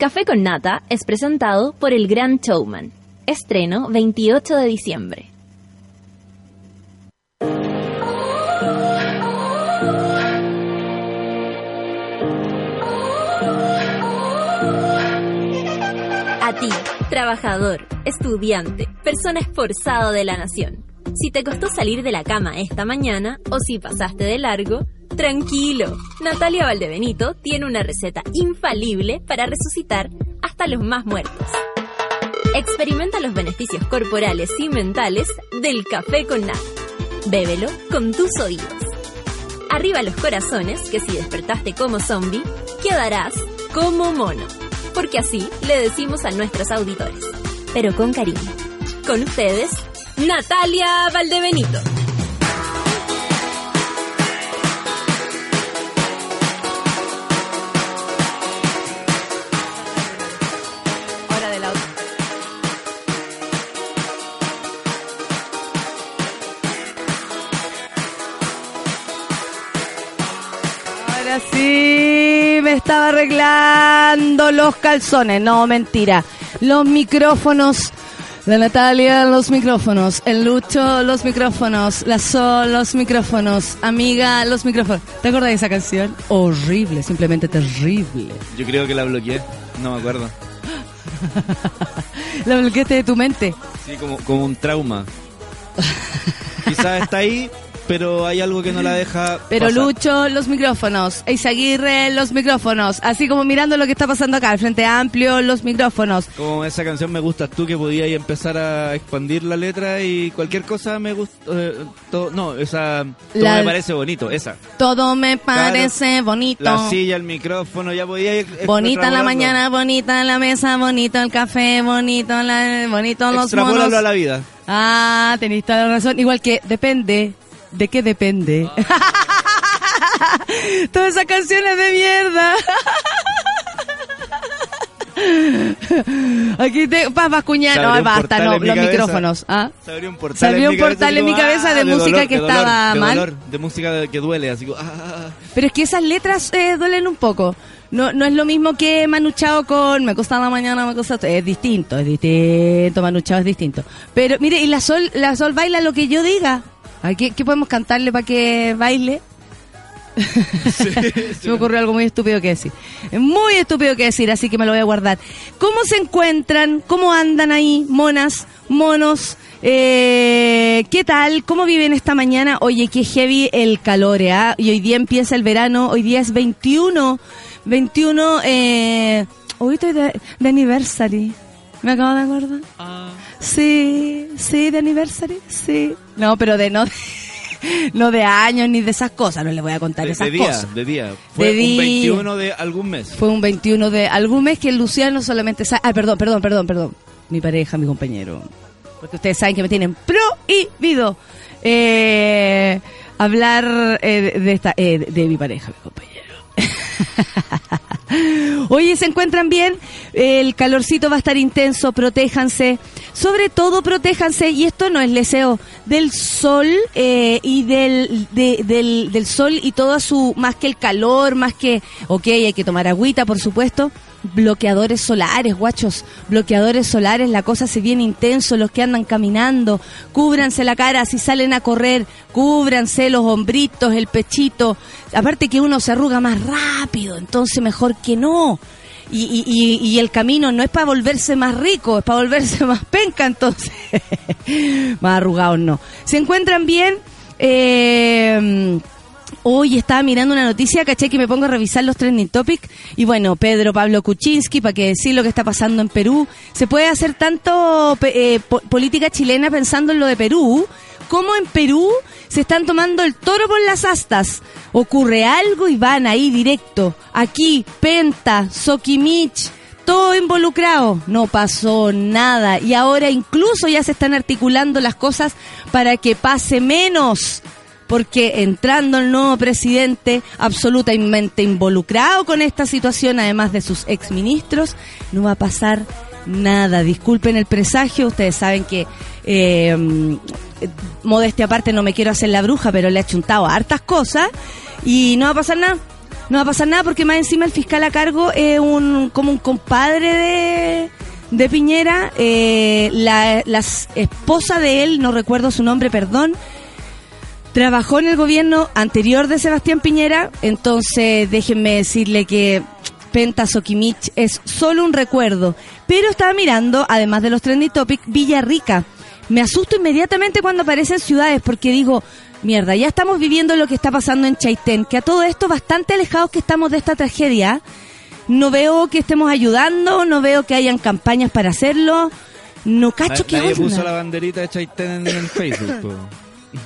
Café con Nata es presentado por El Gran Showman. Estreno 28 de diciembre. A ti, trabajador, estudiante, persona esforzada de la nación. Si te costó salir de la cama esta mañana o si pasaste de largo, tranquilo. Natalia Valdebenito tiene una receta infalible para resucitar hasta los más muertos. Experimenta los beneficios corporales y mentales del café con nata. Bébelo con tus oídos. Arriba los corazones, que si despertaste como zombie, quedarás como mono. Porque así le decimos a nuestros auditores. Pero con cariño. Con ustedes, Natalia Valdebenito. Estaba arreglando los calzones. No, mentira. Los micrófonos. La Natalia, los micrófonos. El Lucho, los micrófonos. La Sol, los micrófonos. Amiga, los micrófonos. ¿Te acuerdas de esa canción? Horrible, simplemente terrible. Yo creo que la bloqueé, no me acuerdo. La bloqueaste de tu mente. Sí, como, como un trauma. Quizás está ahí, pero hay algo que no la deja. Pero pasar. Lucho, los micrófonos. Eizaguirre, los micrófonos. Así como mirando lo que está pasando acá, el Frente Amplio, los micrófonos. Como esa canción Me Gustas Tú, que podía empezar a expandir la letra y cualquier cosa me gusta. eh, no, esa. Todo La- me parece bonito, esa. Todo me parece bonito. La silla, el micrófono, ya podía ir. Bonita en la mañana, bonita en la mesa, bonito el café, bonito, la, bonito los monos. a la vida. Ah, tenéis toda la razón. Igual que depende. ¿De qué depende? Todas esas canciones de mierda. Aquí te papas cuñar. Se No, abrió un basta, no, los cabeza. micrófonos. ¿ah? Se abrió un portal, Se abrió en un mi cabeza, portal en mi ah, de música dolor, que de dolor, estaba de mal. dolor, de música que duele, así como. ah, Pero es que esas letras eh, duelen un poco. No, no es lo mismo que Manuchao con Me gusta la mañana, me gusta... Es distinto, es distinto, Manuchao es distinto. Pero mire, y la Sol, la Sol baila lo que yo diga. ¿Qué, qué podemos cantarle para que baile? Se me ocurrió algo muy estúpido que decir. Muy estúpido que decir, así que me lo voy a guardar. ¿Cómo se encuentran? ¿Cómo andan ahí? Monas, monos. Eh, ¿Qué tal? ¿Cómo viven esta mañana? Oye, qué heavy el calor, ¿eh? Y hoy día empieza el verano. Hoy día es 21. 21. Eh, hoy estoy de, de anniversary. ¿Me acabo de acordar? Sí, sí, de anniversary, sí. No, pero de no, no de años ni de esas cosas, no les voy a contar de, esas de día, cosas. de día. Fue De un día. 21 de algún mes. Fue un 21 de algún mes que Luciano solamente sabe. Ah, perdón, perdón, perdón, perdón. Mi pareja, mi compañero. Porque ustedes saben que me tienen prohibido eh, hablar eh, de, de esta, eh, de, de mi pareja, mi compañero. Oye, ¿se encuentran bien? El calorcito va a estar intenso, protéjanse. Sobre todo, protéjanse, y esto no es leseo, del sol eh, y del, de- del, del sol y todo su, más que el calor, más que, ok, hay que tomar agüita, por supuesto. Bloqueadores solares, guachos, bloqueadores solares, la cosa se viene intenso, los que andan caminando, cúbranse la cara si salen a correr, cúbranse los hombritos, el pechito, aparte que uno se arruga más rápido, entonces mejor que no. Y, y, y, el camino no es para volverse más rico, es para volverse más penca, entonces. más arrugados no. ¿Se encuentran bien? Eh, Hoy estaba mirando una noticia, caché que me pongo a revisar los trending topics y bueno, Pedro Pablo Kuczynski, para que decir lo que está pasando en Perú. Se puede hacer tanto eh, po- política chilena pensando en lo de Perú, como en Perú se están tomando el toro por las astas. Ocurre algo y van ahí directo. Aquí, Penta, Sokimich, todo involucrado. No pasó nada. Y ahora incluso ya se están articulando las cosas para que pase menos porque entrando el nuevo presidente absolutamente involucrado con esta situación, además de sus exministros, no va a pasar nada. Disculpen el presagio, ustedes saben que, eh, modestia aparte, no me quiero hacer la bruja, pero le he chuntado a hartas cosas y no va a pasar nada. no va a pasar nada porque más encima el fiscal a cargo es un como un compadre de, de Piñera, eh, la, la esposa de él, no recuerdo su nombre, perdón, trabajó en el gobierno anterior de Sebastián Piñera, entonces déjenme decirle que Penta Sokimich es solo un recuerdo. Pero estaba mirando, además de los trending topics, Villarrica. Me asusto inmediatamente cuando aparecen ciudades porque digo, mierda, ya estamos viviendo lo que está pasando en Chaitén, que a todo esto bastante alejados que estamos de esta tragedia. No veo que estemos ayudando, no veo que hayan campañas para hacerlo. No cacho que puso la banderita de Chaitén en, Facebook.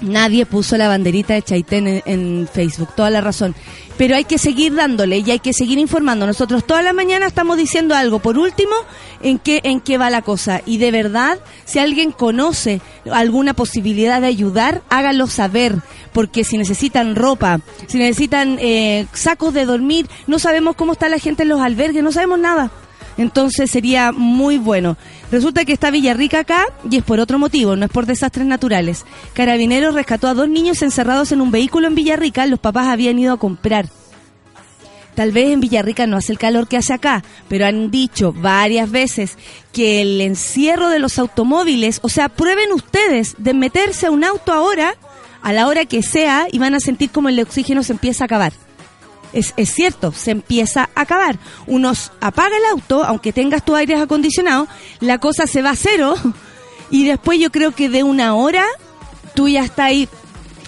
Nadie puso la banderita de Chaitén en, Facebook, toda la razón. Pero hay que seguir dándole y hay que seguir informando. Nosotros toda la mañana estamos diciendo algo. Por último, en qué, en qué va la cosa. Y de verdad, si alguien conoce alguna posibilidad de ayudar, hágalo saber. Porque si necesitan ropa, si necesitan eh, sacos de dormir, no sabemos cómo está la gente en los albergues, no sabemos nada. Entonces sería muy bueno. Resulta que está Villarrica acá y es por otro motivo, no es por desastres naturales. Carabineros rescató a dos niños encerrados en un vehículo en Villarrica, los papás habían ido a comprar. Tal vez en Villarrica no hace el calor que hace acá, pero han dicho varias veces que el encierro de los automóviles, o sea, prueben ustedes de meterse a un auto ahora, a la hora que sea, y van a sentir como el oxígeno se empieza a acabar es, cierto, se empieza a acabar. Uno apaga el auto, aunque tengas tu aire acondicionado, la cosa se va a cero y después yo creo que de una hora tú ya estás ahí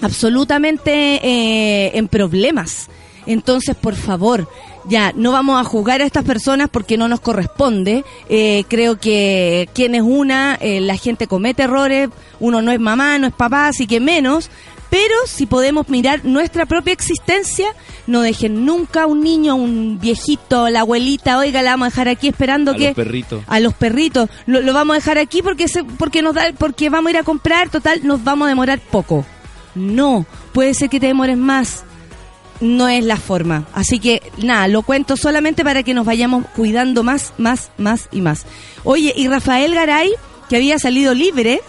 absolutamente eh, en problemas. Entonces, por favor, ya, no vamos a juzgar a estas personas porque no nos corresponde. Eh, creo que quien es una, eh, la gente comete errores, uno no es mamá, no es papá, así que menos. Pero si podemos mirar nuestra propia existencia, no dejen nunca a un niño, un viejito, la abuelita, oiga, la vamos a dejar aquí esperando que... A los perritos. A los perritos. Lo, vamos a dejar aquí porque, se, porque, nos da, porque vamos a ir a comprar, total, nos vamos a demorar poco. No, puede ser que te demores más. No es la forma. Así que nada, lo cuento solamente para que nos vayamos cuidando más, más, más y más. Oye, y Rafael Garay, que había salido libre,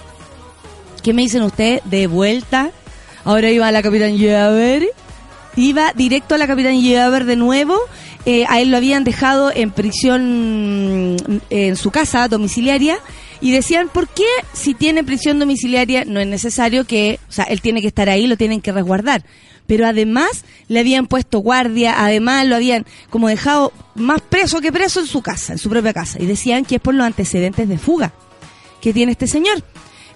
¿qué me dicen ustedes? De vuelta Ahora iba a la Capitán Llever. Iba directo a la Capitán Llever de nuevo. Eh, a él lo habían dejado en prisión en su casa domiciliaria y decían, ¿por qué si tiene prisión domiciliaria no es necesario que, o sea, él tiene que estar ahí, lo tienen que resguardar? Pero además le habían puesto guardia, además lo habían como dejado más preso que preso en su casa, en su propia casa. Y decían que es por los antecedentes de fuga que tiene este señor.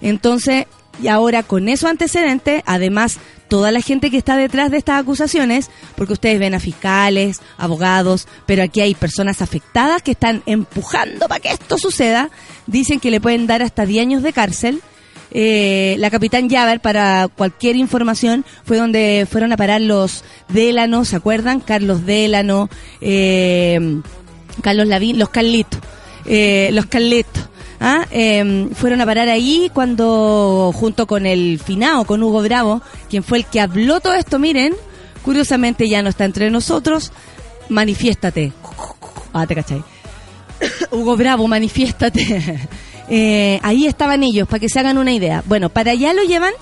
Entonces, y ahora con esos antecedentes, además, toda la gente que está detrás de estas acusaciones, porque ustedes ven a fiscales, abogados, pero aquí hay personas afectadas que están empujando para que esto suceda, dicen que le pueden dar hasta 10 años de cárcel. Eh, la capitán Yaver, para cualquier información, fue donde fueron a parar los Délano, ¿se acuerdan? Carlos Délano, eh, Carlos Lavín, los Carlitos, eh, los Carlitos. ¿Ah? Em, fueron a parar ahí cuando, junto con el finao, con Hugo Bravo, quien fue el que habló todo esto, miren, curiosamente ya no está entre nosotros, manifiéstate. Ah, te cachai. Hugo Bravo, manifiéstate. eh, ahí estaban ellos, para que se hagan una idea. Bueno, para allá lo llevan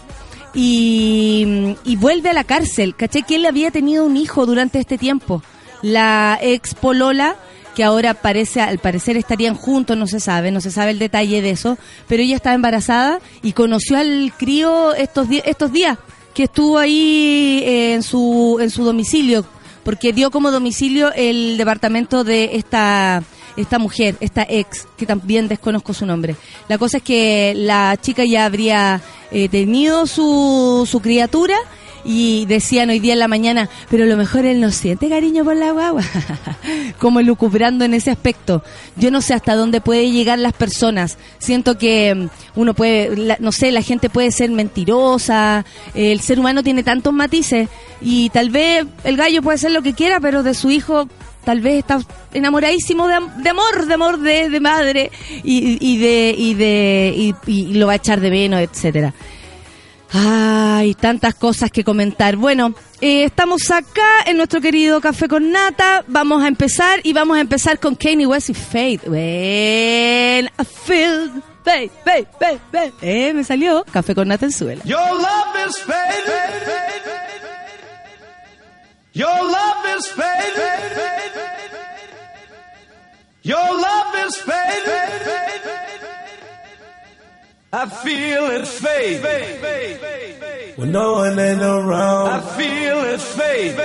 y, y vuelve a la cárcel. ¿Cachai? Que él había tenido un hijo durante este tiempo. La ex Polola que ahora parece, al parecer estarían juntos, no se sabe, no se sabe el detalle de eso, pero ella estaba embarazada y conoció al crío estos, estos días, que estuvo ahí eh, en, su, en su domicilio, porque dio como domicilio el departamento de esta esta mujer, esta ex, que también desconozco su nombre. La cosa es que la chica ya habría eh, tenido su, su criatura y decían hoy día en la mañana, pero lo mejor él no siente cariño por la guagua, como lucubrando en ese aspecto. Yo no sé hasta dónde puede llegar las personas. Siento que mm, uno puede, no sé, la gente puede ser mentirosa, el ser humano tiene tantos matices y tal vez el gallo puede ser lo que quiera, pero de su hijo tal vez está enamoradísimo de, amor, de amor de, madre y, y, de y de y, lo va a echar de menos, etcétera. Ay, tantas cosas que comentar. Bueno, eh, estamos acá en nuestro querido Café con Nata. Vamos a empezar y vamos a empezar con Kanye West y Faith. When I feel Faith, Faith, Faith, Faith. Eh, me salió Café con Nata en suela. Your love is Your love is fading. Your love is fading. I feel it fade. When no one ain't around, I feel it fade.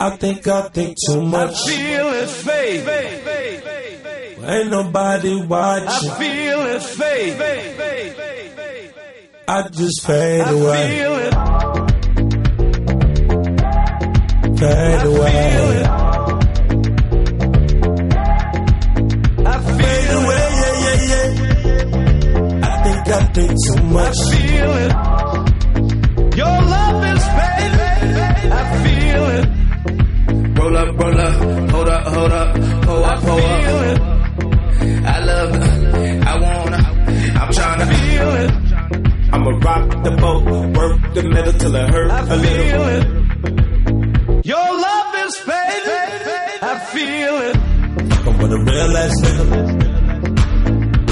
I think I think too much. I feel it fade. Ain't nobody watching. I feel it fade. I just fade I away, feel it. fade away, I I too I much. feel it. Your love is fading. I feel it. Roll up, roll up, hold up, hold up, pull I up, pull feel it. I love it, I wanna, I'm tryna Feel it. I'ma rock the boat, work the middle till it hurt I a little. feel it. Your love is fading. I feel it. I'm with a real ass nigga.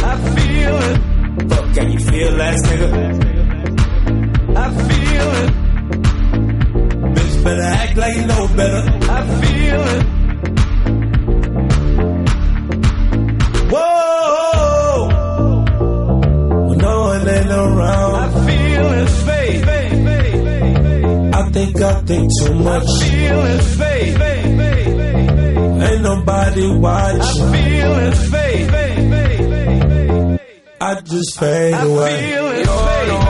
I feel it. Can you feel that, nigga? I feel it. Bitch better act like you know better. I feel it. Whoa! When no one ain't I feel fade. I think I think too much. I feel it fade. Ain't nobody watching. I feel it fade. I just fade I away. feel it fade.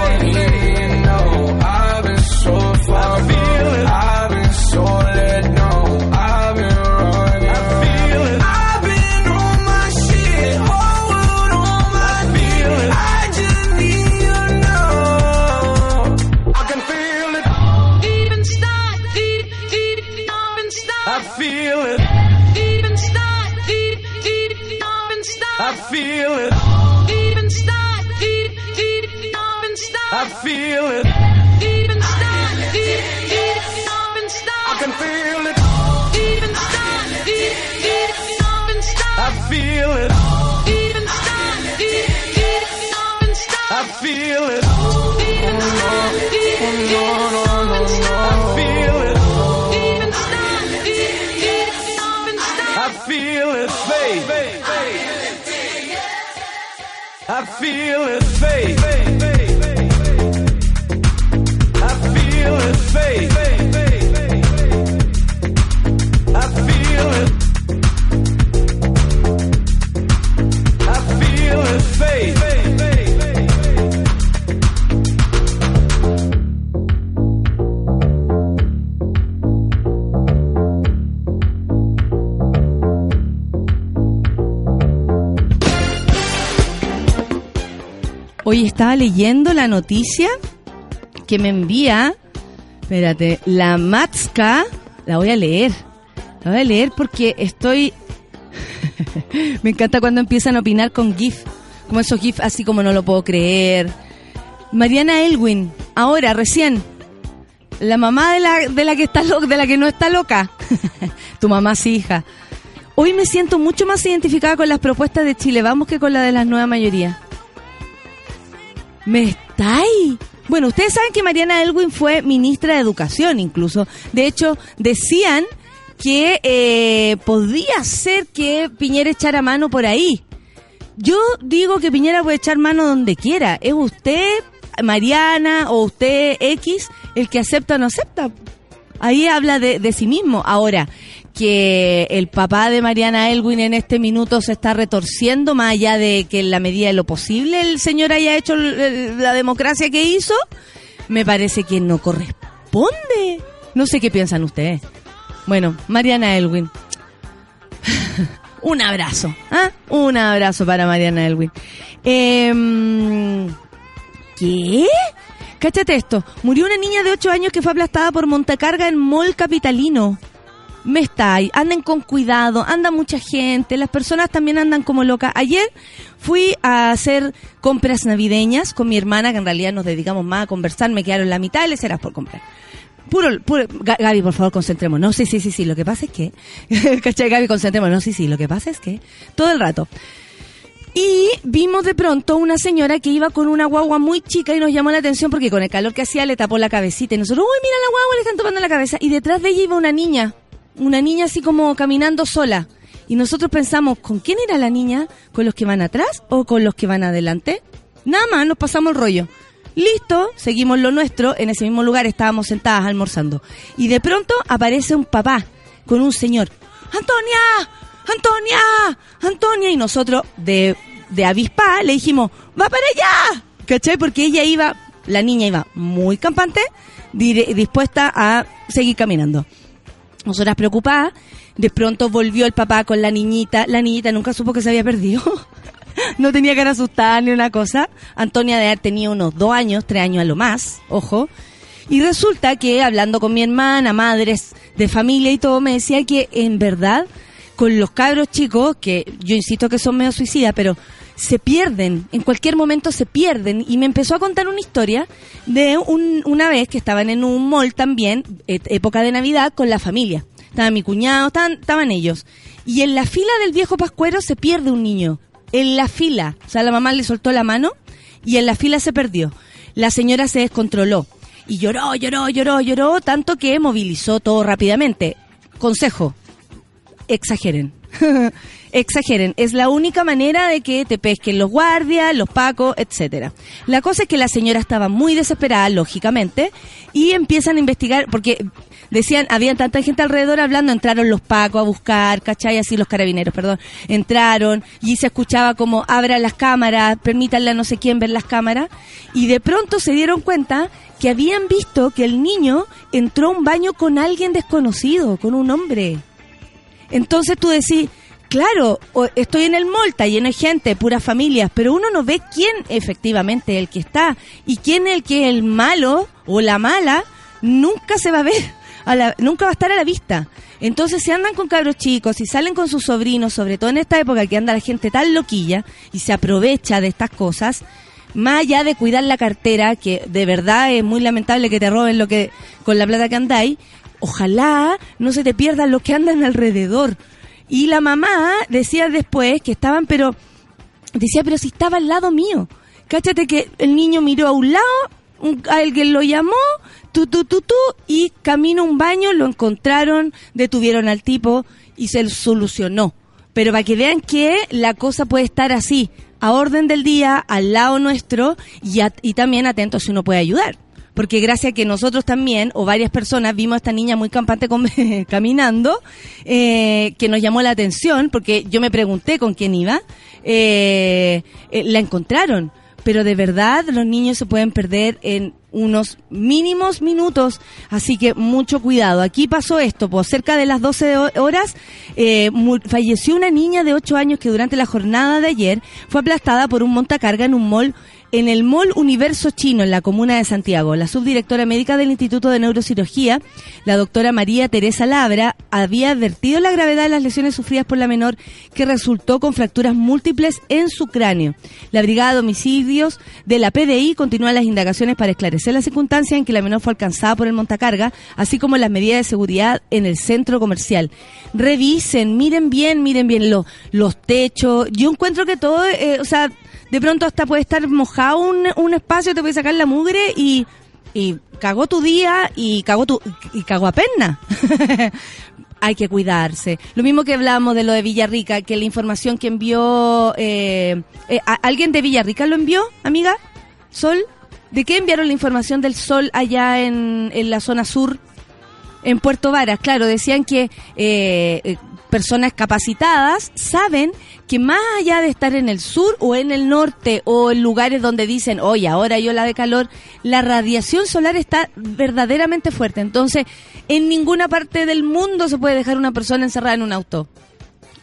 I feel it. even start, deep, deep, even start, I can feel it. even start, deep, deep, even start, I feel it. even start, deep, deep, even start, I feel it. even start, deep, deep, even I start, feel it. even start, deep, deep, even start. I feel it fade. I feel it fade. Hoy estaba leyendo la noticia que me envía, espérate, la Matska, la voy a leer, la voy a leer porque estoy, me encanta cuando empiezan a opinar con GIF, como esos GIF así como no lo puedo creer. Mariana Elwin, ahora, recién, la mamá de la, de la que está loca, de la que no está loca, tu mamá sí, hija. Hoy me siento mucho más identificada con las propuestas de Chile Vamos que con la de la nueva mayoría. ¿Me estáis? Bueno, ustedes saben que Mariana Elwin fue ministra de Educación incluso. De hecho, decían que eh, podía ser que Piñera echara mano por ahí. Yo digo que Piñera puede echar mano donde quiera. Es usted, Mariana, o usted X, el que acepta o no acepta. Ahí habla de, de sí mismo. Ahora, que el papá de Mariana Elwin en este minuto se está retorciendo, más allá de que en la medida de lo posible el señor haya hecho la democracia que hizo, me parece que no corresponde. No sé qué piensan ustedes. Bueno, Mariana Elwin. Un abrazo. ¿ah? Un abrazo para Mariana Elwin. Em, ¿Qué? Cáchate esto. Murió una niña de 8 años que fue aplastada por montacarga en Mall Capitalino. Me está ahí. Anden con cuidado. Anda mucha gente. Las personas también andan como locas. Ayer fui a hacer compras navideñas con mi hermana, que en realidad nos dedicamos más a conversar. Me quedaron la mitad y les era por comprar. Puro, puro, Ga- Gaby, por favor, concentrémonos. No, sí, sí, sí, sí. Lo que pasa es que, ¿cachai, Gaby, concentrémonos. No, sí, sí. Lo que pasa es que, todo el rato. Y vimos de pronto una señora que iba con una guagua muy chica y nos llamó la atención porque con el calor que hacía le tapó la cabecita. Y nosotros, uy, mira la guagua, le están tomando la cabeza. Y detrás de ella iba una niña, una niña así como caminando sola. Y nosotros pensamos, ¿con quién era la niña? ¿Con los que van atrás o con los que van adelante? Nada más, nos pasamos el rollo. Listo, seguimos lo nuestro, en ese mismo lugar estábamos sentadas almorzando. Y de pronto aparece un papá con un señor. ¡Antonia! ¡Antonia! ¡Antonia! Y nosotros, de, de avispa, le dijimos, ¡va para allá! ¿Cachai? Porque ella iba, la niña iba muy campante, dispuesta a seguir caminando. Nosotras preocupadas, de pronto volvió el papá con la niñita. La niñita nunca supo que se había perdido. no tenía cara asustada ni una cosa. Antonia de haber tenido unos dos años, tres años a lo más, ojo. Y resulta que hablando con mi hermana, madres de familia y todo, me decía que en verdad con los cabros chicos, que yo insisto que son medio suicidas, pero se pierden, en cualquier momento se pierden. Y me empezó a contar una historia de un- una vez que estaban en un mall también, et- época de Navidad, con la familia. Estaba mi cuñado, estaban, estaban ellos. Y en la fila del viejo pascuero se pierde un niño. En la fila. O sea, la mamá le soltó la mano y en la fila se perdió. La señora se descontroló. Y lloró, lloró, lloró, lloró, tanto que movilizó todo rápidamente. Consejo, exageren. exageren. Es la única manera de que te pesquen los guardias, los pacos, etcétera. La cosa es que la señora estaba muy desesperada, lógicamente, y empiezan a investigar, porque decían, había tanta gente alrededor hablando, entraron los pacos a buscar, ¿cachai? Así los carabineros, perdón. Entraron y se escuchaba como, abran las cámaras, permítanle a no sé quién ver las cámaras, y de pronto se dieron cuenta que habían visto que el niño entró a un baño con alguien desconocido, con un hombre. Entonces tú decís, claro, estoy en el mall, está lleno de gente, puras familias, pero uno no ve quién efectivamente es el que está y quién es el que es el malo o la mala, nunca se va a ver, a la- nunca va a estar a la vista. Entonces, si andan con cabros chicos, si salen con sus sobrinos, sobre todo en esta época que anda la gente tan loquilla y se aprovecha de estas cosas, más allá de cuidar la cartera, que de verdad es muy lamentable que te roben lo que con la plata que andáis, ojalá no se te pierdan los que andan alrededor. Y la mamá decía después que estaban, pero decía, pero si estaba al lado mío. Cáchate que el niño miró a un lado, un- alguien lo llamó, tu, tu, tu, tu, y camino a un baño, lo encontraron, detuvieron al tipo y se solucionó. Pero para que vean que la cosa puede estar así, a orden del día, al lado nuestro, y, a- y también atento si uno puede ayudar. Porque gracias a que nosotros también, o varias personas, vimos a esta niña muy campante caminando, eh, que nos llamó la atención, porque yo me pregunté con quién iba, eh, eh, la encontraron. Pero de verdad los niños se pueden perder en unos mínimos minutos, así que mucho cuidado. Aquí pasó esto, pues cerca de las 12 ho- horas falleció una niña de 8 años que durante la jornada de ayer fue aplastada por un montacarga en un mall en el Mall Universo Chino, en la comuna de Santiago. La subdirectora médica del Instituto de Neurocirugía, la doctora María Teresa Labra, había advertido la gravedad de las lesiones sufridas por la menor que resultó con fracturas múltiples en su cráneo. La Brigada de Homicidios de la PDI continúa las indagaciones para esclarecer las circunstancias en que la menor fue alcanzada por el montacarga, así como las medidas de seguridad en el centro comercial. Revisen, miren bien, miren bien lo- los techos. Yo encuentro que todo, eh, o sea, de pronto hasta puede estar mojado un, un espacio, te puede sacar la mugre y, y cagó tu día y cagó tu y cagó a perna. Hay que cuidarse. Lo mismo que hablábamos de lo de Villarrica, que la información que envió eh, eh, ¿a- ¿alguien de Villarrica lo envió, amiga? Sol, ¿de qué enviaron la información del sol allá en, en la zona sur? En Puerto Varas, claro, decían que eh, eh, personas capacitadas saben que más allá de estar en el sur o en el norte o en lugares donde dicen, oye, ahora yo la de calor, la radiación solar está verdaderamente fuerte. Entonces, en ninguna parte del mundo se puede dejar una persona encerrada en un auto.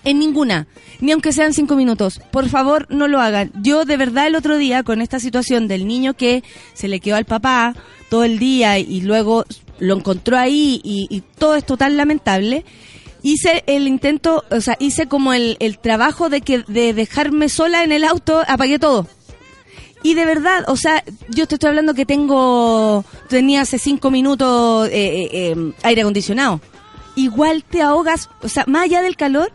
En ninguna, ni aunque sean cinco minutos. Por favor, no lo hagan. Yo de verdad el otro día, con esta situación del niño que se le quedó al papá todo el día y luego lo encontró ahí y, todo esto tan lamentable, hice el intento, o sea, hice como el, el trabajo de que de dejarme sola en el auto, apagué todo. Y de verdad, o sea, yo te estoy hablando que tengo, tenía hace cinco minutos eh, eh, eh, aire acondicionado igual te ahogas, o sea, más allá del calor,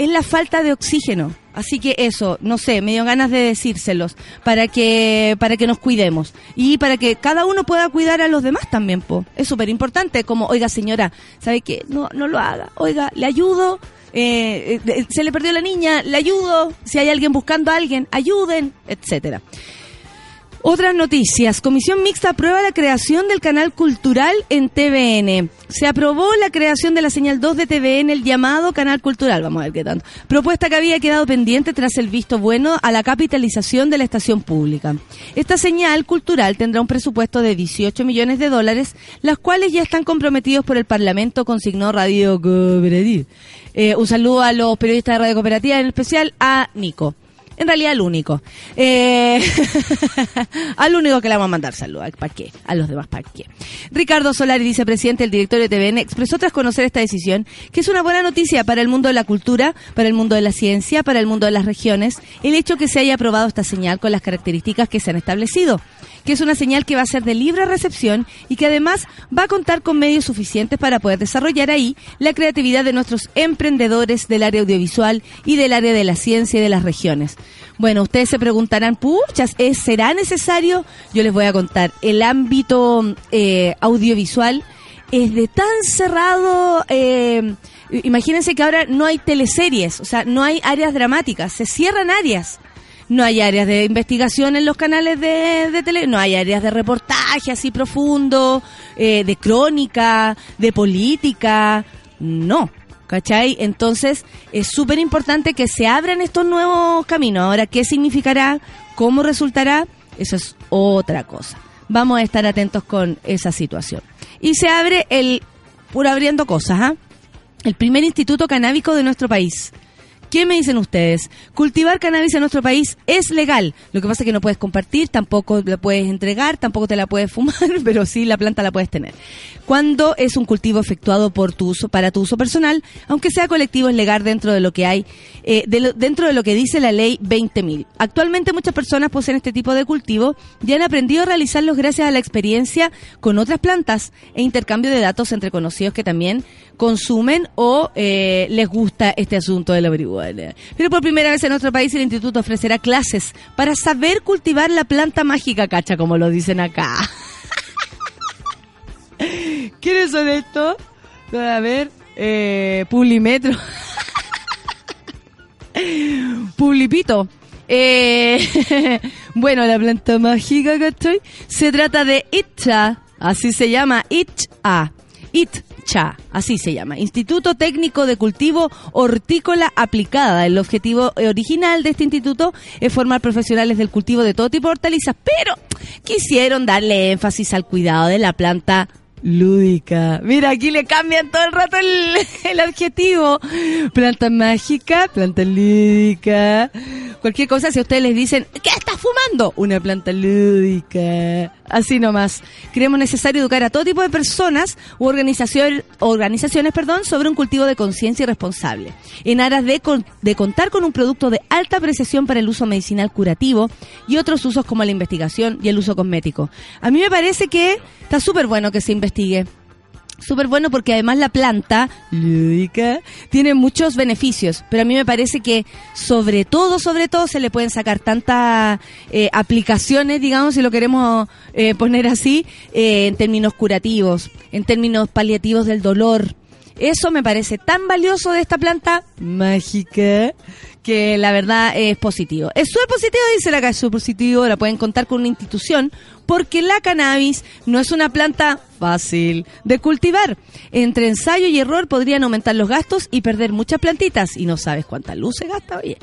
es la falta de oxígeno. Así que eso, no sé, me dio ganas de decírselos para que para que nos cuidemos y para que cada uno pueda cuidar a los demás también, po. Es súper importante como, oiga señora, ¿sabe qué? No no lo haga. Oiga, le ayudo. Eh, eh, se le perdió la niña, le ayudo. Si hay alguien buscando a alguien, ayuden, etcétera. Otras noticias. Comisión Mixta aprueba la creación del canal cultural en TVN. Se aprobó la creación de la señal 2 de TVN, el llamado canal cultural. Vamos a ver qué tanto. Propuesta que había quedado pendiente tras el visto bueno a la capitalización de la estación pública. Esta señal cultural tendrá un presupuesto de 18 millones de dólares, las cuales ya están comprometidos por el Parlamento, consignó Radio Cooperativa. Eh, un saludo a los periodistas de Radio Cooperativa, en especial a Nico. En realidad al único. Eh, al único que le vamos a mandar saludos. ¿Para qué? A los demás, ¿para qué? Ricardo Solari, vicepresidente del directorio de TVN, expresó tras conocer esta decisión que es una buena noticia para el mundo de la cultura, para el mundo de la ciencia, para el mundo de las regiones, el hecho que se haya aprobado esta señal con las características que se han establecido que es una señal que va a ser de libre recepción y que además va a contar con medios suficientes para poder desarrollar ahí la creatividad de nuestros emprendedores del área audiovisual y del área de la ciencia y de las regiones. Bueno, ustedes se preguntarán, puchas, ¿es- ¿será necesario? Yo les voy a contar, el ámbito eh, audiovisual es de tan cerrado... eh, imagínense que ahora no hay teleseries, o sea, no hay áreas dramáticas, se cierran áreas. No hay áreas de investigación en los canales de, de tele, no hay áreas de reportaje así profundo, eh, de crónica, de política, no. ¿Cachai? Entonces es súper importante que se abran estos nuevos caminos. Ahora, ¿qué significará? ¿Cómo resultará? Eso es otra cosa. Vamos a estar atentos con esa situación. Y se abre el, por abriendo cosas, ¿ah? El primer instituto canábico de nuestro país. ¿Qué me dicen ustedes? Cultivar cannabis en nuestro país es legal. Lo que pasa es que no puedes compartir, tampoco la puedes entregar, tampoco te la puedes fumar, pero sí la planta la puedes tener. Cuando es un cultivo efectuado por tu uso, para tu uso personal, aunque sea colectivo, es legal dentro de lo que hay, eh, dentro de lo que dice la ley 20.000. Actualmente muchas personas poseen este tipo de cultivo y han aprendido a realizarlos gracias a la experiencia con otras plantas e intercambio de datos entre conocidos que también consumen o eh, les gusta este asunto de la marihuana. Pero por primera vez en nuestro país el instituto ofrecerá clases para saber cultivar la planta mágica, cacha, como lo dicen acá. ¿Quiénes son estos? A ver, eh, Publimetro. Publipito. Eh, bueno, la planta mágica, ¿cachai? Se trata de Itcha, así se llama, Itcha. Itcha, así se llama. Instituto Técnico de Cultivo Hortícola Aplicada. El objetivo original de este instituto es formar profesionales del cultivo de todo tipo de hortalizas, pero quisieron darle énfasis al cuidado de la planta lúdica. Mira, aquí le cambian todo el rato el, adjetivo. Planta mágica, planta lúdica. Cualquier cosa, si a ustedes les dicen, ¿qué estás fumando? Una planta lúdica. Así nomás. Creemos necesario educar a todo tipo de personas u organizaciones perdón, sobre un cultivo de conciencia y responsable. En aras de contar con un producto de alta apreciación para el uso medicinal curativo y otros usos como la investigación y el uso cosmético. A mí me parece que está súper bueno que se investigue. Súper bueno porque además la planta lúdica tiene muchos beneficios, pero a mí me parece que sobre todo, sobre todo se le pueden sacar tantas eh, aplicaciones, digamos, si lo queremos eh, poner así, eh, en términos curativos, en términos paliativos del dolor. Eso me parece tan valioso de esta planta mágica que la verdad es positivo. Es súper positivo, dice la que es súper positivo, la pueden contar con una institución porque la cannabis no es una planta fácil de cultivar. Entre ensayo y error podrían aumentar los gastos y perder muchas plantitas y no sabes cuánta luz se gasta, oye.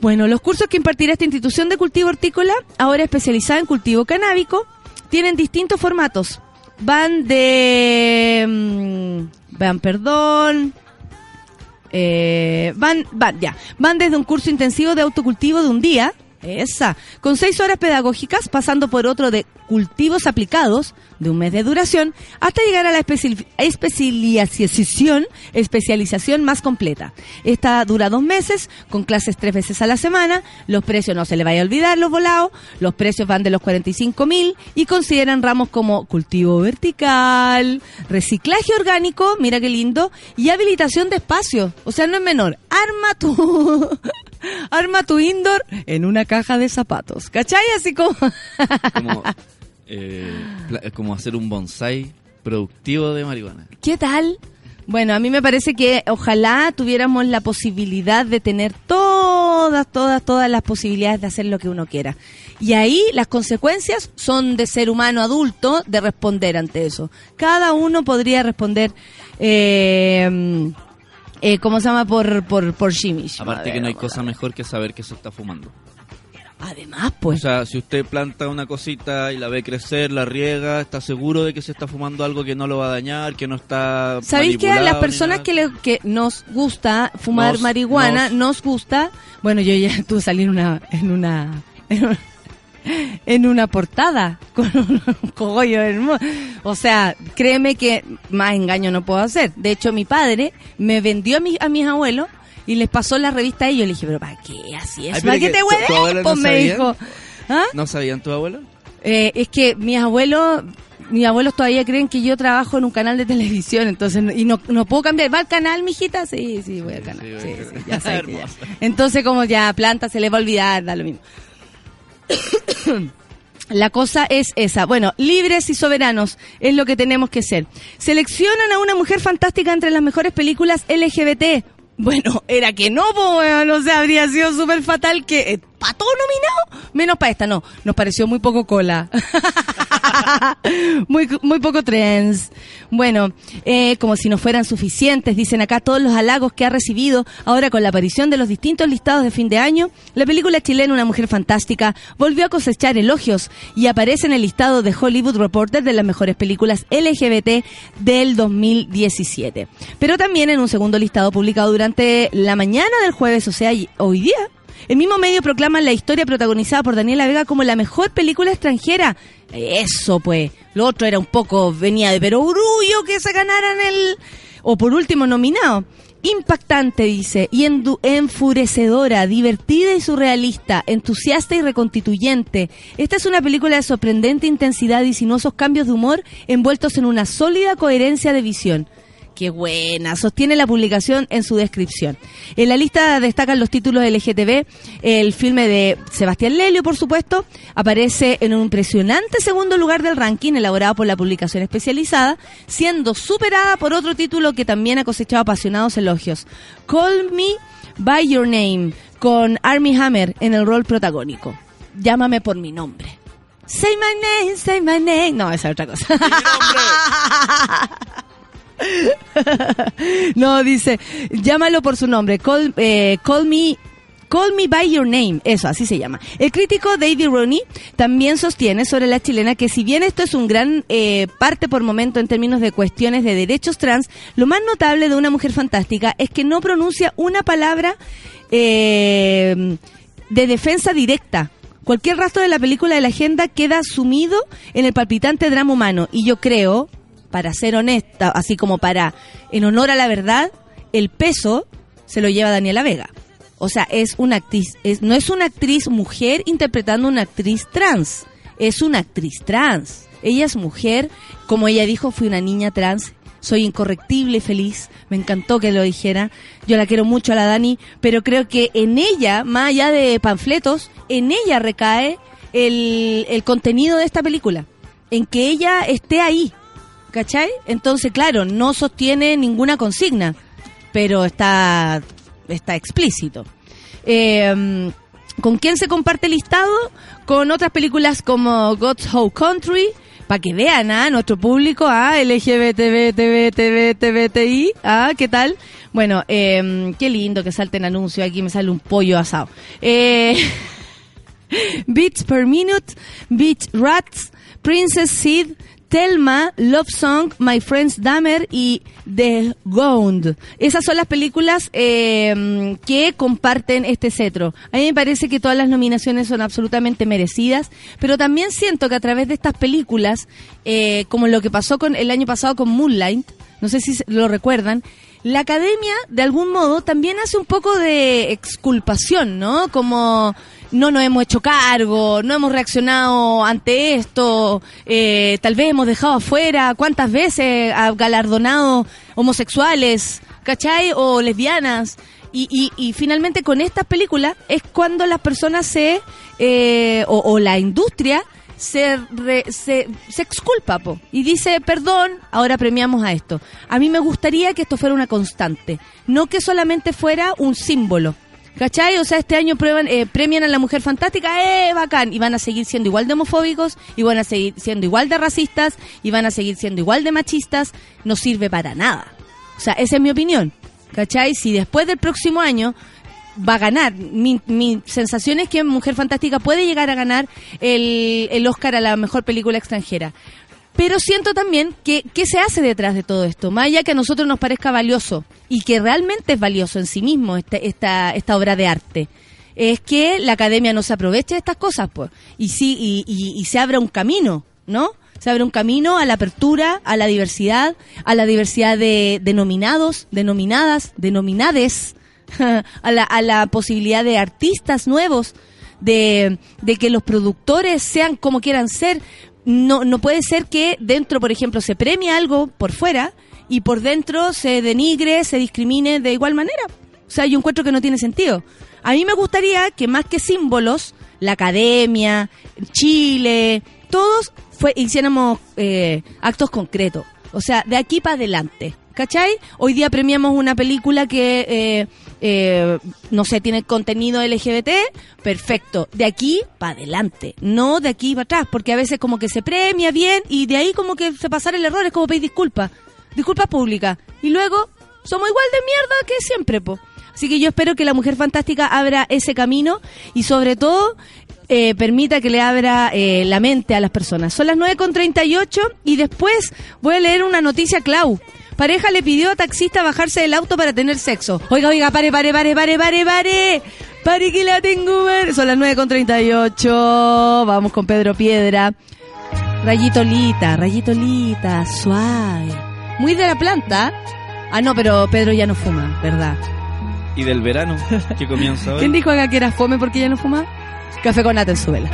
Bueno, los cursos que impartirá esta institución de cultivo hortícola, ahora especializada en cultivo canábico, tienen distintos formatos. Van de... mm, vean, perdón. Eh, van, van, ya. Van desde un curso intensivo de autocultivo de un día, Esa. Con seis horas pedagógicas, pasando por otro de cultivos aplicados, de un mes de duración, hasta llegar a la especi- especialización, especialización más completa. Esta dura dos meses, con clases tres veces a la semana. Los precios, no se le vaya a olvidar los volados. Los precios van de los 45 mil y consideran ramos como cultivo vertical, reciclaje orgánico, mira qué lindo, y habilitación de espacio. O sea, no es menor. Arma tu. Arma tu indoor en una caja de zapatos. ¿Cachai? Así como... Como, eh, pla- como hacer un bonsai productivo de marihuana. ¿Qué tal? Bueno, a mí me parece que ojalá tuviéramos la posibilidad de tener todas, todas, todas las posibilidades de hacer lo que uno quiera. Y ahí las consecuencias son de ser humano adulto de responder ante eso. Cada uno podría responder, eh, eh, ¿cómo se llama? Por, por, por mismo. Aparte A que ver, no hay cosa ver. mejor que saber que se está fumando. Además, O pues. sea, si usted planta una cosita y la ve crecer, la riega, está seguro de que se está fumando algo que no lo va a dañar, que no está ¿Sabéis que a las personas que, le- que nos gusta fumar Nos- marihuana, nos. nos gusta, bueno, yo ya tuve salí en una, en una, en una, en una portada con un cogollo hermoso. O sea, créeme que más engaño no puedo hacer. De hecho, mi padre me vendió a, mi- a mis abuelos y les pasó la revista a ellos. Le dije, pero ¿para qué así es? Ay, ¿Para qué te hueves? no Pues me dijo. ¿Ah? ¿No sabían tu abuelo? Eh, es que mis abuelos, mis abuelos todavía creen que yo trabajo en un canal de televisión, entonces y no, no puedo cambiar. ¿Va al canal, mijita? Sí, sí, voy al canal. sí, Sí, voy al sí, canal. ya sé que ya. Hermosa. Entonces como ya planta se le va a olvidar, da lo mismo. La cosa es esa. Bueno, libres y soberanos es lo que tenemos que ser. Seleccionan a una mujer fantástica entre las mejores películas LGBT. Bueno, era que no, po, weón, o sea, habría sido súper fatal que eh, para todo nominado, menos para esta, no. Nos pareció muy poco cola. muy, muy poco trends. Bueno, eh, como si no fueran suficientes, dicen acá todos los halagos que ha recibido ahora con la aparición de los distintos listados de fin de año. La película chilena Una Mujer Fantástica volvió a cosechar elogios y aparece en el listado de Hollywood Reporter de las mejores películas LGBT del 2017. Pero también en un segundo listado publicado durante la mañana del jueves, o sea, hoy día, el mismo medio proclama la historia protagonizada por Daniela Vega como la mejor película extranjera. Eso, pues. Lo otro era un poco, venía de perogrullo que se ganaran el... O por último, nominado. Impactante, dice, y enfurecedora, divertida y surrealista, entusiasta y reconstituyente. Esta es una película de sorprendente intensidad y sinuosos cambios de humor envueltos en una sólida coherencia de visión. Qué buena, sostiene la publicación en su descripción. En la lista destacan los títulos LGTB, el filme de Sebastián Lelio, por supuesto, aparece en un impresionante segundo lugar del ranking elaborado por la publicación especializada, siendo superada por otro título que también ha cosechado apasionados elogios. Call Me By Your Name, con Army Hammer en el rol protagónico. Llámame por mi nombre. Say my name, say my name. No, esa es otra cosa. no, dice, llámalo por su nombre. Call, eh, call me. Call Me By Your Name, eso, así se llama. El crítico David Rooney también sostiene sobre la chilena que si bien esto es un gran eh, parte por momento en términos de cuestiones de derechos trans, lo más notable de una mujer fantástica es que no pronuncia una palabra eh, de defensa directa. Cualquier rastro de la película de la agenda queda sumido en el palpitante drama humano. Y yo creo, para ser honesta, así como para, en honor a la verdad, el peso se lo lleva Daniela Vega. O sea, es una actriz, es, no es una actriz mujer interpretando una actriz trans, es una actriz trans. Ella es mujer, como ella dijo, fui una niña trans, soy incorrectible y feliz, me encantó que lo dijera, yo la quiero mucho a la Dani, pero creo que en ella, más allá de panfletos, en ella recae el, el contenido de esta película, en que ella esté ahí, ¿cachai? Entonces, claro, no sostiene ninguna consigna, pero está, está explícito. Eh, ¿Con quién se comparte el listado? Con otras películas como God's Whole Country, para que vean a nuestro público, a LGBTBTBTBTI, ah, ¿qué tal? Bueno, eh, qué lindo que salten anuncios, aquí me sale un pollo asado. Eh, Beats per Minute, Beach Rats, Princess Seed, Thelma, Love Song, My Friends Dahmer y The Ghound. Esas son las películas eh, que comparten este cetro. A mí me parece que todas las nominaciones son absolutamente merecidas, pero también siento que a través de estas películas, eh, como lo que pasó con el año pasado con Moonlight, no sé si lo recuerdan, la academia de algún modo también hace un poco de exculpación, ¿no? Como no nos hemos hecho cargo, no hemos reaccionado ante esto, eh, tal vez hemos dejado afuera cuántas veces ha galardonado homosexuales, ¿cachai? O lesbianas. Y, y, y finalmente con estas películas es cuando las personas se, eh, o, la industria se, re- se, se exculpa po, y dice, perdón, ahora premiamos a esto. A mí me gustaría que esto fuera una constante, no que solamente fuera un símbolo. ¿Cachai? O sea, este año prueban, eh, premian a la mujer fantástica, ¡eh, bacán! Y van a seguir siendo igual de homofóbicos, y van a seguir siendo igual de racistas, y van a seguir siendo igual de machistas. No sirve para nada. O sea, esa es mi opinión. ¿Cachai? Si después del próximo año va a ganar, mi, mi sensación es que Mujer Fantástica puede llegar a ganar el, el Oscar a la mejor película extranjera. Pero siento también que qué se hace detrás de todo esto, más allá que a nosotros nos parezca valioso y que realmente es valioso en sí mismo esta, esta, esta obra de arte. Es que la academia no se aproveche de estas cosas, pues, y sí, y, se abra un camino, ¿no? Se abre un camino a la apertura, a la diversidad, a la diversidad de denominados, denominadas, denominades, a la, a la posibilidad de artistas nuevos, de, de que los productores sean como quieran ser. No, no puede ser que dentro, por ejemplo, se premie algo por fuera y por dentro se denigre, se discrimine de igual manera. O sea, yo encuentro que no tiene sentido. A mí me gustaría que más que símbolos, la academia, Chile, todos fue, hiciéramos eh, actos concretos. O sea, de aquí para adelante. ¿Cachai? Hoy día premiamos una película que, eh, eh, no sé, tiene contenido LGBT. Perfecto. De aquí para adelante. No de aquí para atrás. Porque a veces como que se premia bien y de ahí como que se pasar el error es como pedir disculpas. Disculpas públicas. Y luego somos igual de mierda que siempre, po. Así que yo espero que la Mujer Fantástica abra ese camino y sobre todo eh, permita que le abra eh, la mente a las personas. Son las 9.38 y después voy a leer una noticia, Clau. Pareja le pidió a taxista bajarse del auto para tener sexo. Oiga, oiga, pare, pare, pare, pare, pare, pare. Pare que la tengo, ver. Son las 9.38. Vamos con Pedro Piedra. Rayito Lita, rayito Lita, suave. Muy de la planta. Ah, no, pero Pedro ya no fuma, ¿verdad? Y del verano, que comienza hoy. ¿Quién dijo acá que era fome porque ya no fuma? Café con nata en.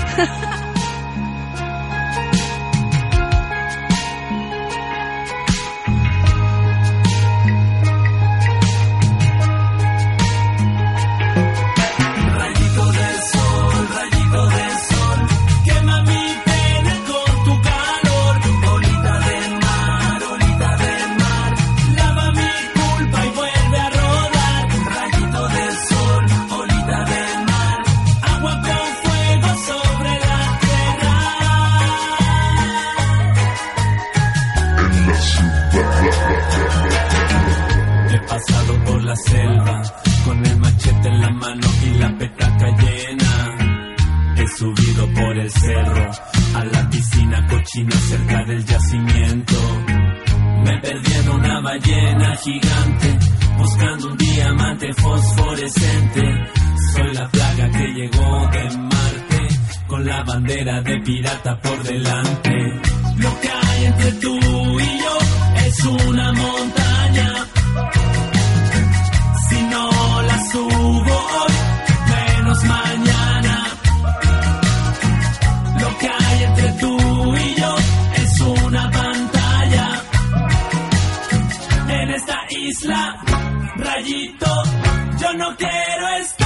Selva con el machete en la mano y la petaca llena. He subido por el cerro a la piscina cochina cerca del yacimiento. Me perdí en una ballena gigante buscando un diamante fosforescente. Soy la plaga que llegó de Marte con la bandera de pirata por delante. Lo que hay entre tú y yo es una montaña. Isla, rayito, yo no quiero estar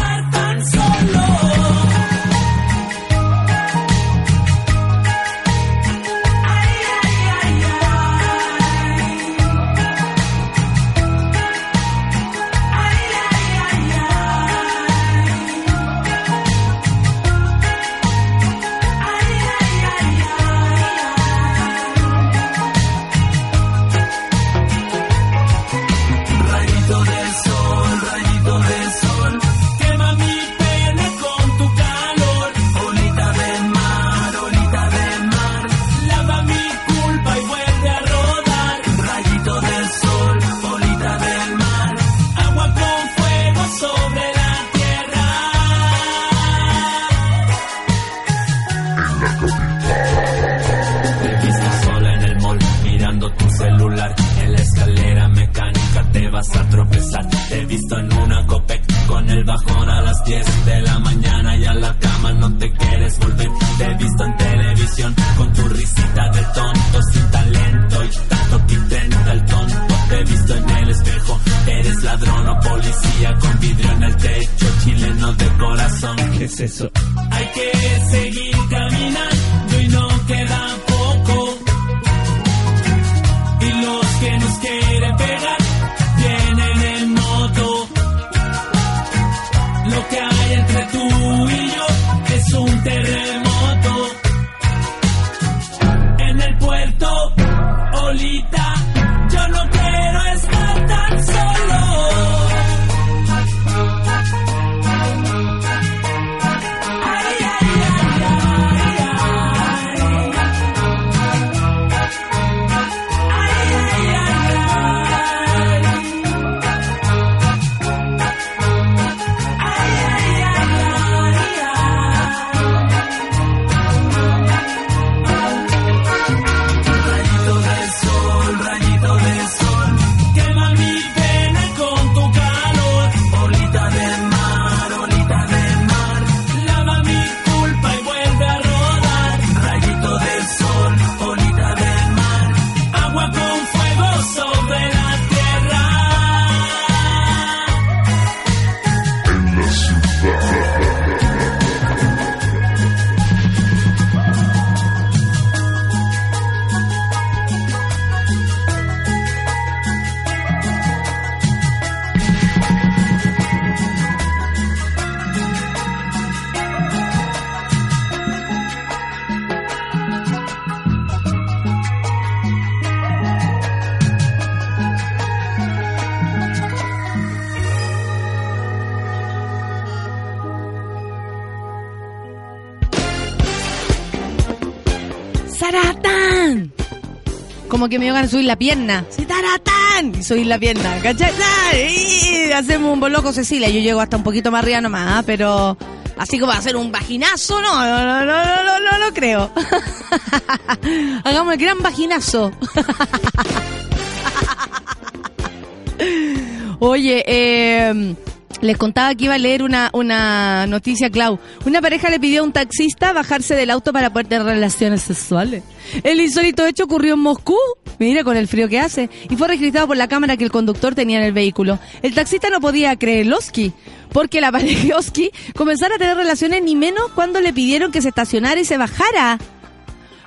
como que me dio ganas subir la pierna. Sí, taratán. Y subir la pierna, ¿cachai? Y hacemos un boloco Cecilia. Yo llego hasta un poquito más arriba nomás, ¿ah? pero así como hacer un vaginazo, no, no, no, no, no, no, no creo. Hagamos el gran vaginazo. Oye, eh les contaba que iba a leer una, una noticia, Clau. Una pareja le pidió a un taxista bajarse del auto para poder tener relaciones sexuales. El insólito hecho ocurrió en Moscú, mira con el frío que hace, y fue registrado por la cámara que el conductor tenía en el vehículo. El taxista no podía creerloski, porque la pareja Oski comenzara a tener relaciones ni menos cuando le pidieron que se estacionara y se bajara.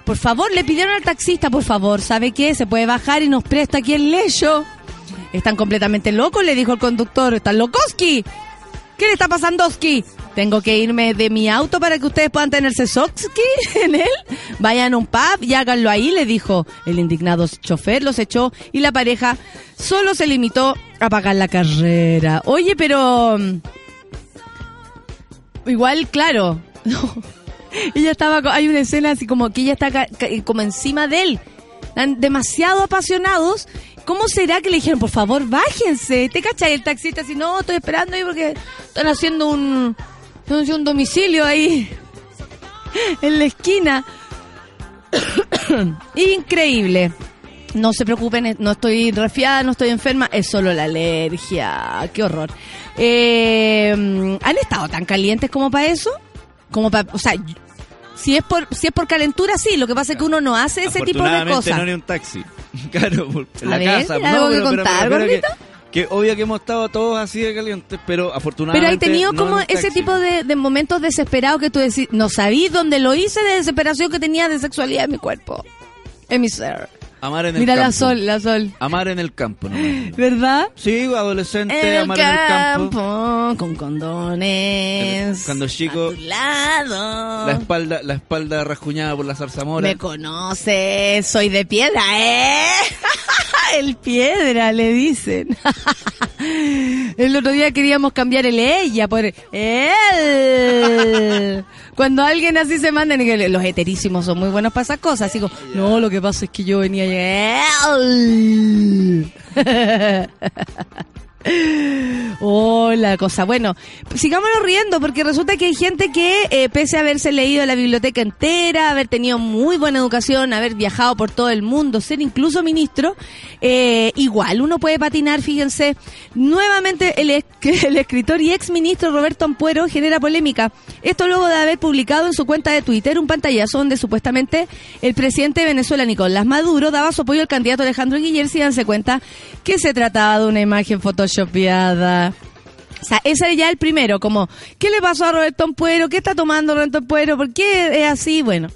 Por favor, le pidieron al taxista, por favor, ¿sabe qué? Se puede bajar y nos presta aquí el lecho. Están completamente locos, le dijo el conductor. ¿Están locoski? ¿Qué le está pasando, Oski? Tengo que irme de mi auto para que ustedes puedan tenerse Soski en él. Vayan a un pub y háganlo ahí, le dijo. El indignado chofer los echó y la pareja solo se limitó a pagar la carrera. Oye, pero... mm, Igual, claro. ella estaba... Hay una escena así como que ella está como encima de él. Están demasiado apasionados. ¿Cómo será que le dijeron, por favor, bájense? ¿Te cachai? El taxista así, no, estoy esperando ahí porque están haciendo un, están haciendo un domicilio ahí en la esquina. Increíble. No se preocupen, no estoy resfriada, no estoy enferma, es solo la alergia. Qué horror. Eh, ¿Han estado tan calientes como para eso? Como para, o sea, si es por si es por calentura sí, lo que pasa es que uno no hace ese tipo de cosas. no ni un taxi. Claro, por- la ver, casa. ¿hay algo que pero- pero- contar, pero que, gordito? que obvio que hemos estado todos así de calientes, pero Pero afortunadamente. hay tenido no como ese tipo de, de momentos desesperados que tú decís, no sabí dónde lo hice de desesperación que tenía de sexualidad en mi cuerpo, en mi ser. Amar en el Mira campo. la sol, la sol. Amar en el campo, ¿no? ¿Verdad? Sí, adolescente, En el amar en el campo. campo, con condones. Cuando chico, a tu lado. La espalda, la espalda rasguñada por la zarzamora. Me conoces, soy de piedra, ¿eh? el piedra, le dicen. el otro día queríamos cambiar el ella por él. Cuando alguien así se manda, los heterísimos son muy buenos para esas cosas. Así como, no, lo que pasa es que yo venía. Oh, la cosa. Bueno, sigámonos riendo porque resulta que hay gente que, eh, pese a haberse leído la biblioteca entera, haber tenido muy buena educación, haber viajado por todo el mundo, ser incluso ministro, eh, igual uno puede patinar, fíjense. Nuevamente el, el escritor y ex ministro Roberto Ampuero genera polémica. Esto luego de haber publicado en su cuenta de Twitter un pantallazo donde supuestamente el presidente de Venezuela, Nicolás Maduro, daba su apoyo al candidato Alejandro Guillermo y danse cuenta que se trataba de una imagen photoshopeada. O sea, ese era ya el primero, como, ¿qué le pasó a Roberto Ampuero? ¿Qué está tomando Roberto Ampuero? ¿Por qué es así? Bueno,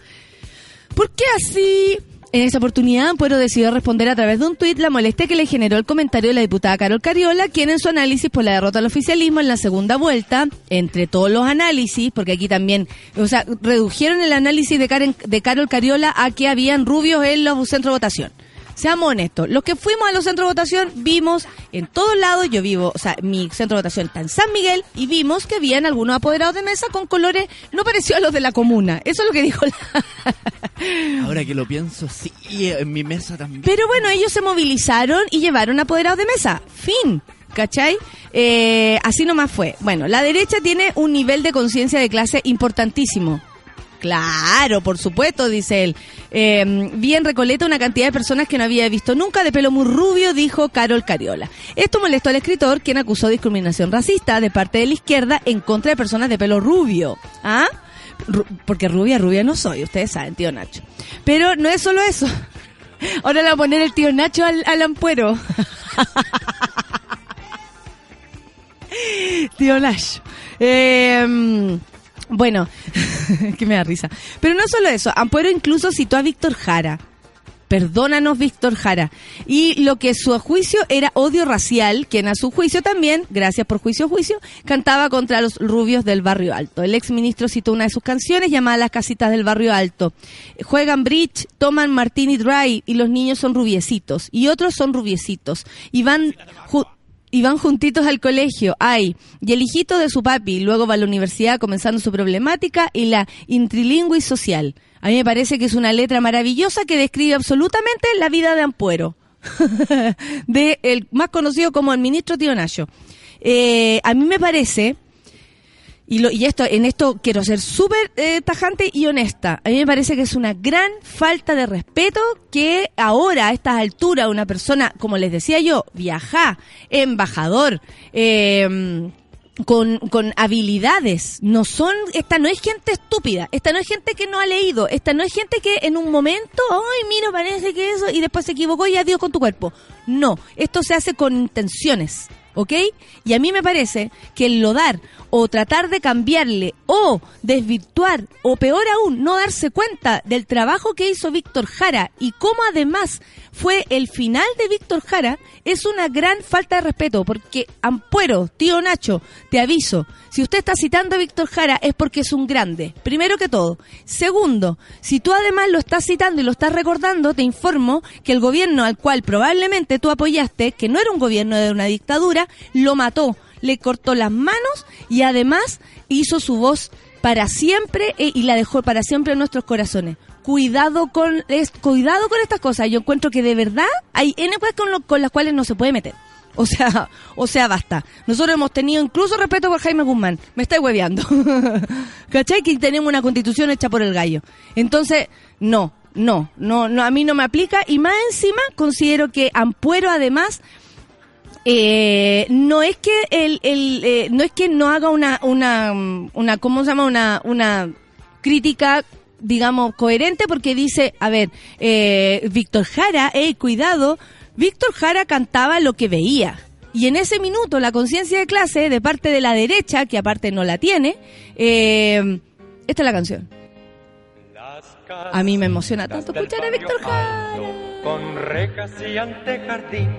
¿por qué así? En esa oportunidad, Ampuero decidió responder a través de un tuit la molestia que le generó el comentario de la diputada Carol Cariola, quien en su análisis por la derrota al oficialismo en la segunda vuelta, entre todos los análisis, porque aquí también, o sea, redujeron el análisis de, de Carol Cariola a que habían rubios en los centros de votación. Seamos honestos, los que fuimos a los centros de votación vimos en todos lados, yo vivo, o sea, mi centro de votación está en San Miguel y vimos que habían algunos apoderados de mesa con colores no parecidos a los de la comuna. Eso es lo que dijo la... Ahora que lo pienso, sí, en mi mesa también. Pero bueno, ellos se movilizaron y llevaron apoderados de mesa. Fin. ¿Cachai? Eh, así nomás fue. Bueno, la derecha tiene un nivel de conciencia de clase importantísimo. Claro, por supuesto, dice él. Eh, bien recoleta una cantidad de personas que no había visto nunca de pelo muy rubio, dijo Carol Cariola. Esto molestó al escritor, quien acusó discriminación racista de parte de la izquierda en contra de personas de pelo rubio. ¿Ah? Porque rubia, rubia no soy, ustedes saben, tío Nacho. Pero no es solo eso. Ahora le va a poner el tío Nacho al, al ampuero. tío Nacho. Eh, bueno, que me da risa. Pero no solo eso, Ampuero incluso citó a Víctor Jara. Perdónanos, Víctor Jara. Y lo que su juicio era odio racial, quien a su juicio también, gracias por juicio juicio, cantaba contra los rubios del barrio alto. El ex ministro citó una de sus canciones llamada Las casitas del barrio alto. Juegan bridge, toman martini dry y los niños son rubiecitos. Y otros son rubiecitos. Y van... y van juntitos al colegio, ay, y el hijito de su papi, luego va a la universidad comenzando su problemática y la intrilingüis social. A mí me parece que es una letra maravillosa que describe absolutamente la vida de Ampuero, de el más conocido como el ministro Tío. Eh, a mí me parece, y, lo, y esto, en esto quiero ser súper eh, tajante y honesta. A mí me parece que es una gran falta de respeto que ahora, a estas alturas, una persona, como les decía yo, viaja, embajador, eh, con, con habilidades. No son, esta no es gente estúpida, esta no es gente que no ha leído, esta no es gente que en un momento, ay, mira, parece que eso, y después se equivocó y adiós con tu cuerpo. No, esto se hace con intenciones. ¿Ok? Y a mí me parece que el lodar o tratar de cambiarle o desvirtuar o peor aún no darse cuenta del trabajo que hizo Víctor Jara y cómo además fue el final de Víctor Jara es una gran falta de respeto porque Ampuero, tío Nacho, te aviso, si usted está citando a Víctor Jara es porque es un grande, primero que todo. Segundo, si tú además lo estás citando y lo estás recordando, te informo que el gobierno al cual probablemente tú apoyaste, que no era un gobierno de una dictadura, lo mató, le cortó las manos y además hizo su voz para siempre eh, y la dejó para siempre en nuestros corazones. Cuidado con cuidado con estas cosas. Yo encuentro que de verdad hay N con, lo- con las cuales no se puede meter. O sea, o sea, basta. Nosotros hemos tenido incluso respeto por Jaime Guzmán. Me estáis hueveando. ¿Cachai? Que tenemos una constitución hecha por el gallo. Entonces, no, no, no, no, a mí no me aplica. Y más encima, considero que Ampuero además eh, no es que el, el, eh, no es que no haga una una una cómo se llama una una crítica digamos coherente porque dice a ver eh, Víctor Jara eh cuidado Víctor Jara cantaba lo que veía y en ese minuto la conciencia de clase de parte de la derecha que aparte no la tiene eh, esta es la canción. A mí me emociona tanto escuchar a Víctor Jara. Con rejas y antejardín,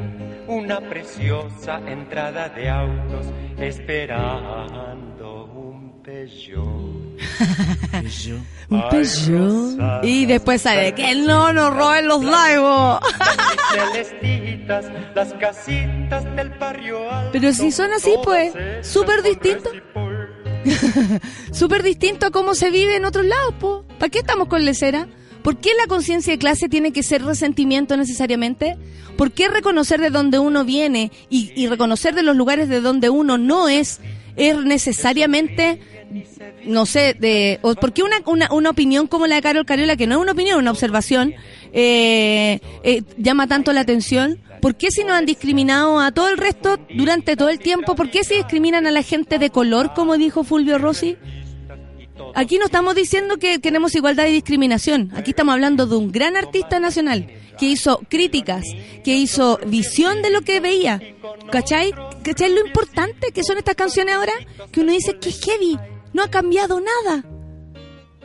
una preciosa entrada de autos esperando un Peugeot. Un Peugeot. Y después sale que no nos roben los laivos. Celestitas, las casitas del barrio alto. Pero si son así, pues, súper distinto. Súper distinto a cómo se vive en otros lados, po. ¿Para qué estamos con lecera? ¿Por qué la conciencia de clase tiene que ser resentimiento necesariamente? ¿Por qué reconocer de dónde uno viene y, y reconocer de los lugares de donde uno no es, es necesariamente no sé, de, o ¿por qué una, una, una opinión como la de Carol Cariola, que no es una opinión, una observación, eh, eh, llama tanto la atención? ¿Por qué si nos han discriminado a todo el resto durante todo el tiempo? ¿Por qué si discriminan a la gente de color, como dijo Fulvio Rossi? Aquí no estamos diciendo que queremos igualdad y discriminación. Aquí estamos hablando de un gran artista nacional que hizo críticas, que hizo visión de lo que veía. ¿Cachai? ¿Cachai lo importante que son estas canciones ahora? Que uno dice que heavy, no ha cambiado nada.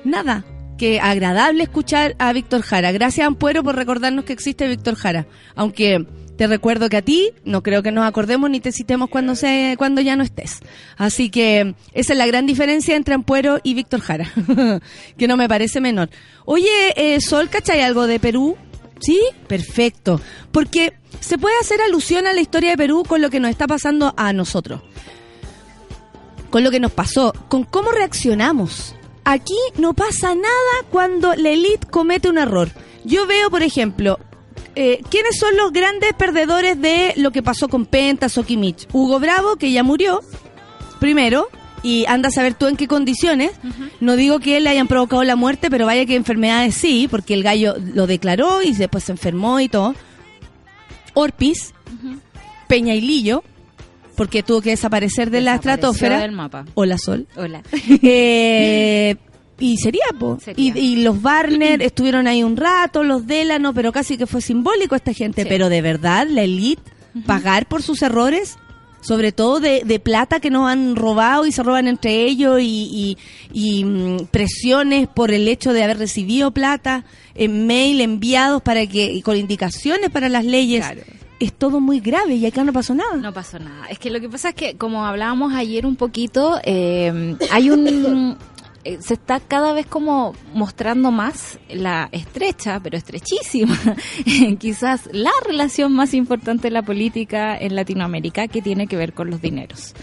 Nada. Que agradable escuchar a Víctor Jara. Gracias, Ampuero, por recordarnos que existe Víctor Jara. Aunque te recuerdo que a ti no creo que nos acordemos ni te citemos cuando se, cuando ya no estés. Así que esa es la gran diferencia entre Ampuero y Víctor Jara, que no me parece menor. Oye, eh, Sol, ¿cachai algo de Perú? ¿Sí? Perfecto. Porque se puede hacer alusión a la historia de Perú con lo que nos está pasando a nosotros. Con lo que nos pasó, con cómo reaccionamos. Aquí no pasa nada cuando la élite comete un error. Yo veo, por ejemplo, eh, ¿quiénes son los grandes perdedores de lo que pasó con Pentas o? Hugo Bravo, que ya murió, primero, y anda a saber tú en qué condiciones. No digo que le hayan provocado la muerte, pero vaya que enfermedades sí, porque el gallo lo declaró y después se enfermó y todo. Orpis, Peña y Lillo, porque tuvo que desaparecer de la estratosfera. del mapa. Hola, Sol. Hola. Eh, y sería, po. Sería. Y, y los Barner estuvieron ahí un rato, los Delano, pero casi que fue simbólico esta gente. Sí. Pero de verdad, la elite, pagar por sus errores, sobre todo de, de plata que nos han robado y se roban entre ellos y, y- y, mm, presiones por el hecho de haber recibido plata en mail enviados para que y con indicaciones para las leyes. Claro. Es todo muy grave y acá no pasó nada. No pasó nada. Es que lo que pasa es que, como hablábamos ayer un poquito, eh, hay un... eh, Se está cada vez como mostrando más la estrecha, pero estrechísima, quizás la relación más importante de la política en Latinoamérica que tiene que ver con los dineros.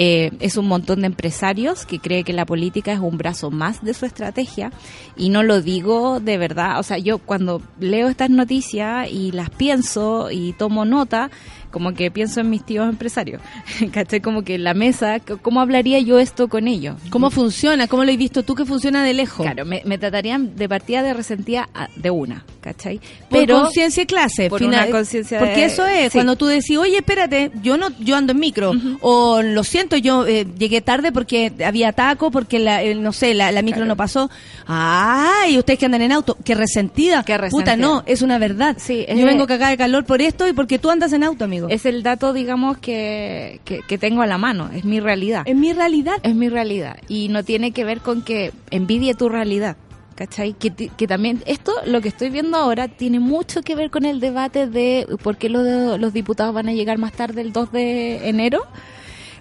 Eh, es un montón de empresarios que cree que la política es un brazo más de su estrategia. Y no lo digo de verdad, o sea, yo cuando leo estas noticias y las pienso y tomo nota, como que pienso en mis tíos empresarios, ¿cachai? Como que en la mesa, ¿cómo hablaría yo esto con ellos? ¿Cómo funciona? ¿Cómo lo he visto tú que funciona de lejos? Claro, me, me tratarían de partida de resentida a- de una, ¿cachai? Por conciencia y clase. por final- una conciencia Porque de- eso es, sí. cuando tú decís, oye, espérate, yo no yo ando en micro. O lo siento, yo eh, llegué tarde porque había taco, porque, la, eh, no sé, la, la micro Claro. no pasó. Ay, ustedes que andan en auto, qué resentida. Qué resentida. Puta, no, es una verdad. Sí, yo vengo cagada de calor por esto y porque tú andas en auto, amigo. Es el dato, digamos, que, que, que tengo a la mano, es mi realidad. Es mi realidad. Es mi realidad. Y no tiene que ver con que envidie tu realidad. ¿Cachai? Que, que también, esto, lo que estoy viendo ahora, tiene mucho que ver con el debate de por qué los, los diputados van a llegar más tarde el 2 de enero.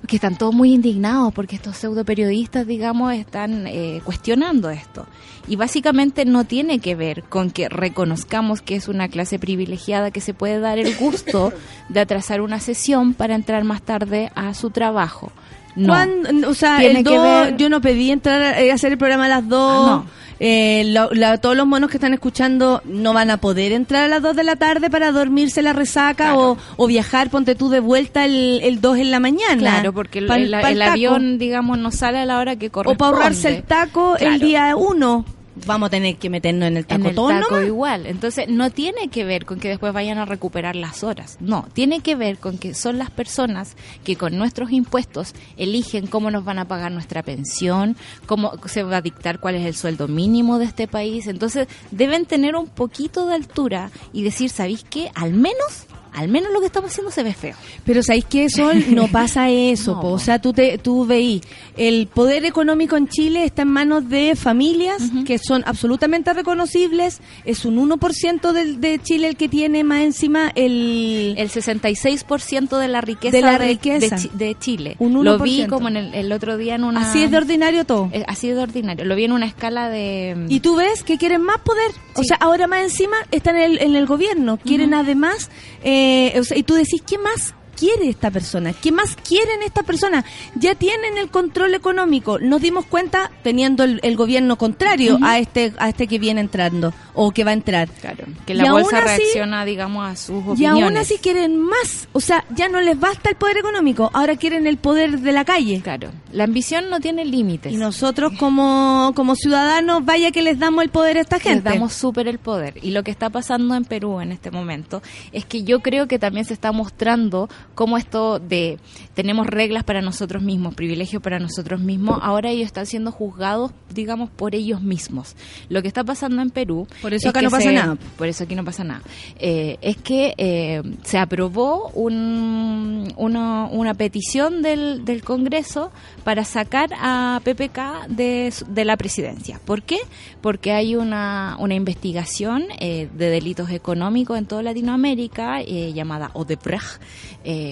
Que están todos muy indignados porque estos pseudo periodistas, digamos, están eh, cuestionando esto. Y básicamente no tiene que ver con que reconozcamos que es una clase privilegiada que se puede dar el gusto de atrasar una sesión para entrar más tarde a su trabajo. No. O sea, el dos, ver- yo no pedí entrar a, eh, hacer el programa a las dos. Ah, no. Eh, la- todos los monos que están escuchando no van a poder entrar a las 2 de la tarde para dormirse la resaca Claro. o, o viajar, ponte tú de vuelta el, el 2 en la mañana. Claro, porque el, Pa'l- el- el avión, digamos, no sale a la hora que O corresponde. para ahorrarse el taco el Claro. día 1. Vamos a tener que meternos en el en taco el todo taco igual. Entonces, no tiene que ver con que después vayan a recuperar las horas. No, tiene que ver con que son las personas que con nuestros impuestos eligen cómo nos van a pagar nuestra pensión, cómo se va a dictar cuál es el sueldo mínimo de este país. Entonces, deben tener un poquito de altura y decir, ¿sabéis qué? Al menos, al menos lo que estamos haciendo se ve feo. Pero ¿sabéis qué, Sol? No pasa eso. No, po. po. O sea, tú, te, tú veí, el poder económico en Chile está en manos de familias que son absolutamente reconocibles. Es un 1% del, de Chile el que tiene más encima el... El 66% de la riqueza De la de, riqueza. de Chi- de Chile. Un Lo vi 1%. como en el, el otro día en una... Así es de ordinario todo. Eh, Así de ordinario. Lo vi en una escala de... Y tú ves que quieren más poder. O sea, ahora más encima están en el, en el gobierno. Quieren además... eh, o sea, y tú decís, ¿qué más? Quiere esta persona? ¿Qué más quieren estas personas? Ya tienen el control económico. Nos dimos cuenta teniendo el, el gobierno contrario a este a este que viene entrando o que va a entrar. Claro, que Y la aún bolsa así- reacciona, digamos, a sus Y opiniones. aún así quieren más. O sea, ya no les basta el poder económico, ahora quieren el poder de la calle. Claro, la ambición no tiene límites. Y nosotros como, como ciudadanos, vaya que les damos el poder a esta Les gente. damos súper el poder. Y lo que está pasando en Perú en este momento es que yo creo que también se está mostrando cómo esto de tenemos reglas para nosotros mismos, privilegios para nosotros mismos, ahora ellos están siendo juzgados, digamos, por ellos mismos. Lo que está pasando en Perú. Por eso es acá no pasa se- nada. Por eso aquí no pasa nada. Eh, es que eh, se aprobó un- una, una petición del, del Congreso para sacar a PPK de, de la presidencia. ¿Por qué? Porque hay una, una investigación eh, de delitos económicos en toda Latinoamérica eh, llamada Odebrecht eh,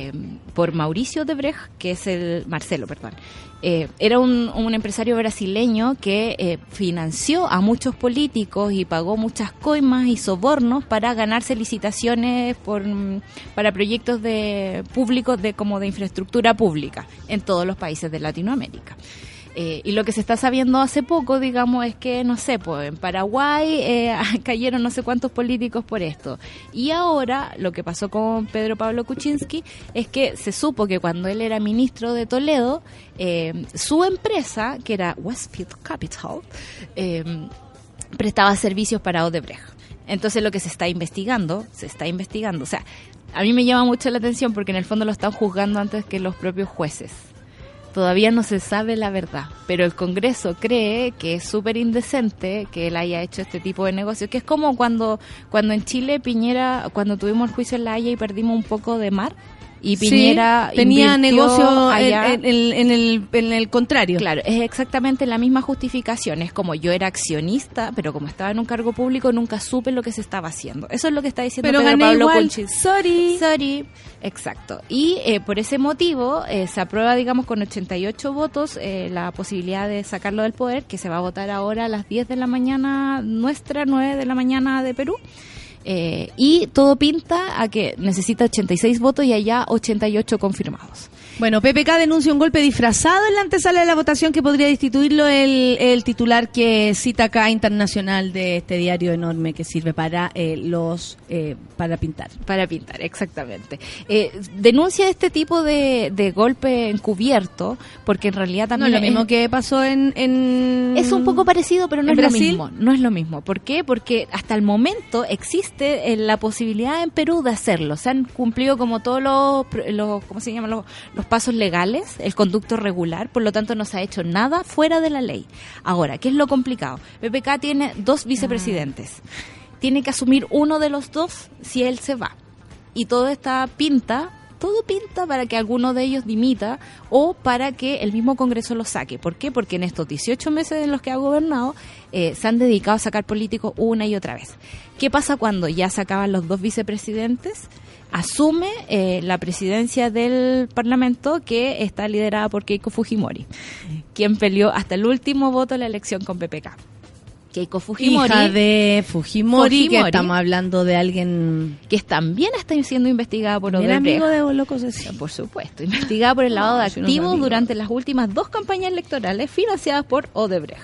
por Mauricio Odebrecht, que es el Marcelo, perdón. Eh, era un, un empresario brasileño que eh, financió a muchos políticos y pagó muchas coimas y sobornos para ganarse licitaciones por, mm, para proyectos de públicos de como de infraestructura pública en todos los países de Latinoamérica. Eh, y lo que se está sabiendo hace poco, digamos, es que, no sé, pues en Paraguay eh, cayeron no sé cuántos políticos por esto. Y ahora lo que pasó con Pedro Pablo Kuczynski es que se supo que cuando él era ministro de Toledo, eh, su empresa, que era Westfield Capital, eh, prestaba servicios para Odebrecht. Entonces lo que se está investigando, se está investigando. O sea, a mí me llama mucho la atención porque en el fondo lo están juzgando antes que los propios jueces. Todavía no se sabe la verdad, pero el Congreso cree que es súper indecente que él haya hecho este tipo de negocios, que es como cuando, cuando en Chile Piñera, cuando tuvimos el juicio en La Haya y perdimos un poco de mar, y Sí, Piñera tenía invirtió negocio en, allá. en- en- en el, en el contrario. Claro, es exactamente la misma justificación. Es como yo era accionista, pero como estaba en un cargo público, nunca supe lo que se estaba haciendo. Eso es lo que está diciendo Pero Pedro gané Pablo igual. Sorry. Sorry. Exacto. Y eh, por ese motivo eh, se aprueba, digamos, con 88 votos eh, la posibilidad de sacarlo del poder, que se va a votar ahora a las 10 de la mañana nuestra, 9 de la mañana de Perú. Eh, y todo pinta a que necesita 86 votos y allá 88 confirmados. Bueno, PPK denuncia un golpe disfrazado en la antesala de la votación que podría destituirlo el, el titular que cita acá internacional de este diario enorme que sirve para eh, los eh, para pintar. Para pintar, exactamente. Eh, denuncia este tipo de, de golpe encubierto, porque en realidad No también es lo mismo es, que pasó en, en es un poco parecido, pero no ¿En es Brasil? lo mismo. No es lo mismo. ¿Por qué? Porque hasta el momento existe eh, la posibilidad en Perú de hacerlo. Se han cumplido como todos los, ¿cómo se llaman? Los, los pasos legales, el conducto regular, por lo tanto no se ha hecho nada fuera de la ley. Ahora, ¿qué es lo complicado? PPK tiene dos vicepresidentes. Tiene que asumir uno de los dos si él se va. Y todo está pinta, todo pinta para que alguno de ellos dimita o para que el mismo Congreso lo saque. ¿Por qué? Porque en estos 18 meses en los que ha gobernado eh, se han dedicado a sacar políticos una y otra vez. ¿Qué pasa cuando ya se acaban los dos vicepresidentes? Asume eh, la presidencia del Parlamento que está liderada por Keiko Fujimori, quien peleó hasta el último voto en la elección con PPK. Keiko Fujimori hija de Fujimori, que estamos hablando de alguien que también está siendo investigada por Odebrecht. amigo de Locos así. Por supuesto, investigada por el lavado de no activos durante las últimas dos campañas electorales financiadas por Odebrecht.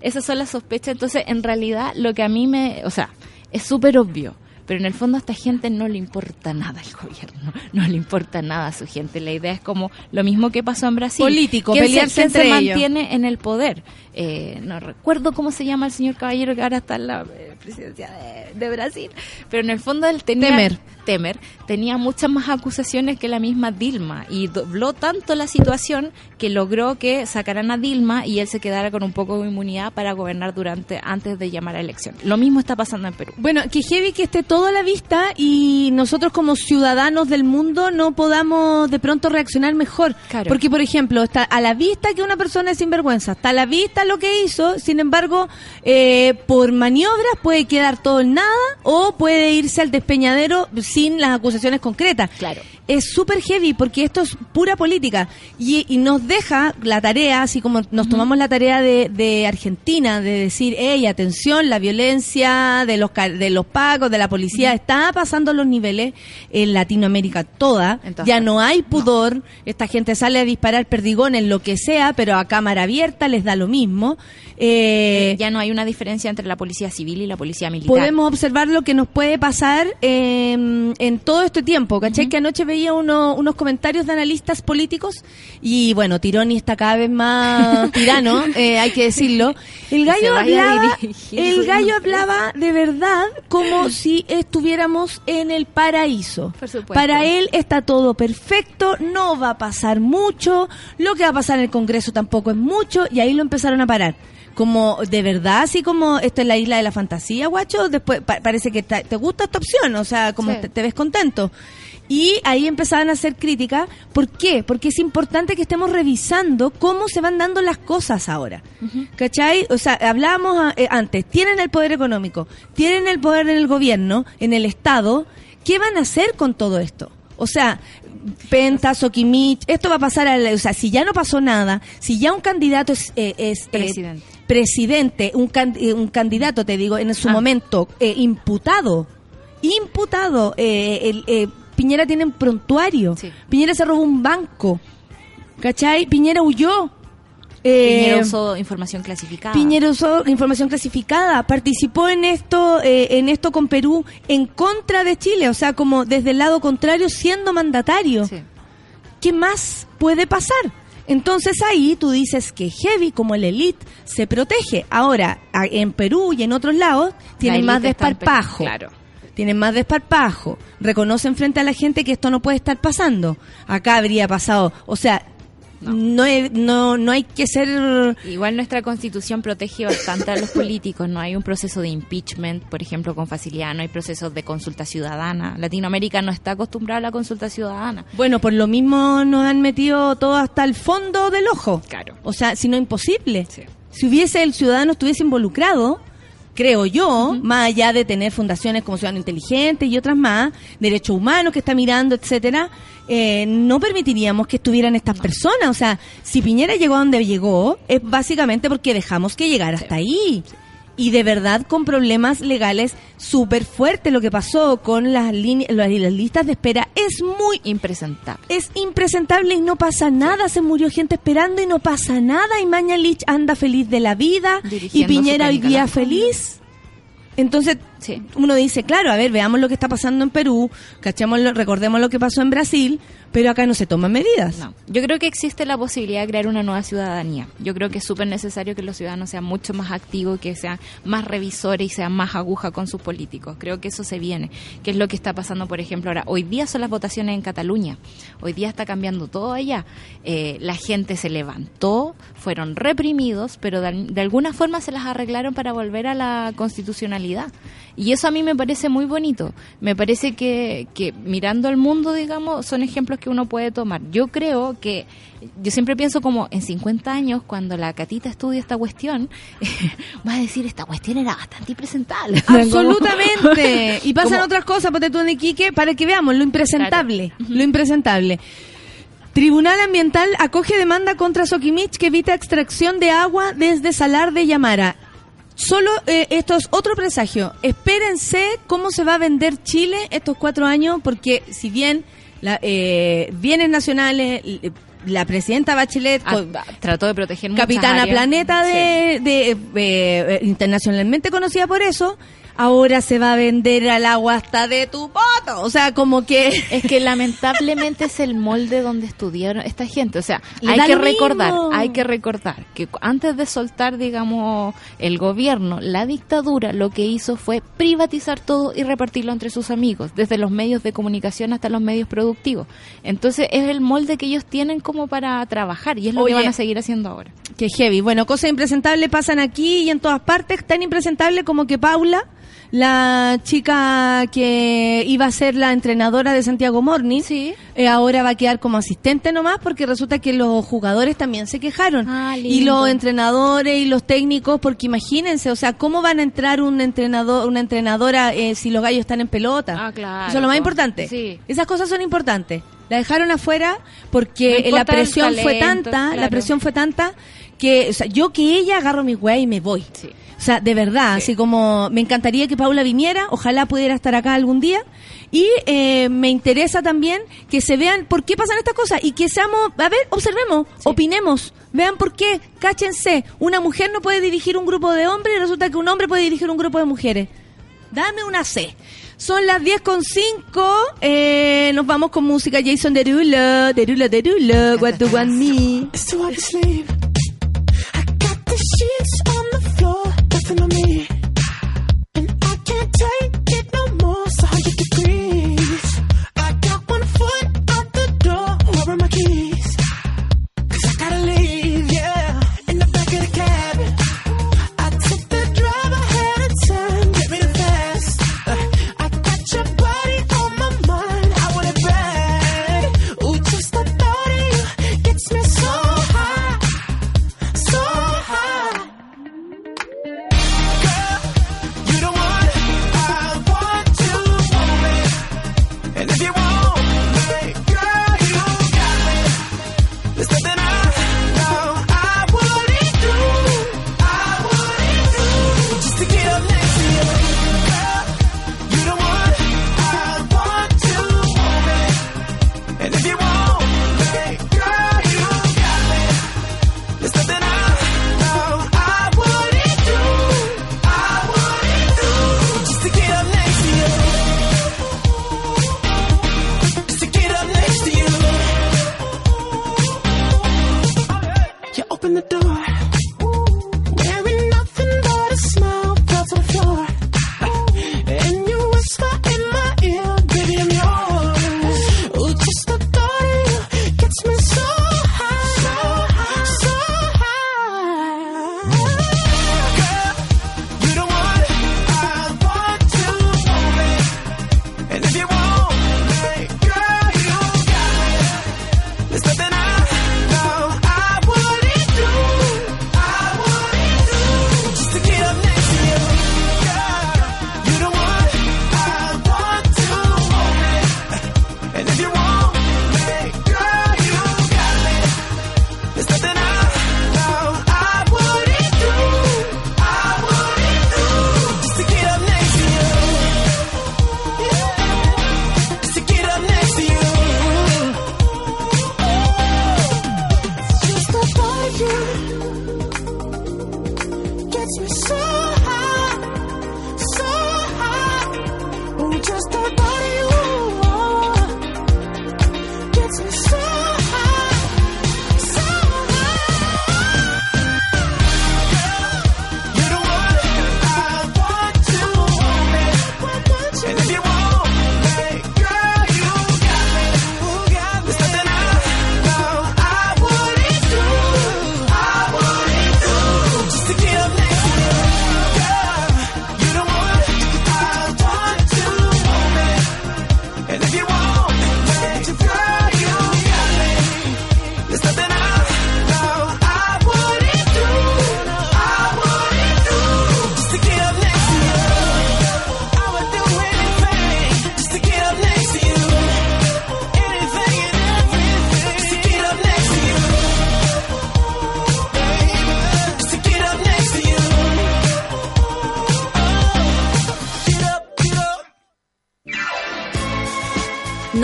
Esas son las sospechas. Entonces, en realidad, lo que a mí me. O sea, es súper obvio. Pero en el fondo a esta gente no le importa nada el gobierno, no le importa nada a su gente. La idea es como lo mismo que pasó en Brasil. Político, ¿Quién se- pelearse quién entre se ellos? mantiene en el poder? Eh, no recuerdo cómo se llama el señor caballero que ahora está en la eh, presidencia de, de Brasil, pero en el fondo él tenía... Temer. Temer tenía muchas más acusaciones que la misma Dilma y dobló tanto la situación que logró que sacaran a Dilma y él se quedara con un poco de inmunidad para gobernar durante antes de llamar a elección. Lo mismo está pasando en Perú. Bueno, que heavy que esté todo a la vista y nosotros como ciudadanos del mundo no podamos de pronto reaccionar mejor. Claro. Porque, por ejemplo, está a la vista que una persona es sinvergüenza, está a la vista lo que hizo, sin embargo, eh, por maniobras puede quedar todo en nada o puede irse al despeñadero sin las acusaciones concretas. Claro. Es súper heavy porque esto es pura política y, y nos deja la tarea, así como nos tomamos la tarea de, de Argentina, de decir, hey, atención, la violencia de los, de los pagos, de la policía está pasando los niveles en Latinoamérica toda. Ya no hay pudor. Esta gente sale a disparar perdigones, lo que sea, pero a cámara abierta les da lo mismo. Eh, ya no hay una diferencia entre la policía civil y la policía militar. podemos observar lo que nos puede pasar eh, en todo este tiempo. ¿Cachai? Que anoche veía uno- unos comentarios de analistas políticos y bueno, Tironi está cada vez más tirano, eh, hay que decirlo. El gallo hablaba, el gallo hablaba de verdad como si estuviéramos en el paraíso. Por. Para él está todo perfecto, no va a pasar mucho, lo que va a pasar en el Congreso tampoco es mucho y ahí lo empezaron a parar. Como de verdad, así como esto es la isla de la fantasía, guacho, después pa- parece que te gusta esta opción, o sea, como Sí. te, te ves contento. Y ahí empezaban a hacer crítica. ¿Por qué? Porque es importante que estemos revisando cómo se van dando las cosas ahora. ¿Cachai? O sea, hablábamos ah, eh, antes, tienen el poder económico, tienen el poder en el gobierno, en el Estado. ¿Qué van a hacer con todo esto? O sea, Penta, Sokimich, esto va a pasar, a la- o sea, si ya no pasó nada, si ya un candidato es, eh, es, eh, Presidente. presidente, un, can- eh, un candidato, te digo, en su Ah. momento, eh, imputado, imputado, el, Piñera tiene un prontuario, Sí. Piñera se robó un banco, ¿cachai? Piñera huyó. Eh, Piñera usó información clasificada. Piñera usó información clasificada, participó en esto, eh, en esto con Perú en contra de Chile, o sea, como desde el lado contrario siendo mandatario. Sí. ¿Qué más puede pasar? Entonces ahí tú dices que Heavy, como el elite, se protege. Ahora, en Perú y en otros lados, tienen más desparpajo. Claro. Tienen más desparpajo. Reconocen frente a la gente que esto no puede estar pasando. Acá habría pasado. O sea, no, no, no hay que ser Igual nuestra constitución protege bastante a los políticos, no hay un proceso de impeachment, por ejemplo, con facilidad, no hay procesos de consulta ciudadana. Latinoamérica no está acostumbrada a la consulta ciudadana. Bueno, por lo mismo nos han metido todo hasta el fondo del ojo. Claro. O sea, si no imposible. Sí. Si hubiese el ciudadano estuviese involucrado, creo yo, más allá de tener fundaciones como Ciudadano Inteligente y otras más, derechos humanos que está mirando, etcétera, eh, no permitiríamos que estuvieran estas personas. O sea, si Piñera llegó a donde llegó, es básicamente porque dejamos que llegara hasta ahí. Y de verdad con problemas legales súper fuertes. Lo que pasó con las, las las listas de espera es muy Impresentable. es impresentable y no pasa nada. Se murió gente esperando y no pasa nada. Y Mañalich anda feliz de la vida. y Piñera hoy día feliz. Entonces, Sí. uno dice, claro, a ver, veamos lo que está pasando en Perú, cachemos lo- recordemos lo que pasó en Brasil, pero acá no se toman medidas. Yo creo que existe la posibilidad de crear una nueva ciudadanía. Yo creo que es súper necesario que los ciudadanos sean mucho más activos, que sean más revisores y sean más aguja con sus políticos. Creo que eso se viene. Que es lo que está pasando, por ejemplo, ahora. Hoy día son las votaciones en Cataluña. Hoy día está cambiando todo allá. Eh, la gente se levantó, fueron reprimidos, pero de alguna forma se las arreglaron para volver a la constitucionalidad. Y eso a mí me parece muy bonito. Me parece que, que mirando al mundo, digamos, son ejemplos que uno puede tomar. Yo creo que, yo siempre pienso como en 50 años, cuando la Catita estudie esta cuestión, va a decir, esta cuestión era bastante impresentable. Absolutamente. y pasan otras cosas, ponte tú en Iquique, para que veamos lo impresentable. Lo impresentable. Tribunal Ambiental acoge demanda contra Sokimich que evita extracción de agua desde Salar de Yamara. Solo eh, esto es otro presagio. Espérense cómo se va a vender Chile estos cuatro años, porque si bien la, eh, bienes nacionales, la presidenta Bachelet Ah, trató de proteger capitana planeta Sí. de, de, eh, eh, internacionalmente conocida por eso, ahora se va a vender al agua hasta de tu poto. O sea, como que Es que lamentablemente es el molde donde estudiaron esta gente. O sea, Le hay que recordar, mismo. hay que recordar que antes de soltar, digamos, el gobierno, la dictadura lo que hizo fue privatizar todo y repartirlo entre sus amigos, desde los medios de comunicación hasta los medios productivos. Entonces es el molde que ellos tienen como para trabajar y es lo Oye. que van a seguir haciendo ahora. que heavy. Bueno, cosas impresentables pasan aquí y en todas partes, tan impresentable como que Paula, la chica que iba a ser la entrenadora de Santiago Morning, Sí. eh, ahora va a quedar como asistente nomás porque resulta que los jugadores también se quejaron. Ah, y los entrenadores y los técnicos, porque imagínense, o sea, ¿cómo van a entrar un entrenador, una entrenadora eh, si los gallos están en pelota? Ah, claro, Eso es lo más po. importante. Sí. Esas cosas son importantes. La dejaron afuera porque No la presión fue tanta, la presión fue tanta que, o sea, yo que ella agarro mi weá y me voy. O sea, de verdad, así como me encantaría que Paula viniera, ojalá pudiera estar acá algún día. Y eh, me interesa también que se vean por qué pasan estas cosas y que seamos, a ver, observemos, opinemos, vean por qué, cáchense. Una mujer no puede dirigir un grupo de hombres y resulta que un hombre puede dirigir un grupo de mujeres. Dame una C. Son las 10 con 5. Eh, nos vamos con música Jason Derulo. Derulo, Derulo. What do you want me? The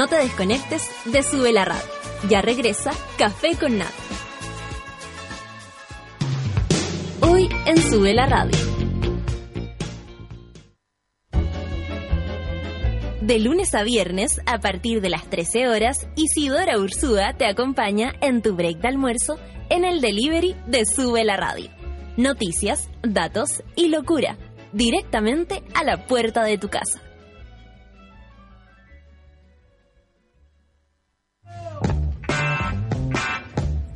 Te desconectes de Sube la Radio. Ya regresa Café con Nat. Hoy en Sube la Radio. De lunes a viernes, a partir de las 13 horas, Isidora Ursúa te acompaña en tu break de almuerzo en el delivery de Sube la Radio. Noticias, datos y locura, directamente a la puerta de tu casa.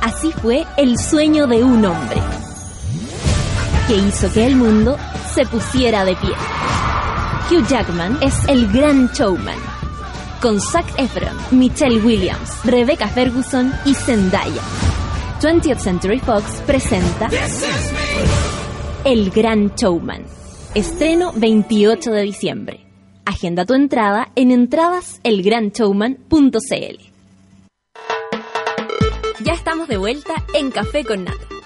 Así fue el sueño de un hombre. que hizo que el mundo se pusiera de pie. Hugh Jackman es el gran showman. Con Zac Efron, Michelle Williams, Rebecca Ferguson y Zendaya. 20th Century Fox presenta El Gran Showman. Estreno 28 de diciembre. Agenda tu entrada en entradaselgranshowman.cl. Ya estamos de vuelta en Café con Nata.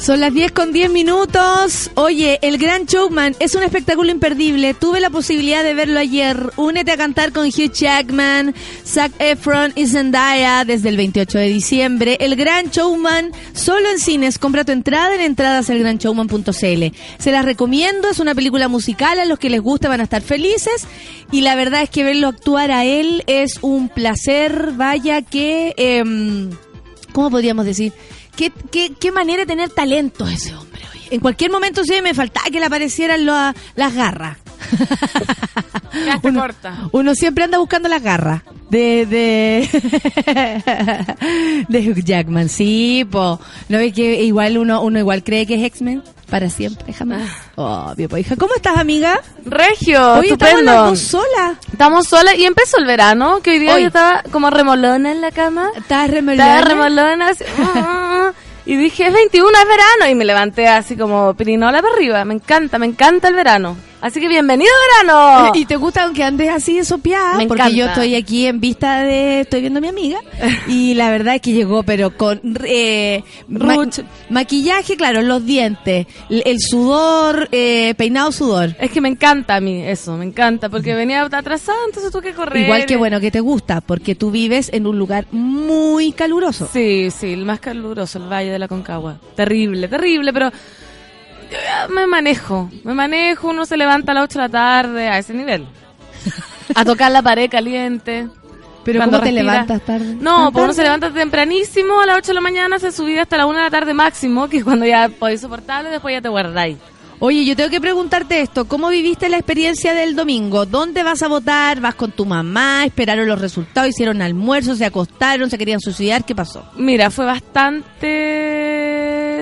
Son las 10 con 10 minutos. Oye, El Gran Showman es un espectáculo imperdible. Tuve la posibilidad de verlo ayer. Únete a cantar con Hugh Jackman, Zac Efron y Zendaya desde el 28 de diciembre. El Gran Showman solo en cines. Compra tu entrada en entradaselgranshowman.cl. Se las recomiendo. Es una película musical. A los que les gusta van a estar felices. Y la verdad es que verlo actuar a él es un placer. Vaya que... em, ¿Cómo podríamos decir? ¿Qué, qué, qué manera de tener talento ese hombre, oye. En cualquier momento sí me faltaba que le aparecieran las garras. Quedaste corta. Uno siempre anda buscando las garras de de de Hugh Jackman, sí, po. No ve que igual uno uno igual cree que es X-Men para siempre, jamás. Obvio, po, hija. ¿Cómo estás, amiga? Regio, estamos estupendo. dos solas. Estamos solas y empezó el verano, que hoy día Hoy. yo estaba como remolona en la cama. ¿Estás remolona? Estaba remolona. así, ah, y dije, es 21, es verano. Y me levanté así como pirinola para arriba. Me encanta, me encanta el verano. Así que bienvenido verano. ¿Y te gusta aunque andes así de sopiada? Me Porque encanta. yo estoy aquí en vista de... Estoy viendo a mi amiga. Y la verdad es que llegó, pero con... Eh, ma- maquillaje, claro, los dientes, el, sudor, eh, peinado sudor. Es que me encanta a mí eso, me encanta. Porque venía atrasada, entonces tuve que correr. Igual que bueno que te gusta, porque tú vives en un lugar muy caluroso. Sí, sí, el más caluroso, el Valle de la Concagua. Terrible, terrible, pero me manejo. Me manejo, uno se levanta a las 8 de la tarde, a ese nivel. A tocar la pared caliente. Pero Cuando ¿cómo te levantas tarde? No, ¿Tan pues uno se levanta tempranísimo a las 8 de la mañana, se subía hasta la 1 de la tarde máximo, que es cuando ya podéis soportarlo y después ya te guardáis. Oye, yo tengo que preguntarte esto. ¿Cómo viviste la experiencia del domingo? ¿Dónde vas a votar? ¿Vas con tu mamá? ¿Esperaron los resultados? ¿Hicieron almuerzo? ¿Se acostaron? ¿Se querían suicidar? ¿Qué pasó? Mira, fue bastante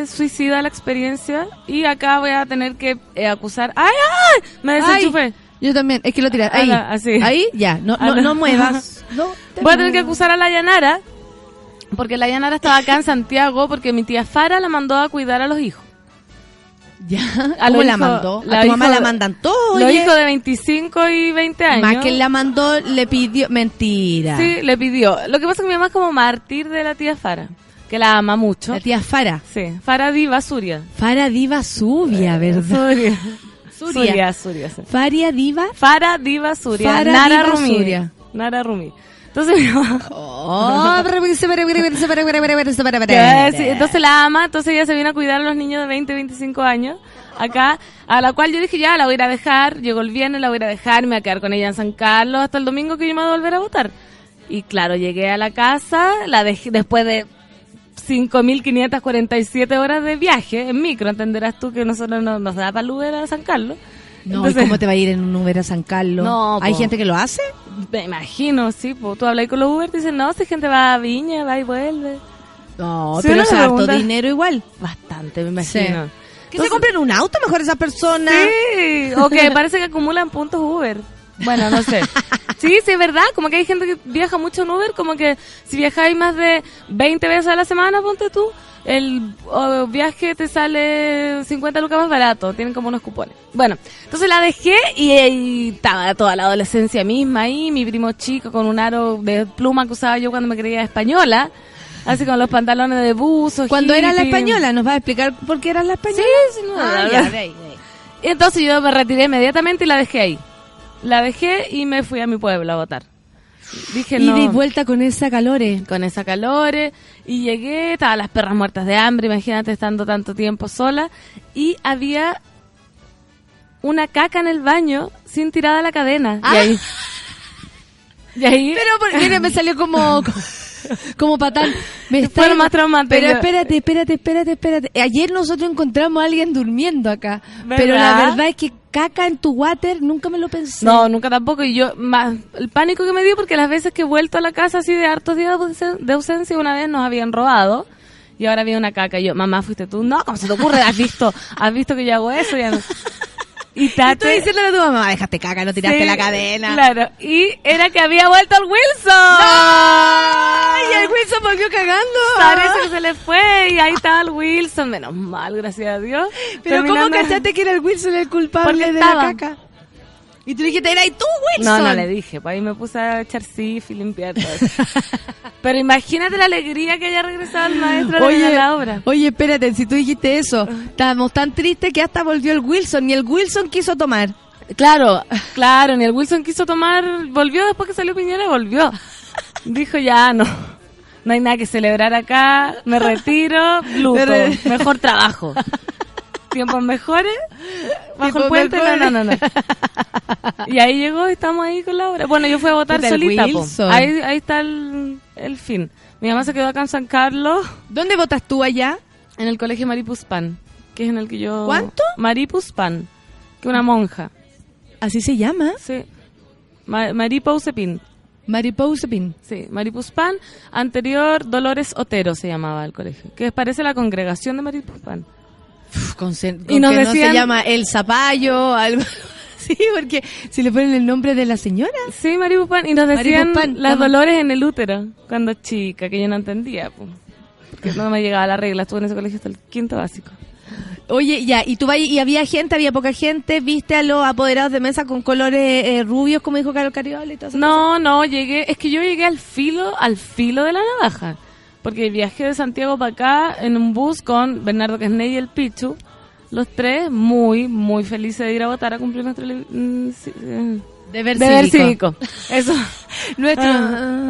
suicida la experiencia y acá voy a tener que eh, acusar... ¡Ay, ay! Me desenchufé. Ay, yo también. Es que lo tiras. Ahí. Ala, así. Ahí, ya. No, no, Ala. no muevas. No, te Voy a tener que muevas. acusar a la Yanara, porque la Yanara estaba acá en Santiago, porque mi tía Fara la mandó a cuidar a los hijos. Ya. A ¿Cómo la mandó? la A tu mamá la mandan todo. Los hijos de 25 y 20 años. Más que la mandó, le pidió. Mentira. Sí, le pidió. Lo que pasa es que mi mamá es como mártir de la tía Fara, que la ama mucho. La tía Fara. Sí, Fara Diva Suria. Fara Diva Subia, ¿verdad? Suria. Suria. Suria, Suria. sí. Faria Diva. Fara Diva Suria. Fara Nara Diva Rumi. Suria. Nara Rumi. Entonces. Oh, entonces la ama, entonces ella se viene a cuidar a los niños de 20, 25 años acá, a la cual yo dije, ya, la voy a ir a dejar, llegó el viernes, la voy a ir a dejar, me voy a quedar con ella en San Carlos hasta el domingo que yo me voy a volver a votar. Y claro, llegué a la casa, la dejé después de 5.547 horas de viaje en micro, entenderás tú que nosotros no nos da para el Uber a San Carlos. No, Entonces- ¿y cómo te va a ir en un Uber a San Carlos? No, ¿Hay po. gente que lo hace? Me imagino, sí, pues tú hablas con los Uber, te dicen, no, si gente va a Viña, va y vuelve. No, Sí, pero es harto dinero igual. Bastante, me imagino. Que se compren un auto mejor esa persona. Sí, o que parece que acumulan puntos Uber. Bueno, no sé. Sí, sí, es verdad. Como que hay gente que viaja mucho en Uber, como que si viajáis más de 20 veces a la semana, ponte tú, el viaje te sale 50 lucas más barato. Tienen como unos cupones. Bueno, entonces la dejé y, y estaba toda la adolescencia misma ahí, mi primo chico con un aro de pluma que usaba yo cuando me creía española. Así con los pantalones de buzo. Cuando era la española, ¿nos vas a explicar por qué era la española? Sí, sí, no, Ah, la ya, verdad. de ahí, de ahí. Y entonces yo me retiré inmediatamente y la dejé ahí. La dejé y me fui a mi pueblo a votar. Dije Y no. de vuelta con esa calore. Con esa calore. Y llegué, estaban las perras muertas de hambre, imagínate estando tanto tiempo sola. Y había una caca en el baño sin tirada la cadena. Y ahí. Y ahí. Pero mira, me salió como como patán. Me Fue lo más traumante. Pero espérate, espérate, espérate, espérate. Ayer nosotros encontramos a alguien durmiendo acá. Pero la ¿Verdad? es que caca en tu water nunca me lo pensé. No, nunca tampoco. Y yo, más, el pánico que me dio porque las veces que he vuelto a la casa así de hartos días de ausen- de ausencia, una vez nos habían robado. Y ahora viene una caca. Y yo, mamá, ¿fuiste tú? No, ¿cómo se te ocurre? ¿Has visto? ¿Has visto que yo hago eso? Ya no. Y Y tú Tate... diciéndole a tu mamá, déjate caca, no tiraste Sí, la cadena. Claro. Y era que había vuelto el Wilson. ¡Ay! El Wilson volvió cagando. Parece que se le fue y ahí estaba el Wilson. Menos mal, gracias a Dios. Pero ¿cómo Terminando- cachaste que era el Wilson el culpable Porque de estaba. la caca? Y tú dijiste, era y tú, No, Wilson. no le dije, pues ahí me puse a echar sif y limpiar todo eso. Pero imagínate la alegría que haya regresado el maestro a la obra. oye, espérate, si tú dijiste eso, estábamos tan tristes que hasta volvió el Wilson, ni el Wilson quiso tomar. Claro, claro, ni el Wilson quiso tomar, volvió después que salió Piñera, volvió. Dijo ya, no, no hay nada que celebrar acá, me retiro, luto, mejor trabajo. Tiempos mejores, bajo el puente, no, mejores. no, no, no. Y ahí llegó y estamos ahí con la obra. Bueno, yo fui a votar solita. Ahí, ahí está el, el fin. Mi mamá se quedó acá en San Carlos, ¿Dónde votas tú allá? en el colegio Maripuzpan, que es en el que yo... ¿Cuánto? Maripuzpan, que una monja. Así se llama. Sí. Ma Maripousepin. Maripousepin. Sí, Maripuzpan. Anterior, Dolores Otero se llamaba el colegio. Que parece la congregación de Maripuzpan. Con, Y nos que no se decían- llama El Zapallo, algo Sí, porque si le ponen el nombre de la señora. Sí, Maripuzpan. Y nos decían Maripuzpan, las. Dolores en el útero cuando chica, que yo no entendía. po. Porque no me llegaba la regla. Estuve en ese colegio hasta el quinto básico. Oye, ya, y tú vas y había gente, había poca gente, viste a los apoderados de mesa con colores eh, rubios, como dijo Carol Cariola y todo eso. No, no, llegué, es que yo llegué al filo, al filo de la navaja. Porque viajé de Santiago para acá en un bus con Bernardo Quesney y el Pichu. Los tres muy, muy felices de ir a votar a cumplir nuestro mm, sí, eh, Deber deber cívico. cívico. Eso. Nuestro. Ah.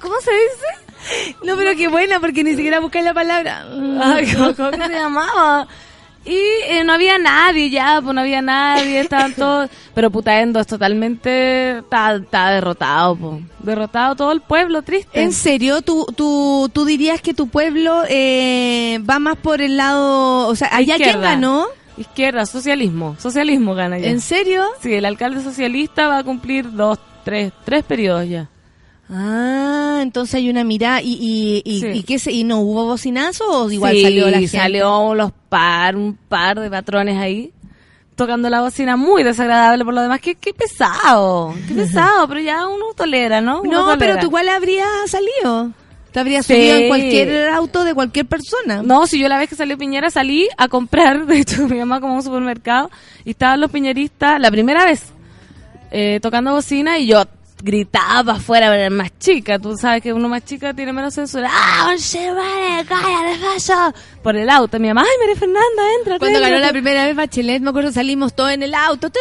¿Cómo se dice? No, pero qué buena, porque ni siquiera buscé la palabra. Ay, ¿cómo, cómo que se llamaba? Y eh, no había nadie ya, pues no había nadie, estaban todos... Pero Putaendo es totalmente... Está, derrotado, pues. Derrotado todo el pueblo, triste. ¿En serio? ¿Tú, tú, tú dirías que tu pueblo eh, va más por el lado... O sea, ¿allá quién ganó? Izquierda, socialismo. Socialismo gana ya. ¿En serio? Sí, el alcalde socialista va a cumplir dos, tres, tres periodos ya. Ah, entonces hay una mirada. ¿Y, y, y, Sí. y qué se- y no hubo bocinazo o igual sí, salió la gente? salió los par, un par de patrones ahí tocando la bocina muy desagradable por lo demás. Qué, qué pesado, qué pesado, pero ya uno tolera, ¿no? Uno No, pero tú igual habrías salido. Te habrías Sí. subido en cualquier auto de cualquier persona. No, si yo la vez que salió Piñera salí a comprar, de hecho mi mamá como a un supermercado y estaban los piñeristas la primera vez eh, tocando bocina y yo gritaba afuera, pero era más chica, tú sabes que uno más chica tiene menos censura. ¡Ah, conche madre, cállate, fallo! Por el auto, mi mamá, ¡ay, María Fernanda, entra! Cuando entra". ganó la primera vez Bachelet, me acuerdo, salimos todos en el auto tu,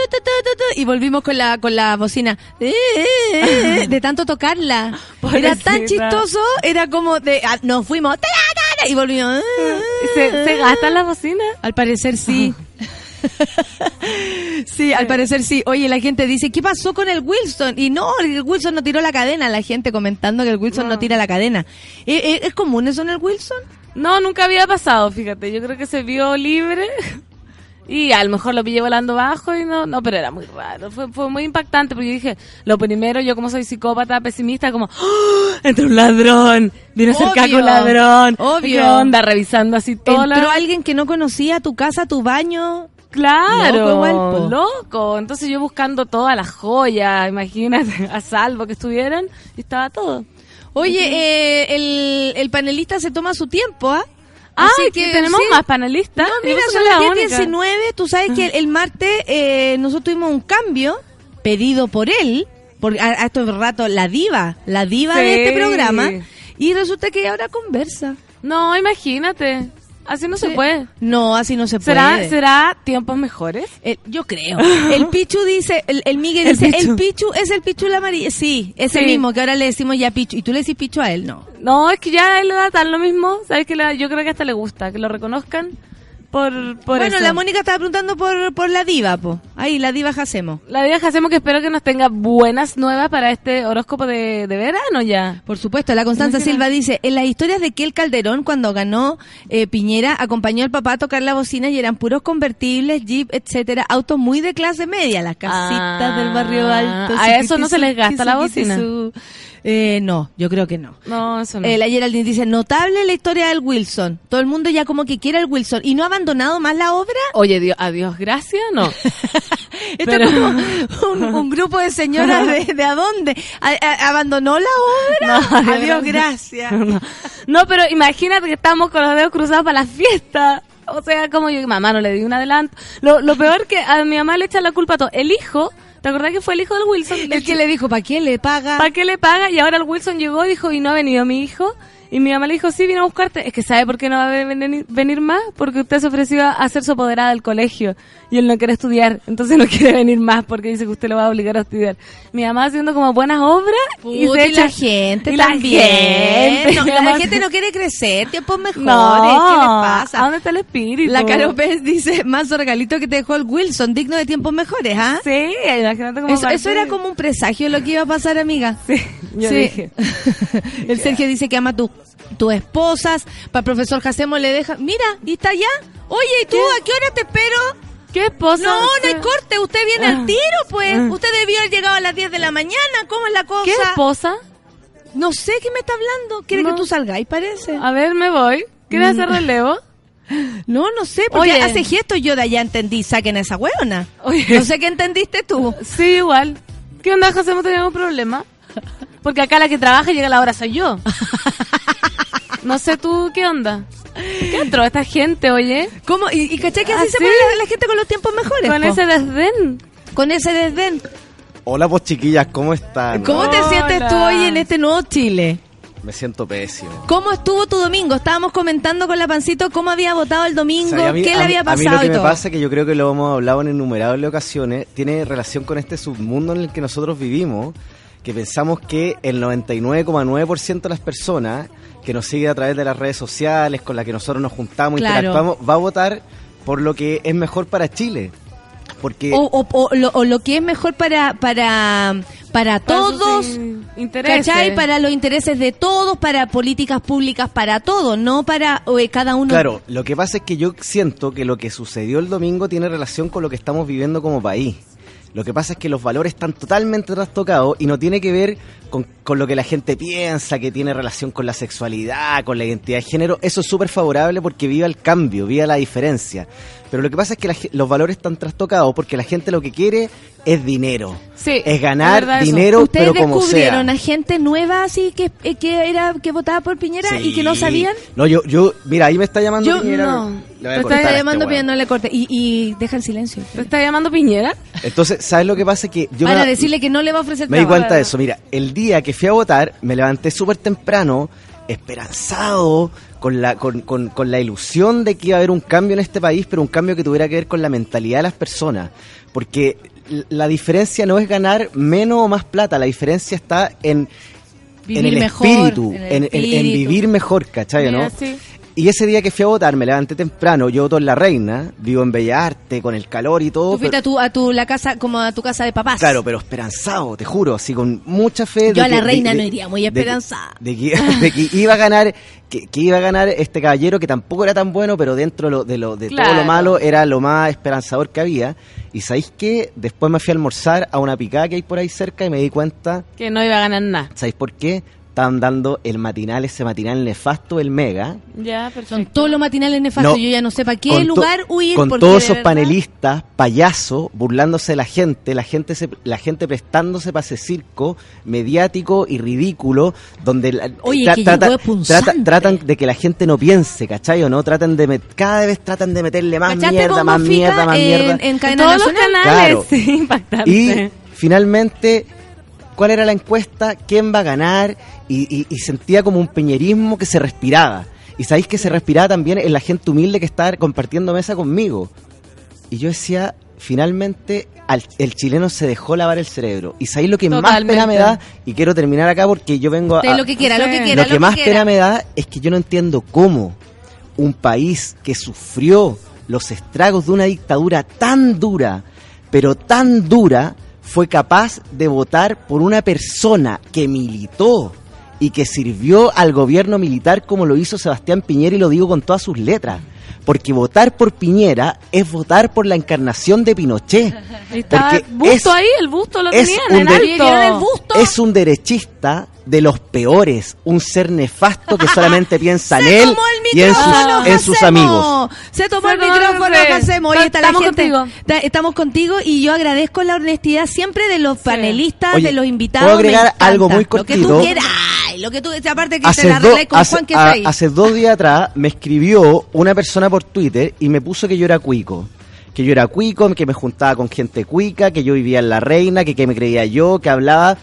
y volvimos con la con la bocina Eh, eh, eh, de tanto tocarla. Era tan chistoso, era como de ah, nos fuimos y volvimos. eh, ¿Se, se gastan las bocinas? Al parecer sí. sí, al parecer sí. Oye, la gente dice, ¿qué pasó con el Wilson? Y no, el Wilson no tiró la cadena. La gente comentando que el Wilson no, tira la cadena. ¿Es, es- es común eso en el Wilson? No, nunca había pasado, fíjate. Yo creo que se vio libre y a lo mejor lo pillé volando bajo y no, no, pero era muy raro. Fue, fue muy impactante porque yo dije, lo primero, yo como soy psicópata, pesimista, como, ¡Oh! entró un ladrón, vino a caco un ladrón. obvio. ¿Qué onda? Revisando así todo. Entró alguien que no conocía tu casa, tu baño. Claro, Loco igual, loco. Entonces yo buscando todas las joyas, imagínate, a salvo que estuvieran, y estaba todo. Oye, eh, el, el panelista se toma su tiempo, ¿ah? Ah, Así que tenemos sí. más panelistas. No, mira, son las la única. 10.19. Tú sabes que el, el martes eh, nosotros tuvimos un cambio pedido por él, por a, a estos rato, la diva, la diva de este programa. Y resulta que ahora conversa. No, imagínate. Así no se puede. No, así no se ¿Será, puede. ¿Será tiempos mejores? Eh, yo creo. El Pichu dice, el, el Miguel El dice, Pichu. el Pichu es el Pichu la amarilla. Sí, ese Sí. mismo que ahora le decimos ya Pichu. Y tú le decís Pichu a él, no. No, es que ya a él le da tan lo mismo. ¿Sabes que Yo creo que hasta le gusta que lo reconozcan por, por bueno, eso. la Mónica estaba preguntando por, por la diva, po. Ahí, la diva Jacemo. La diva hacemos que espero que nos tenga buenas nuevas para este horóscopo de, de verano ya. Por supuesto, la Constanza. Silva dice, en las historias de que el Calderón, cuando ganó eh, Piñera, acompañó al papá a tocar la bocina y eran puros convertibles, jeep, etcétera, autos muy de clase media, las casitas Ah, del barrio alto. a eso no se les gasta la bocina. Eh, no, yo creo que no. No, eso no. Eh, la Geraldine dice, notable la historia del Wilson. Todo el mundo ya como que quiere al Wilson. ¿Y no ha abandonado más la obra? Oye, Dios, adiós, gracias, no. Esto Pero- es como un, un grupo de señoras de, de a dónde. ¿A- a- ¿Abandonó la obra? No, adiós, Adiós, gracias. No. No, pero imagínate que estamos con los dedos cruzados para la fiesta. O sea, como yo, mamá, no le di un adelanto. Lo, lo peor que a mi mamá le echa la culpa a todo. El hijo, ¿te acordás que fue el hijo del Wilson? El que le dijo, ¿para qué le paga? ¿Para qué le paga? Y ahora el Wilson llegó y dijo, ¿y no ha venido mi hijo? Y mi mamá le dijo, sí, vino a buscarte. Es que ¿sabe por qué no va a venir, venir más? Porque usted se ofreció a ser su apoderada del colegio. Y él no quiere estudiar. Entonces no quiere venir más porque dice que usted lo va a obligar a estudiar. Mi mamá haciendo como buenas obras y se y echa... la gente y también. gente. No, Mi la gente no quiere crecer, tiempos mejores. No, ¿Qué les pasa? ¿A dónde está el espíritu? La Caro Pérez dice, más regalito que te dejó el Wilson, digno de tiempos mejores, ¿ah? Sí, imagínate cómo Eso, eso era como un presagio lo que iba a pasar, amiga. Sí, yo Sí. dije. el Sergio dice que ama a tu, tus esposas. Para el profesor Jacemo le deja. Mira, ¿y está allá? Oye, ¿y tú a qué hora te espero? ¿Qué esposa? No, no hay corte. Usted viene Ah. al tiro, pues. Ah. Usted debió haber llegado a las 10 de la mañana. ¿Cómo es la cosa? ¿Qué esposa? No sé qué me está hablando. ¿Quiere No. que tú salgáis, parece? A ver, me voy. ¿Quieres hacer relevo? No, no sé, porque Oye. hace gestos yo de allá entendí, saquen a esa hueona. Oye. No sé qué entendiste tú. Sí, igual. ¿Qué onda, José? ¿No tenemos problema? Porque acá la que trabaja y llega la hora soy yo. No sé tú, ¿qué onda? ¿Qué entró esta gente, oye? ¿Cómo? ¿Y, y caché que así ¿Ah, se sí? pone la, la gente con los tiempos mejores? Con po? ese desdén. Con ese desdén. Hola, pues chiquillas, ¿cómo están? ¿Cómo te sientes tú hoy en este nuevo Chile? Me siento pésimo. ¿Cómo estuvo tu domingo? Estábamos comentando con la pancito cómo había votado el domingo, O sea, a mí- qué le había A mí pasado lo que y me pasa, que yo creo que lo hemos hablado en innumerables ocasiones, tiene relación con este submundo en el que nosotros vivimos, que pensamos que el 99,9% de las personas que nos sigue a través de las redes sociales, con las que nosotros nos juntamos, Claro. interactuamos, va a votar por lo que es mejor para Chile. Porque O, o- o lo, o lo que es mejor para para para todos, Intereses. ¿cachai? Para los intereses de todos, para políticas públicas para todos, no para eh, cada uno. Claro, lo que pasa es que yo siento que lo que sucedió el domingo tiene relación con lo que estamos viviendo como país. Lo que pasa es que los valores están totalmente trastocados y no tiene que ver con, con lo que la gente piensa, que tiene relación con la sexualidad, con la identidad de género. Eso es súper favorable porque viva el cambio, viva la diferencia. Pero lo que pasa es que la los valores están trastocados porque la gente lo que quiere es dinero. Sí, Es ganar dinero, Ustedes pero como descubrieron sea. a gente nueva así que eh, que era que votaba por Piñera y que no sabían. No, yo, yo, mira, ahí me está llamando Yo Piñera. no. Le está este llamando. Piñera, no le corte y, y deja el silencio. ¿Te está llamando Piñera? Entonces, ¿sabes lo que pasa? Que yo para me- decirle que no le va a ofrecer Me di cuenta de eso. Mira, el día que fui a votar, me levanté súper temprano, esperanzado, con la, con, con- con la ilusión de que iba a haber un cambio en este país, pero un cambio que tuviera que ver con la mentalidad de las personas. Porque la diferencia no es ganar menos o más plata, la diferencia está en, Vivir en el mejor, espíritu, en el en, en- en espíritu. vivir mejor, ¿cachai? Mira, ¿no? sí. Y ese día que fui a votar, me levanté temprano, yo voto en La Reina, vivo en Bella Arte, con el calor y todo. Tú fuiste pero- a tu, a tu la casa como a tu casa de papás. Claro, pero esperanzado, te juro, así con mucha fe. Yo de a la que- reina de- no de- iría muy de que- esperanzada. De que, de que iba a ganar, que, que iba a ganar este caballero que tampoco era tan bueno, pero dentro de, lo, de, lo- de todo Claro. lo malo era lo más esperanzador que había. Y sabéis qué, después me fui a almorzar a una picada que hay por ahí cerca y me di cuenta, Que no iba a ganar nada. ¿sabéis por qué? Estaban dando el matinal, ese matinal nefasto, el Mega. Ya, perfecto. Son todos los matinales nefastos. No, Yo ya no sé para qué lugar huir. Con porque todos esos verdad- panelistas, payasos, burlándose de la gente, la gente se, la gente prestándose para ese circo mediático y ridículo, donde la- Oye, tra- que trata- trata- tratan de que la gente no piense, ¿cachai o no? Tratan de met- cada vez tratan de meterle más ¿Cachaste mierda, más mierda, más en, mierda. En Todos los canales, Claro. sí, impactante. Y finalmente, ¿cuál era la encuesta? ¿Quién va a ganar? Y, y- y sentía como un peñerismo que se respiraba. Y sabéis que se respiraba también en la gente humilde que estaba compartiendo mesa conmigo. Y yo decía, finalmente al- el chileno se dejó lavar el cerebro. Y sabéis lo que más pena me da, y quiero terminar acá porque yo vengo a... Usted lo que quiera, lo que quiera. lo que más quiera. pena me da es que yo no entiendo cómo un país que sufrió los estragos de una dictadura tan dura, pero tan dura, fue capaz de votar por una persona que militó y que sirvió al gobierno militar como lo hizo Sebastián Piñera y lo digo con todas sus letras. Porque votar por Piñera es votar por la encarnación de Pinochet. Está Porque busto es- ahí, el busto lo tenían en alto. ¿Vieron el busto? Es un derechista de los peores, un ser nefasto que solamente piensa en él y en sus, en sus amigos. Se tomó Se el micrófono, Jacemo. Oye, está la Estamos gente- contigo. ta- estamos contigo y yo agradezco la honestidad siempre de los panelistas, Oye, de los invitados. ¿puedo agregar encanta. algo muy Lo que cortito? tú quieras. Lo que tú, aparte que te Hace, la do- arreglé con hace- Juan que a- ahí. hace dos días atrás me escribió una persona por Twitter y me puso que yo era cuico. Que yo era cuico, que me juntaba con gente cuica, que yo vivía en La Reina, que, que me creía yo, que hablaba.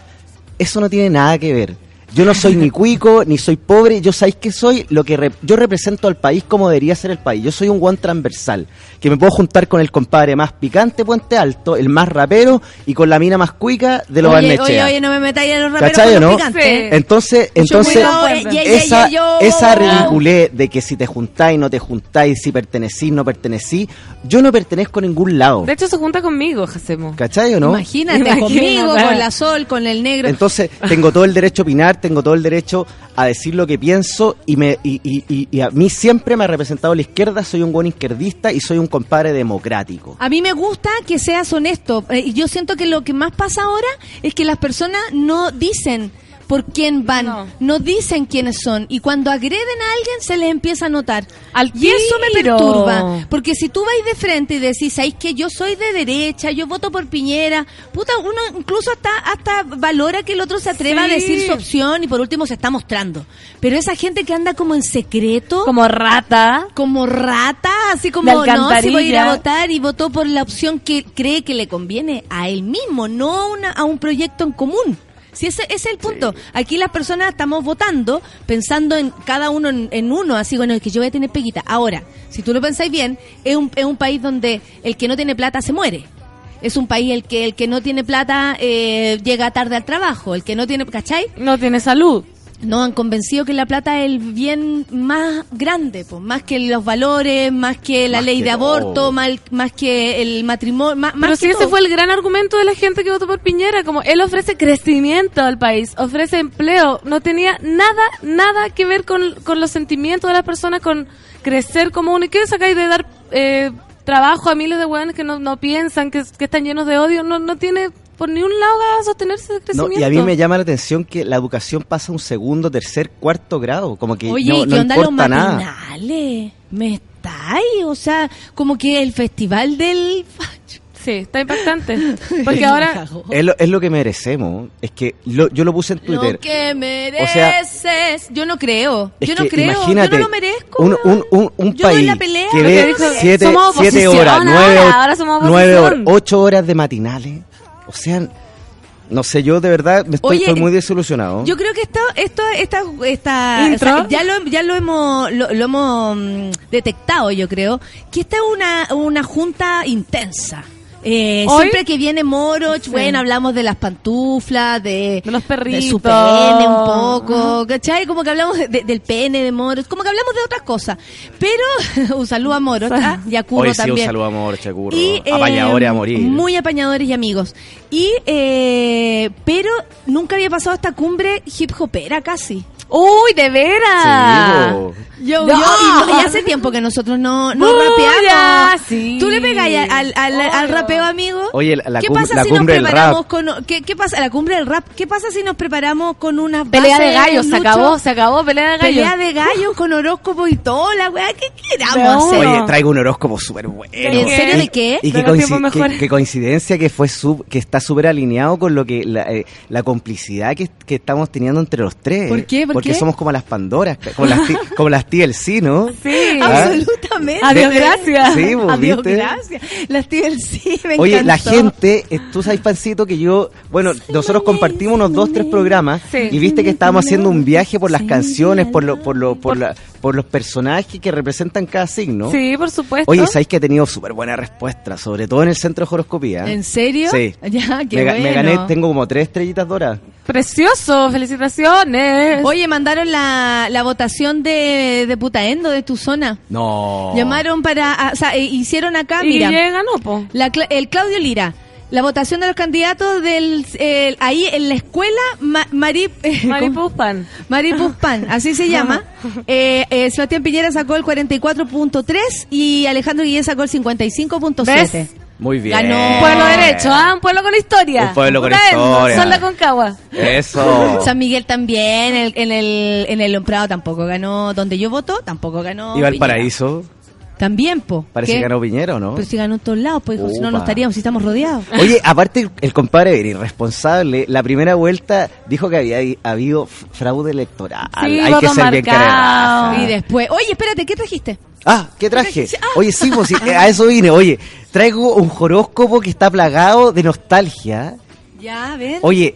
Eso no tiene nada que ver. Yo no soy ni cuico, ni soy pobre, yo sabéis que soy lo que rep- yo represento al país como debería ser el país. Yo soy un guan transversal, que me puedo juntar con el compadre más picante Puente Alto, el más rapero y con la mina más cuica de los Barnechea. oye, oye, no me metáis en los raperos ¿Cachai o con los no? picantes. Entonces, entonces esa, yo. esa ridiculez de que si te juntáis, no te juntáis, si pertenecís, no pertenecís, yo no pertenezco a ningún lado. De hecho, se junta conmigo, Jacemo. ¿Cachai o no? Imagínate, Imagínate. conmigo, con la Sol, con el negro. Entonces, tengo todo el derecho a opinar, tengo todo el derecho a decir lo que pienso y, me, y, y- y- a mí siempre me ha representado la izquierda, soy un buen izquierdista y soy un compadre democrático. A mí me gusta que seas honesto. Eh, yo siento que lo que más pasa ahora es que las personas no dicen por quién van, No. no, dicen quiénes son. Y cuando agreden a alguien se les empieza a notar. Al y eso me perturba. Porque si tú vais de frente y decís, ¿sabéis que yo soy de derecha, yo voto por Piñera? Puta, uno incluso hasta, hasta valora que el otro se atreva Sí. a decir su opción y por último se está mostrando. Pero esa gente que anda como en secreto Como rata. como rata, así como no, si voy a ir a votar y votó por la opción que cree que le conviene a él mismo, no a, una- a un proyecto en común. Si ese, ese es el punto. Aquí las personas estamos votando pensando en cada uno en, en uno, así bueno, es que yo voy a tener peguita. Ahora, si tú lo pensáis bien, es un, es un país donde el que no tiene plata se muere. Es un país el que el que no tiene plata eh, llega tarde al trabajo, el que no tiene, ¿cachai? No tiene salud. Nos han convencido que la plata es el bien más grande, pues, más que los valores, más que la Más ley que de aborto, más, más que el matrimonio, más, Pero más sí, que ese todo. fue el gran argumento de la gente que votó por Piñera, como él ofrece crecimiento al país, ofrece empleo, no tenía nada, nada que ver con, con los sentimientos de las personas, con crecer como uno. ¿Y qué sacáis de dar eh, trabajo a miles de hueones que no, no piensan, que, que están llenos de odio? No, no tiene por ni un lado a sostenerse de No, crecimiento. y a mí me llama la atención que la educación pasa a un segundo, tercer, cuarto grado, como que Oye, no, ¿y no qué onda los importa nada. matinales? ¿Me estáis? O sea, como que el festival del... Sí, está impactante. Porque ahora... Es lo, es lo que merecemos. Es que lo- yo lo puse en Twitter. Lo que O sea, mereces. yo no creo. Yo no creo. imagínate, yo no lo merezco. un, un, un, un Yo doy país la pelea, que ve siete, somos siete oposición horas, nueve, ahora, ho- ahora somos nueve horas, oposición. ocho horas de matinales. O sea, no sé, yo de verdad me estoy, Oye, estoy muy desilusionado. Yo creo que esto, esto, esta, esta, ¿Intro? o sea, ya lo, ya lo hemos, lo, lo hemos mm, detectado, yo creo, que esta es una, una junta intensa. Eh, siempre que viene Moroch, Sí. bueno, hablamos de las pantuflas, de, De los perritos. de su pene un poco, ¿cachai? Como que hablamos de- de- del pene de Moroch, como que hablamos de otras cosas. Pero, un saludo a Moroch, ¿ah? y a Curro Hoy sí, un también. saludo a amor, Chacurro. Y, eh, Apañadores a morir. Muy apañadores y amigos. Y, eh, pero nunca había pasado esta cumbre hip hopera casi. ¡Uy, de veras! Sí. Yo, No. yo, y, no- y hace tiempo que nosotros no, no rapeamos. sí. ¿Tú le pegas al, al, al- al rapeo, amigo? Oye, la- la ¿Qué cum- pasa la si cumbre nos del preparamos rap. con ¿qué, qué pasa? La cumbre del rap. ¿Qué pasa si nos preparamos con unas Pelea de gallos, se acabó, se acabó, pelea de gallos. Pelea de gallos con horóscopo y todo, la weá, ¿qué queramos hacer? Oye, traigo un horóscopo súper bueno. ¿En serio de qué? Y qué, los tiempos coinci- mejores. qué- qué coincidencia que fue sub- que está súper alineado con lo que la, eh, la complicidad que, que estamos teniendo entre los tres. ¿Por qué? ¿Por Porque qué? somos como las Pandoras, como las, como las TLC, ¿no? Sí. Ah. Absolutamente. Adiós, gracias. Sí, vos, Adiós, ¿viste? gracias. Las TLC, me Oye, la gente, eh, tú sabes, Pancito, que yo, bueno, nosotros compartimos unos dos, tres programas Sí. y viste que estábamos haciendo un viaje por las Sí. canciones, por, lo, por, lo, por, la- por los personajes que representan cada signo. Sí, por supuesto. Oye, sabéis que he tenido súper buena respuesta, sobre todo en el centro de horoscopía. ¿En serio? Sí. Ya, qué me, ga- me bueno. gané, tengo como tres estrellitas doradas. Precioso, felicitaciones. Oye, mandaron la, la votación de, de Putaendo, de tu zona. No. Llamaron para, o sea, eh, hicieron acá, Y mira. Guille ganó, po. La Cla- el Claudio Lira. La votación de los candidatos del eh, ahí en la escuela Ma- Mari eh. Maripuzpan. Maripuzpan, así se llama. Eh, eh, Sebastián Piñera sacó el 44.3 y Alejandro Guillén sacó el 55.7. Muy bien. Ganó. Un pueblo derecho, ¿ah? Un pueblo con historia. Un pueblo con historia. Son la Concagua. Eso. San Miguel también, en el, en el, en el Prado tampoco ganó. Donde yo voto, tampoco ganó. Y Piñera. Valparaíso. También, po. Parece que ganó Piñera, ¿o ¿no? Pero si ganó en todos lados, pues, si no, no estaríamos, si estamos rodeados. Oye, aparte el, compadre era irresponsable. La primera vuelta dijo que había habido fraude electoral. Sí, Hay que ser bien marcado. cara. Y después, oye, espérate, ¿qué trajiste? Ah, ¿qué traje? Ah. Oye, sí, pues, sí, a eso vine. Oye, traigo un horóscopo que está plagado de nostalgia. Ya, ven. Oye,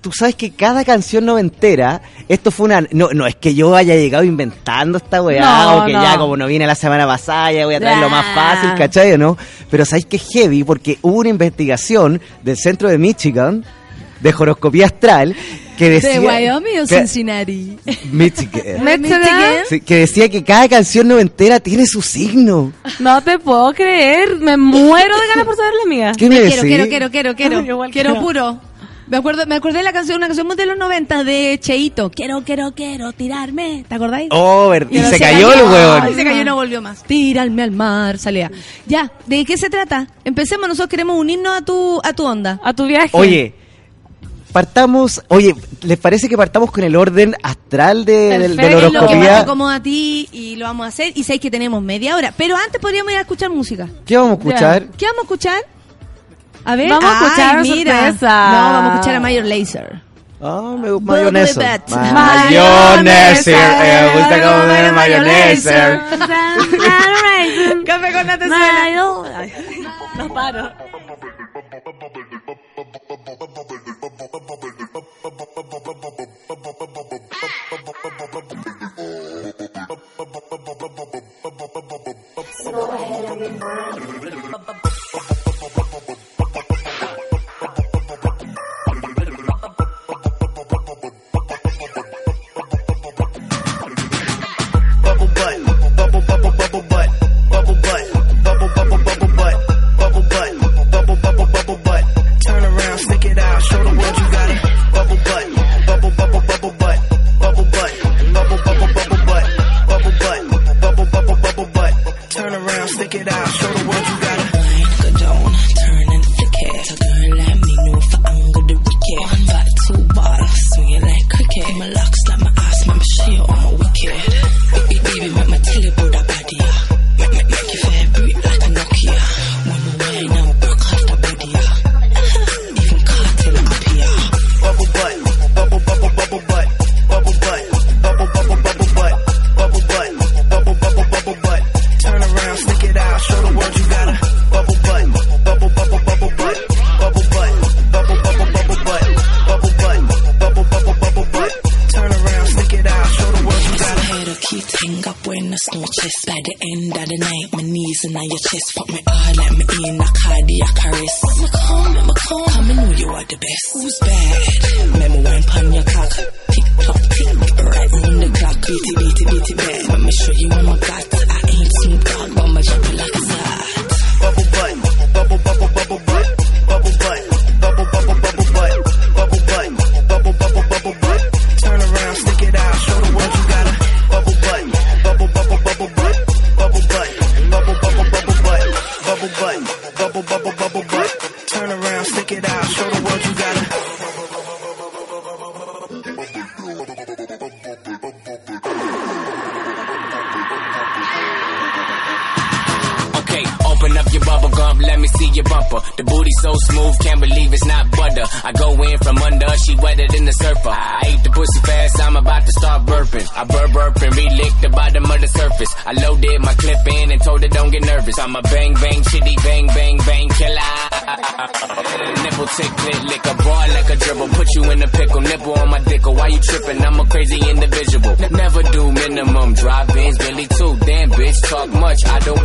tú sabes que cada canción noventera, esto fue una... No, no es que yo haya llegado inventando esta weá, No, o que no. ya como no vine la semana pasada, ya voy a traer lo más fácil, ¿cachai no? Pero sabéis que es heavy porque hubo una investigación del centro de Michigan, de horoscopía astral, que decía... ¿De Wyoming o que- Cincinnati? Michigan. ¿Michigan? Sí, que decía que cada canción noventera tiene su signo. No te puedo creer. Me muero de ganas por saber la mía. ¿Qué me quiero, decís? quiero, quiero, quiero, quiero. Igual quiero quiero. puro. Me acuerdo, me acordé de la canción, una canción muy de los 90 de Cheito. Quiero, quiero, quiero tirarme. ¿Te acordáis? Oh, ver- y no se cayó el Y huevón. se cayó y no volvió más. Tíralme al mar, salía. Ya, ¿de qué se trata? Empecemos, nosotros queremos unirnos a tu, a tu onda. A tu viaje. Oye, partamos, oye, ¿les parece que partamos con el orden astral de, del- de, la. Es lo que más te horoscopía? acomoda a ti y lo vamos a hacer. Y sabéis que tenemos media hora. Pero antes podríamos ir a escuchar música. ¿Qué vamos a escuchar? ¿Qué vamos a escuchar? A ver. Vamos a escuchar Ay, mira. sorpresa. No, vamos a escuchar a Mayor Laser. Ah, me gusta mayonesa. Mayonesa. eh, Me gusta comer mayonesa. Café con nata No paro. Bop bop bop bop bop bop bop bop bop bop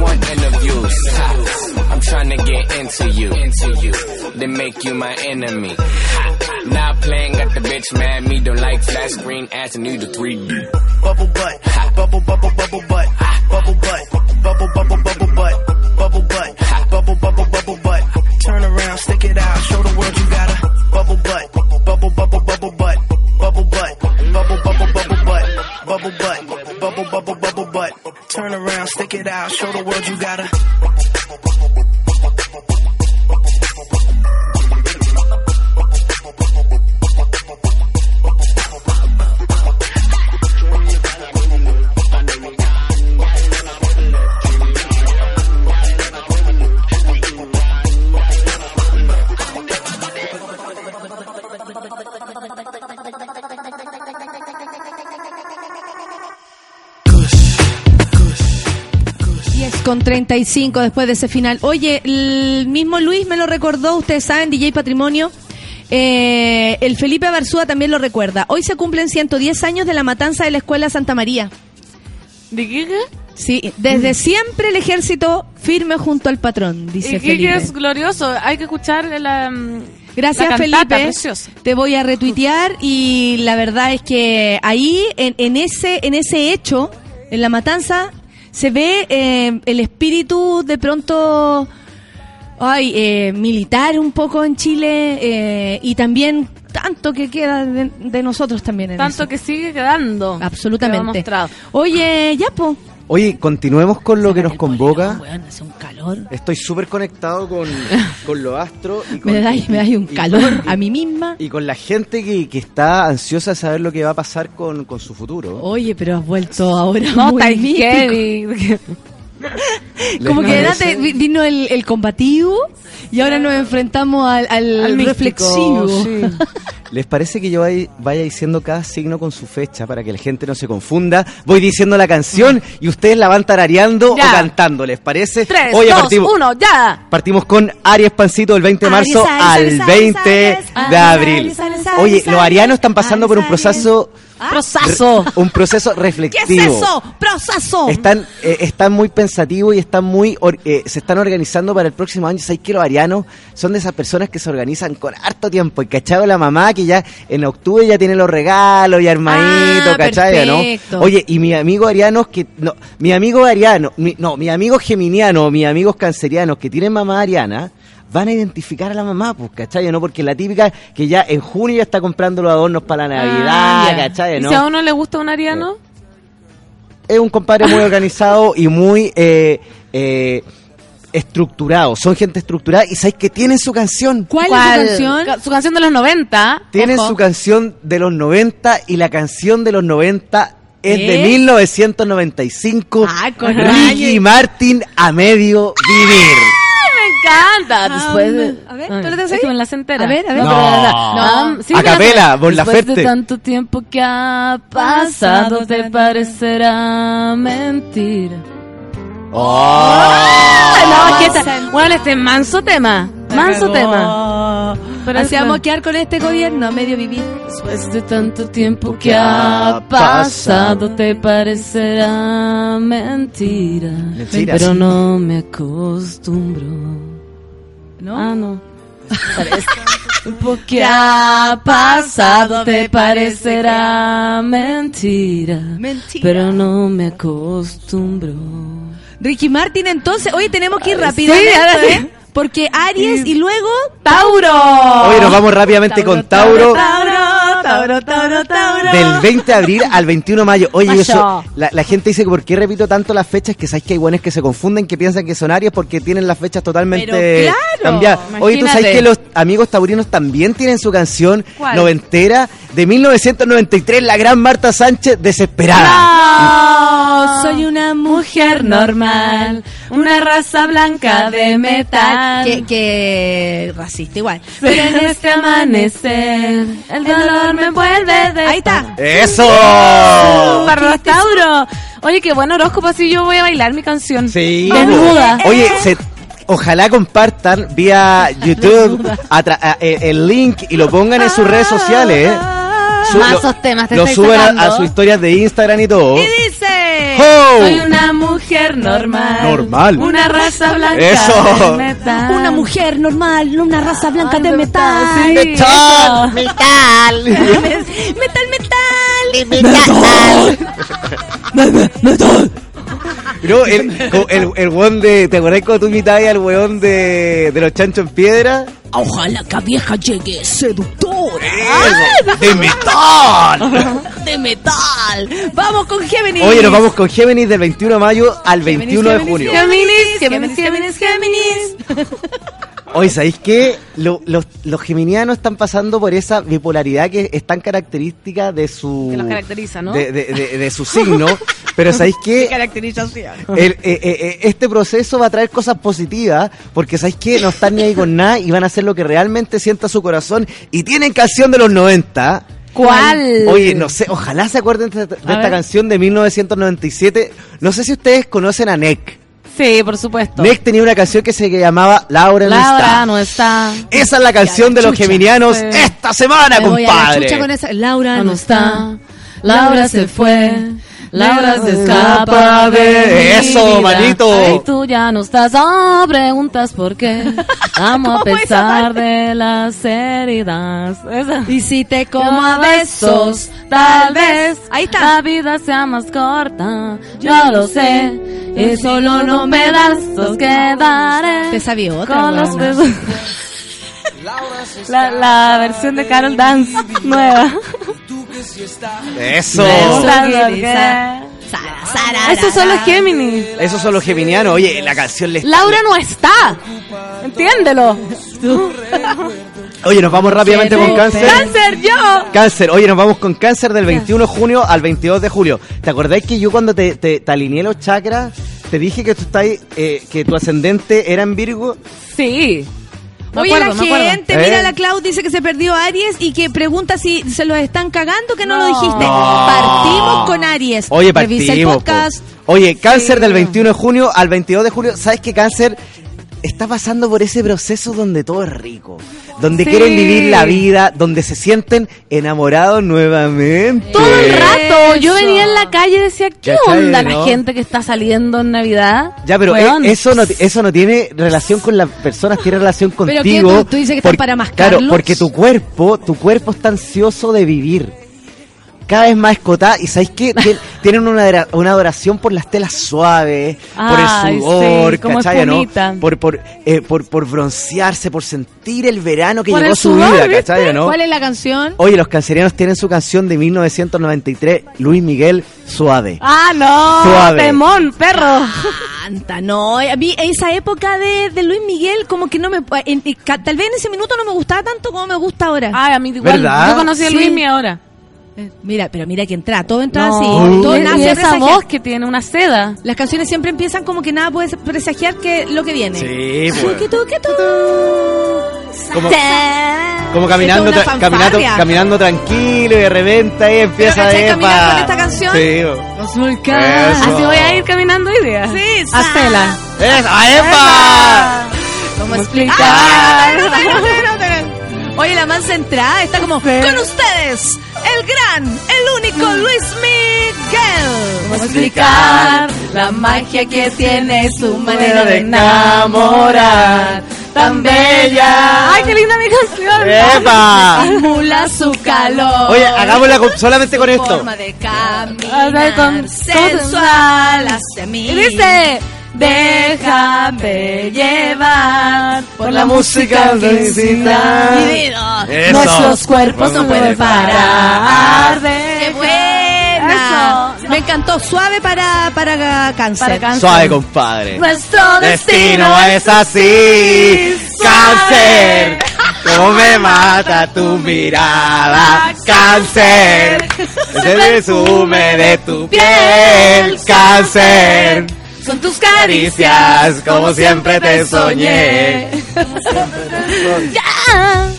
want interviews. Ha. I'm trying to get into you, into you, then make you my enemy. Ha. Now playing, got the bitch mad. Me don't like flat screen, ass and need a 3D. Bubble butt, bubble bubble bubble butt, bubble butt, now. Show the world you got. 45 después de ese final. Oye, el mismo Luis me lo recordó, ustedes saben, DJ Patrimonio. Eh, el Felipe Barzúa también lo recuerda. Hoy se cumplen 110 años de la matanza de la Escuela Santa María. ¿De qué? Sí, desde mm. siempre el ejército firme junto al patrón, dice Felipe. es glorioso, hay que escuchar la... Gracias Felipe, te voy a retuitear y la verdad es que ahí, en, ese, en ese hecho, en la matanza, se ve eh, el espíritu de pronto ay, eh, militar un poco en Chile eh, y también tanto que queda de, de nosotros también en Tanto eso. que sigue quedando. Absolutamente. Oye, ya po. Oye, continuemos con lo que nos convoca. Weón, hace un calor. Estoy súper conectado con, con los astros y con, Me dais me dais un y- calor a mí misma. y con la gente que, que está ansiosa de saber lo que va a pasar con, con su futuro. Oye, pero has vuelto ahora No, muy heavy. Como ¿Les que antes vi- vino el, el combativo y ahora nos enfrentamos al, al Al místico, reflexivo. sí. ¿Les parece que yo vaya, vaya diciendo cada signo con su fecha para que la gente no se confunda? Voy diciendo la canción y ustedes la van tarareando Ya. o cantando, ¿les parece? Tres, Oye, dos, partimos, uno, ya. partimos con Aries Pancito del 20 de marzo Aries, al Aries, Aries, 20 Aries, de abril. Aries, Aries, Oye, Aries, los arianos están pasando por un Aries, proceso Proceso. un proceso ¿Qué reflexivo. es eso? ¡Proceso! Están, eh, están muy pensativos y están muy or- eh, se están organizando para el próximo año. ¿Sabes que los arianos son de esas personas que se organizan con harto tiempo? Y cachado la mamá que ya en octubre ya tiene los regalos y armaditos, Ah. ¿no? Oye, y mi amigo arianos que, no, mi amigo ariano, mi- no, mi amigo geminiano, mis amigos cancerianos que tienen mamá ariana, van a identificar a la mamá, pues, ¿cachai? ¿no? Porque la típica que ya en junio ya está comprando los adornos para la Navidad, Ah. ¿cachai? ¿Y ¿no? si a uno le gusta un ariano? es un compadre muy organizado y muy eh, eh, estructurado. Son gente estructurada y sabéis que tienen su canción. ¿Cuál, ¿Cuál? es su canción? Ca- Su canción de los 90. Tienen Ojo. su canción de los 90 y la canción de los 90 es de ¿Eh? 1995. Ah, con Ricky. Martin a medio vivir. Encanta. Después de... a ver, ¿tú es ahí? que me la sé entera. A ver, a ver. No, No. sí, A me la Después de tanto tiempo que ha pasado, te parecerá mentira. Ay, no, ¿qué tal? Bueno, este manso tema. Manso tema. Pero Así es- vamos a quedar con este gobierno a medio vivir. Después de tanto tiempo que ha pasado, te parecerá mentira. Mentira. Pero no me acostumbro. ¿No? Ah, no. Parece tiempo que ha pasado, te parecerá mentira. Mentira. Pero no me acostumbro. Ricky Martin, entonces, oye, tenemos que ir rápido. sí. ¿eh? Porque Aries y luego ¡Tauro! Hoy nos vamos rápidamente con Tauro. Tauro, Tauro, Tauro, Tauro. Del 20 de abril al 21 de mayo. Oye, yo Mayo. so- la, la gente dice que por qué repito tanto las fechas, que sabéis que hay buenos que se confunden, que piensan que son Aries porque tienen las fechas totalmente Pero claro, cambiadas. Oye, tú sabes que los amigos taurinos también tienen su canción ¿Cuál? noventera de 1993, la gran Marta Sánchez, Desesperada. No, soy una mujer normal, una raza blanca de metal. Que, que racista igual. Pero en este amanecer, el dolor me vuelve de... Ahí está. ¡Eso! Para los Tauro. Oye, qué buen horóscopo, así yo voy a bailar mi canción. Sí. Desnuda. Oye, se- ojalá compartan vía YouTube a- eh, el link y lo pongan en sus redes sociales. ¿eh? Su- Más lo- esos temas te Lo estáis suban a, sacando. a sus historias de Instagram y todo. Y dice... Soy una mujer normal. Normal. Una raza blanca. Eso. de metal. Una mujer normal, una raza blanca Ay, de de metal. metal, sí. ¡Metal! Metal. metal, metal. No, el, el, el weón de. ¿Te acordás cuando tú imitabas al weón de, de los chanchos en piedra? Ojalá que vieja llegue seductora. Eso, ¡De metal! De metal. Vamos con Géminis. Oye, nos vamos con Géminis del 21 de mayo al 21 de junio. Géminis, Géminis, Géminis, Géminis. Oye, ¿sabéis qué? Lo- los, los geminianos están pasando por esa bipolaridad que es tan característica de su... Que los caracteriza, ¿no? De, de- de- de su signo. Pero ¿sabéis qué? Caracterización. El- eh, eh, eh, este proceso va a traer cosas positivas porque ¿sabéis qué? No están ni ahí con nada y van a hacer lo que realmente sienta su corazón y tienen canción de los 90. ¿Cuál? Oye, no sé, ojalá se acuerden de, de esta canción de 1997. No sé si ustedes conocen a Nick. Sí, por supuesto. Nick tenía una canción que se llamaba Laura no Laura está. no está. Esa es la canción de los geminianos esta semana, Me voy a la compadre. chucha con esa. Laura No está. Laura se fue. Laura se escapa de- Eso, vida. manito. Ay, tú ya no estás. No preguntas por qué. Amo a ¿Cómo esa pesar de las heridas. Esa. Y si te como a besos, tal vez Ahí está. la vida sea más corta. Yo lo sé. Y solo no pedazos quedaré. Te sabía otra, Con los besos. La, la versión de Carol Dance nueva. Eso. Sara, Sara. Estos son los Géminis. Esos son los geminianos. Oye, la canción les... Laura no está. Entiéndelo. Oye, nos vamos rápidamente con cáncer. Cáncer, yo. Cáncer, oye, nos vamos con cáncer del 21 de junio al 22 de julio. ¿Te acordáis que yo cuando te, te, te alineé los chakras, te dije que tú estás, eh, que tu ascendente era en Virgo? Sí. Me Oye, acuerdo, la gente, ¿Eh? mira, la Clau dice que se perdió Aries y que pregunta si se los están cagando, que no, lo dijiste. No. Partimos con Aries. Oye, Revisa el partimos. podcast. po. Oye, cáncer Sí. del 21 de junio al 22 de julio. ¿Sabes que cáncer está pasando por ese proceso donde todo es rico? Donde Sí. quieren vivir la vida, donde se sienten enamorados nuevamente. Todo el rato. Yo venía en la calle y decía, ¿qué ¿Cachai, onda no? la gente que está saliendo en Navidad? Ya, pero eh, eso no, eso no tiene relación con las personas, tiene relación ¿Pero qué? contigo. ¿Tú- tú dices que están Por- para mascarlos? Claro, porque tu cuerpo, tu cuerpo está ansioso de vivir. Cada vez más escotada. ¿Y sabéis qué? Tien- Tienen una, una adoración por las telas suaves, por el sudor, sí, ¿cachai, no? Por, por, eh, por, por broncearse, por sentir el verano que Por llegó su sudor, vida. ¿cachai, no? ¿Cuál es la canción? Oye, los cancerianos tienen su canción de 1993, Luis Miguel, Suave. Ah, no. Suave. Temón, perro. Canta, no. A mí esa época de, de Luis Miguel, como que no me. en- en- ca- tal vez en ese minuto no me gustaba tanto como me gusta ahora. Ay, a mí igual. ¿Verdad? Yo conocí a Sí. Luis mi ahora. Eh, Mira, pero mira que entra, todo entra No, así. Todo nace y esa presagiar. voz que tiene una seda. Las canciones siempre empiezan como que nada puede presagiar que lo que viene. Sí, pues. Que tú, que tú. Como- caminando, tra- caminando, caminando tranquilo y de repente ahí empieza ¿cachai a caminar con esta canción? Sí. bo. Los volcanes. Eso. Así voy a ir caminando hoy día. Sí, A sa- Estela. ¡Es- ¡A ¡Epa! ¿Cómo explicar? Oye, la mansa entrada está como con ustedes, el gran, el único Luis Miguel. ¿Cómo explicar la magia que tiene su manera de enamorar? Tan bella. Ay, qué linda mi canción. ¡Epa! Simula su calor. Oye, hagámosla con- solamente con esto. Forma de A ver, caminar con- sensual hacia mí. Y dice, déjame llevar por la música. Eso. Nuestros cuerpos no pueden parar de ¡Qué buena! Eso. Me encantó. Suave para, para cáncer. Para cáncer. Suave, compadre. Nuestro Destino es así. Cáncer. Cómo me mata tu mirada. Cáncer. Se resume de tu piel. Cáncer. Son tus Caricias, como siempre te soñé. Ya.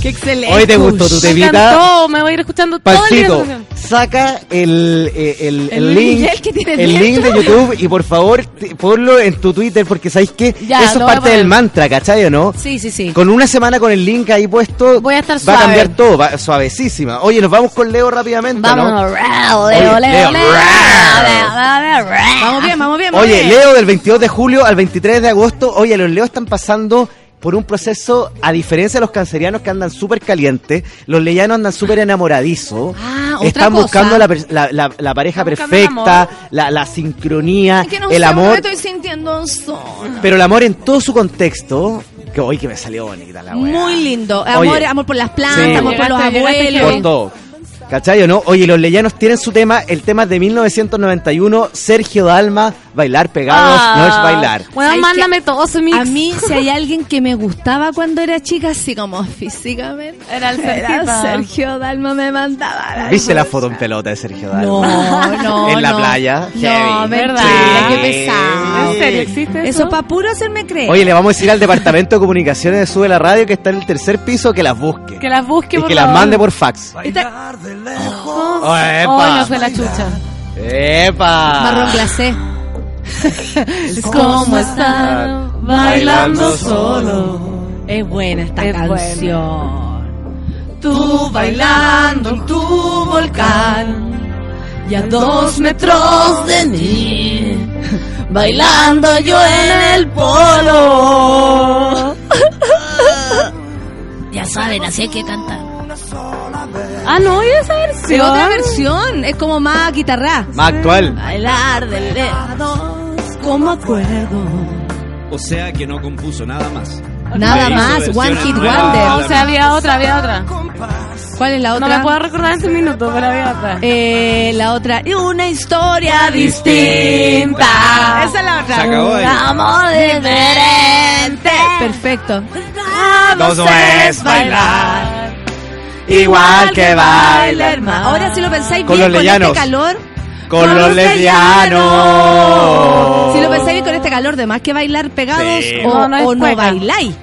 Qué excelente. Hoy te gustó tu Me temita. encantó. Me voy a ir escuchando Pancito, canción. saca el, eh, el, el El link, el link de. YouTube y por favor te- ponlo en tu Twitter porque sabéis que Ya, eso es parte del mantra, ¿cachai o no? Sí, sí, sí. Con una semana con el link ahí puesto, Voy a estar va a cambiar todo, va, suavecísima. Oye, nos vamos con Leo rápidamente, Vámonos, ¿no? Leo, Leo, Leo, Leo, Leo. Vamos bien, vamos bien. vamos Oye. Leo del 22 de julio al 23 de agosto. Oye, los Leos están pasando por un proceso, a diferencia de los cancerianos que andan súper calientes, los leyanos andan súper enamoradizos. Ah, Están cosa. buscando la, per- la- la- la pareja perfecta, amor. la, la sincronía, Es que no el sé, amor. me estoy sintiendo sola. Pero el amor en todo su contexto. Que hoy que me salió bonita la weá. Muy lindo. Amor, Oye. amor por las plantas, Sí. amor por los abuelos. Por todo. ¿Cachai o no? Oye, los leyanos tienen su tema, el tema es de 1991, Sergio Dalma, Bailar Pegados, Ah. no es bailar. Bueno, ¿Sabes mándame todo su mix. A mí, si hay alguien que me gustaba cuando era chica, así como físicamente, Era el era. Sergio Dalma me mandaba. la- ¿Viste la foto en pelota de Sergio Dalma? No, no, En la no. playa. No, Heavy. verdad, Sí. qué pesado. ¿En serio existe eso? Eso es para puro hacerme creer. Oye, le vamos a decir al departamento de comunicaciones de Sube la Radio que está en el tercer piso que las busque. Que las busque, y por que las mande por fax. Esta- Oh, epa. Hoy no fue la chucha. ¡Epa! Marrón glacé. Es como estar bailando solo. Es buena esta Es canción. Tú bailando en tu volcán y a dos metros de mí, bailando yo en el polo. ya saben, así hay que cantar. Ah, no, y esa versión. Sí, otra versión, es como más guitarra. Más actual. Bailar de lejos como acuerdo. O sea que no compuso nada más. Nada más, One Hit. Wonder. O sea, había otra, había otra. ¿Cuál es la otra? No me puedo recordar en este minuto, pero había otra. Eh, la otra, y una historia distinta. Esa es la otra. Se acabó ahí. Un amor diferente. Perfecto. Todo es bailar. Igual que baila el mar. Ahora si lo pensáis Con bien, los con este calor. Con los lesbianos. Si lo pensáis bien con este calor, de más que bailar pegados Sí. o No, no es o no cueca. bailáis.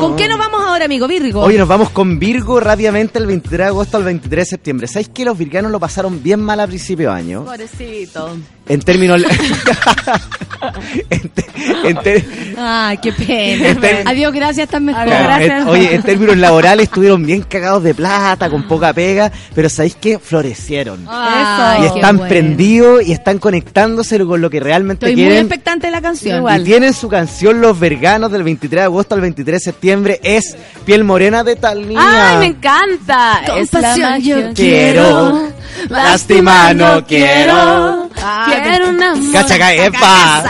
¿Con qué nos vamos ahora, amigo Virgo? Oye, nos vamos con Virgo rápidamente el 23 de agosto al 23 de septiembre. ¿Sabéis que los virganos lo pasaron bien mal a principio de año? Pobrecito. En términos... en te- en te- Ay, qué pena. Este- Adiós, gracias, estás mejor. en- oye, en términos laborales estuvieron bien cagados de plata, con poca pega, pero ¿sabéis qué? Florecieron. Ay, y están bueno. prendidos y están conectándose con lo que realmente Estoy muy quieren. expectante de la canción. Y tienen su canción Los Verganos del 23 de agosto al 23 de septiembre. Es Piel Morena de Talía. ¡Ay, me encanta! Con Es la pasión magia. yo Quiero, lástima no quiero. Quiero una Cacha, ca- epa.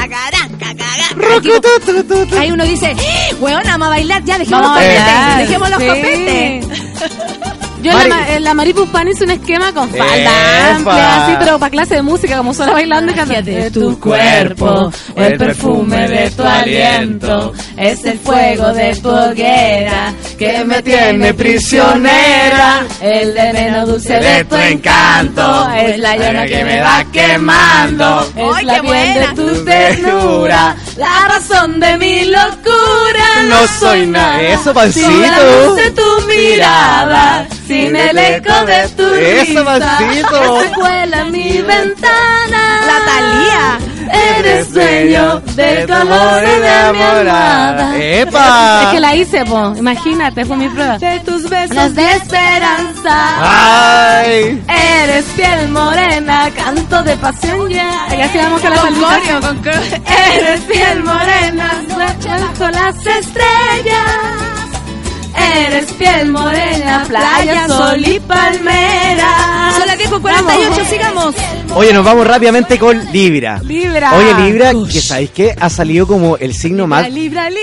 Ahí uno dice, weón, vamos a bailar, ya dejemos los copetes, dejemos los sí. copetes. Yo en Mari- la, ma- en la Maripuspán hice un esquema con falda Epa. amplia, así, pero para clase de música, como sola bailando y cantando. De tu cuerpo, el perfume de tu aliento, es el fuego de tu hoguera que me tiene prisionera. El veneno dulce de tu encanto, es la llama que me va quemando, es la piel de tu ternura, la razón de mi locura. No soy nada. Eso, Sin la luz de pancito. tu mirada, sin el eco de tu Eso, risa, Pancito. que se cuela en mi ventana. La Thalía. Eres dueño del color de mi almohada. ¡Epa! Es que la hice, po. Imagínate, fue mi prueba. De tus besos. Las de esperanza. ¡Ay! Eres piel morena, canto de pasión ya. Y así vamos con la Con con. Eres piel morena, suelto las estrellas. Eres piel morena, playa, sol y palmera. Son las 10 con 48, sigamos. Oye, nos vamos rápidamente con Libra. Libra. Oye, Libra, que sabéis que ha salido como el signo más. Libra, libra.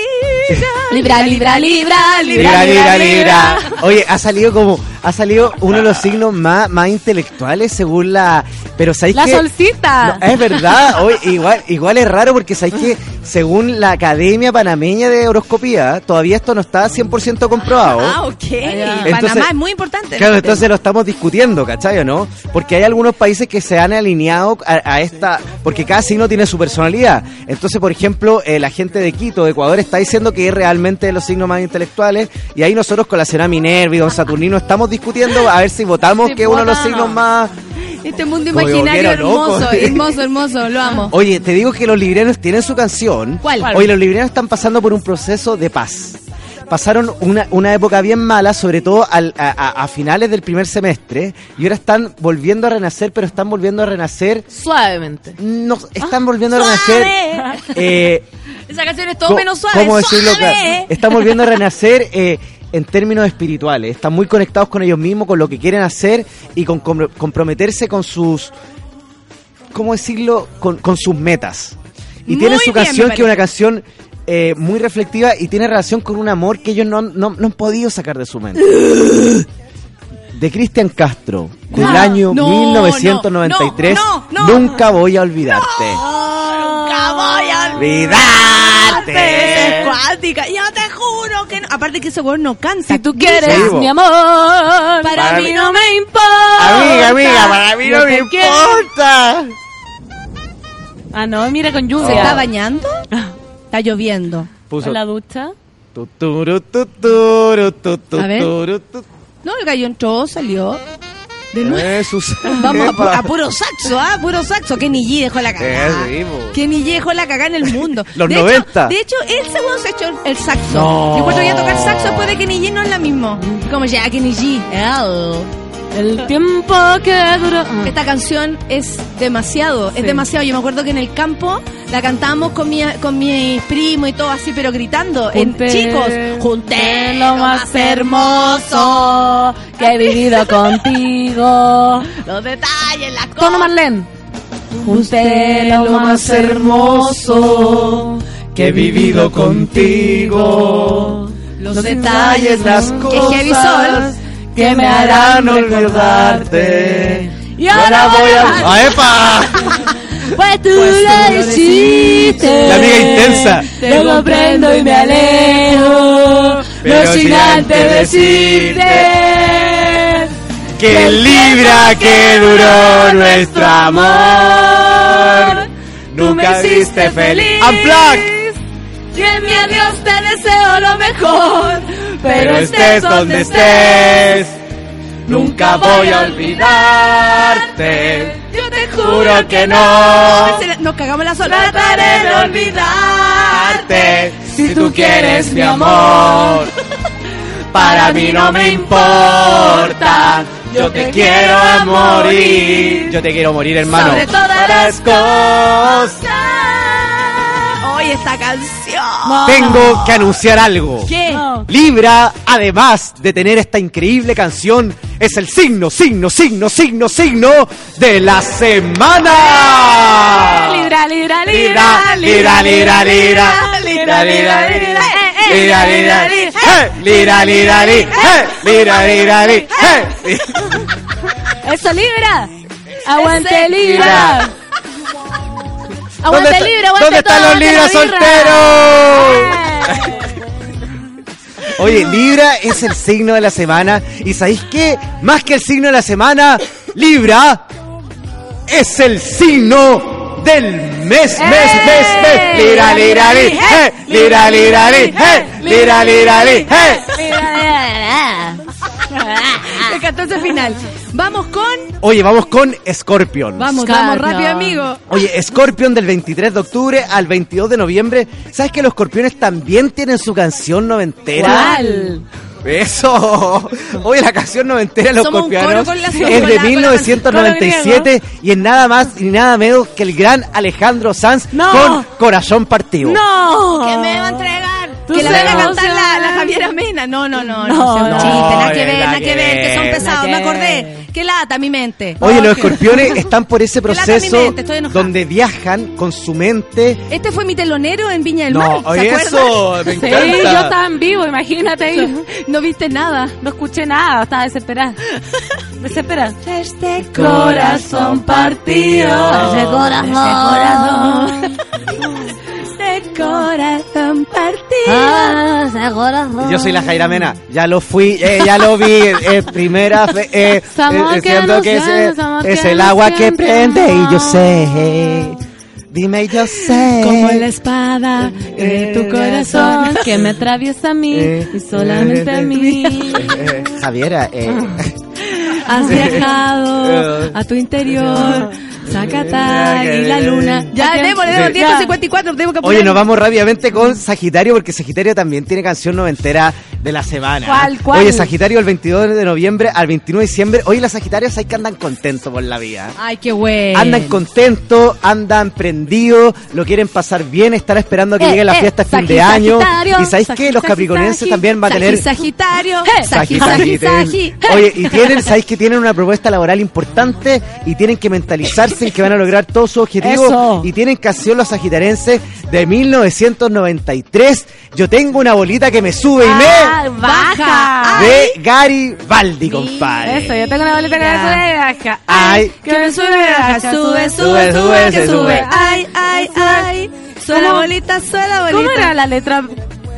Libra, libra, libra, Libra, libra, libra. Oye, ha salido como, ha salido uno de los signos más, más intelectuales según la. Pero sabéis La que. solcita. No, es verdad, oye, igual, igual es raro porque sabéis que según la Academia Panameña de Horoscopía, todavía esto no está 100% comprobado. Ah, ok. Entonces- Panamá es muy importante. Claro, entonces lo estamos discutiendo, ¿cachai o no? Porque hay algunos países que se han alineado a, a esta, porque cada signo tiene su personalidad. Entonces, por ejemplo, eh, la gente de Quito, de Ecuador, está diciendo que es realmente de los signos más intelectuales, y ahí nosotros con la señora Minerva y don Saturnino estamos discutiendo a ver si votamos Sí, que es uno de los signos más... Este mundo imaginario loco. hermoso, hermoso, hermoso, lo amo. Oye, te digo que los librianos tienen su canción. ¿Cuál? ¿Cuál? Oye, los librianos están pasando por un proceso de paz. Pasaron una, una época bien mala, sobre todo al- a, a- finales del primer semestre, y ahora están volviendo a renacer, pero están volviendo a renacer. Suavemente. No, están volviendo a renacer. eh, Esa canción es todo menos suave. ¿Cómo decirlo? ¡Suave! Están volviendo a renacer eh, en términos espirituales. Están muy conectados con ellos mismos, con lo que quieren hacer y con com- comprometerse con sus. ¿Cómo decirlo? Con, con sus metas. Y Muy tienen su bien, canción, que es una canción eh, muy reflectiva y tiene relación con un amor que ellos no, han- no, no han podido sacar de su mente. De Cristian Castro, del Ah, año no, 1993, no, no, no. Nunca voy a olvidarte. Nunca voy a Olvidarte. Es cuática. Yo te juro que no. Aparte que ese weón no canta. Si tú quieres Sí, mi amor, Para, Para mí mí- no me importa. Amiga, amiga, para mí no me quiero. importa. Ah, no, mira con ¿Se lluvia. está bañando? Está lloviendo. Puso En la ducha. tu, tu, tu, A ver. No, el gallo entró, salió. De nuevo. Eh, sus- Vamos a, pu- Epa. a puro saxo, ¿ah? Puro saxo. Kenny G dejó la cagada. Eh. Kenny G dejó la cagada en el mundo. Los de 90. Hecho, de hecho, él según se echó el saxo. No. Yo encuentro que a tocar saxo después de Kenny G no es la mismo. Como ya, Kenny G. El tiempo que duró. Esta canción es demasiado, es demasiado. Yo me acuerdo que en el campo la cantábamos con mi, con mis primos y todo así, pero gritando. En, chicos, junté lo más hermoso que he vivido contigo. Los detalles, las Tono cosas. Marlene. Usted lo más hermoso que he vivido contigo. Los detalles, las sol. que me harán olvidarte. Y ahora voy a- ¡Ah, epa! Pues tú lo hiciste. La amiga intensa. Te comprendo y me alejo. Pero no sin antes decirte. Que libra que duró nuestro amor. Me hiciste feliz. Unplug. Y en mi adiós te deseo lo mejor. Pero estés donde estés. nunca voy a olvidarte. Yo te Juro que no. Nos cagamos la sola. Trataré de olvidarte. Si tú quieres mi amor, para mí no me importa. Yo te quiero a morir. Yo te quiero morir, hermano. Sobre todas las cosas. Oye, esta canción. Tengo que anunciar algo. ¿Qué? Libra, además de tener esta increíble canción, es el signo, signo, signo, signo, signo de la semana. Libra, libra, Libra, libra, libra, libra, libra, libra, libra. Lira, lira, li, eh, lira, lira, li, eh, lira, lira, li, eh. Eso, Libra. Aguante. Libra. ¿Dónde, Aguante, Libra, aguante ¿Dónde están los libras solteros? Oye, Libra es el signo de la semana. ¿Y sabéis qué? Más que el signo de la semana, Libra es el signo del mes, mes, mes, mes. Lira, lira, li, eh, lira, lira, li, eh, lira, lira, li, eh. Me encantó ese final. Vamos con. Oye, vamos con Scorpion. Vamos, Scorpion. vamos rápido, amigo. Oye, Scorpion del 23 de octubre al 22 de noviembre. ¿Sabes que los Scorpiones también tienen su canción noventera? ¿Cuál? Eso. Oye, la canción noventera de los Somos es de la- con la- 1997 y es nada más ni nada menos que el gran Alejandro Sanz No. con Corazón Partido. ¡No! Que me va a entregar. Tú Que la van a cantar la, la Javiera Mena. No, no, no. No, No, no. chiste. Nada que ver, nada que ver. Que son pesados. Me acordé. Que lata mi mente. Oye, los escorpiones están por ese proceso mente, donde viajan con su mente. Este fue mi telonero en Viña del No, Mar. ¿Se oye, eso, me Sí, encanta. yo estaba en vivo, imagínate. No viste nada. No escuché nada, estaba desesperada. Desesperada. Este Corazón partido. Ese corazón. Este corazón partido. Yo soy la Jaira Mena, ya lo fui, eh, ya lo vi, eh, primera fe, eh, eh, que siento que es, eh, somos es que el agua que prende y yo sé. Dime y yo sé. Como la espada de tu corazón que me atraviesa a mí Eh, y solamente a mí. Eh, Javiera, eh, Has viajado a tu interior, Zacatá y la luna. Ya, démosle, Sí. 154, tengo que Oye, nos vamos rápidamente con Sagitario porque Sagitario también tiene canción noventera de la semana. ¿Cuál, cuál? Oye, Sagitario el 22 de noviembre al 21 de diciembre. Oye, los Sagitarios hay que andan contentos por la vida. Ay, qué bueno. Andan contentos, andan prendidos, lo quieren pasar bien, están esperando a que Eh, llegue la eh, fiesta fin de año. Sagitario, Y sabéis que los capricornenses también va a tener Sagitario. Sagi, Sagi, Sagi, Sagi, tienen- Sagi. Oye, y tienen, sabéis que tienen una propuesta laboral importante y tienen que mentalizarse en que van a lograr todos sus objetivos Eso. Y tienen canción los sagitarenses de 1993. Yo tengo una bolita que me sube y Ah, me baja. de Gary Baldi, compadre. Eso, yo tengo una bolita que me sube y baja. Ay. que me sube y baja. Sube, Sube, sube, sube, sube, que se sube. sube. Ay, ay, ay. ¿Cómo? bolita, suena bolita. ¿Cómo era la letra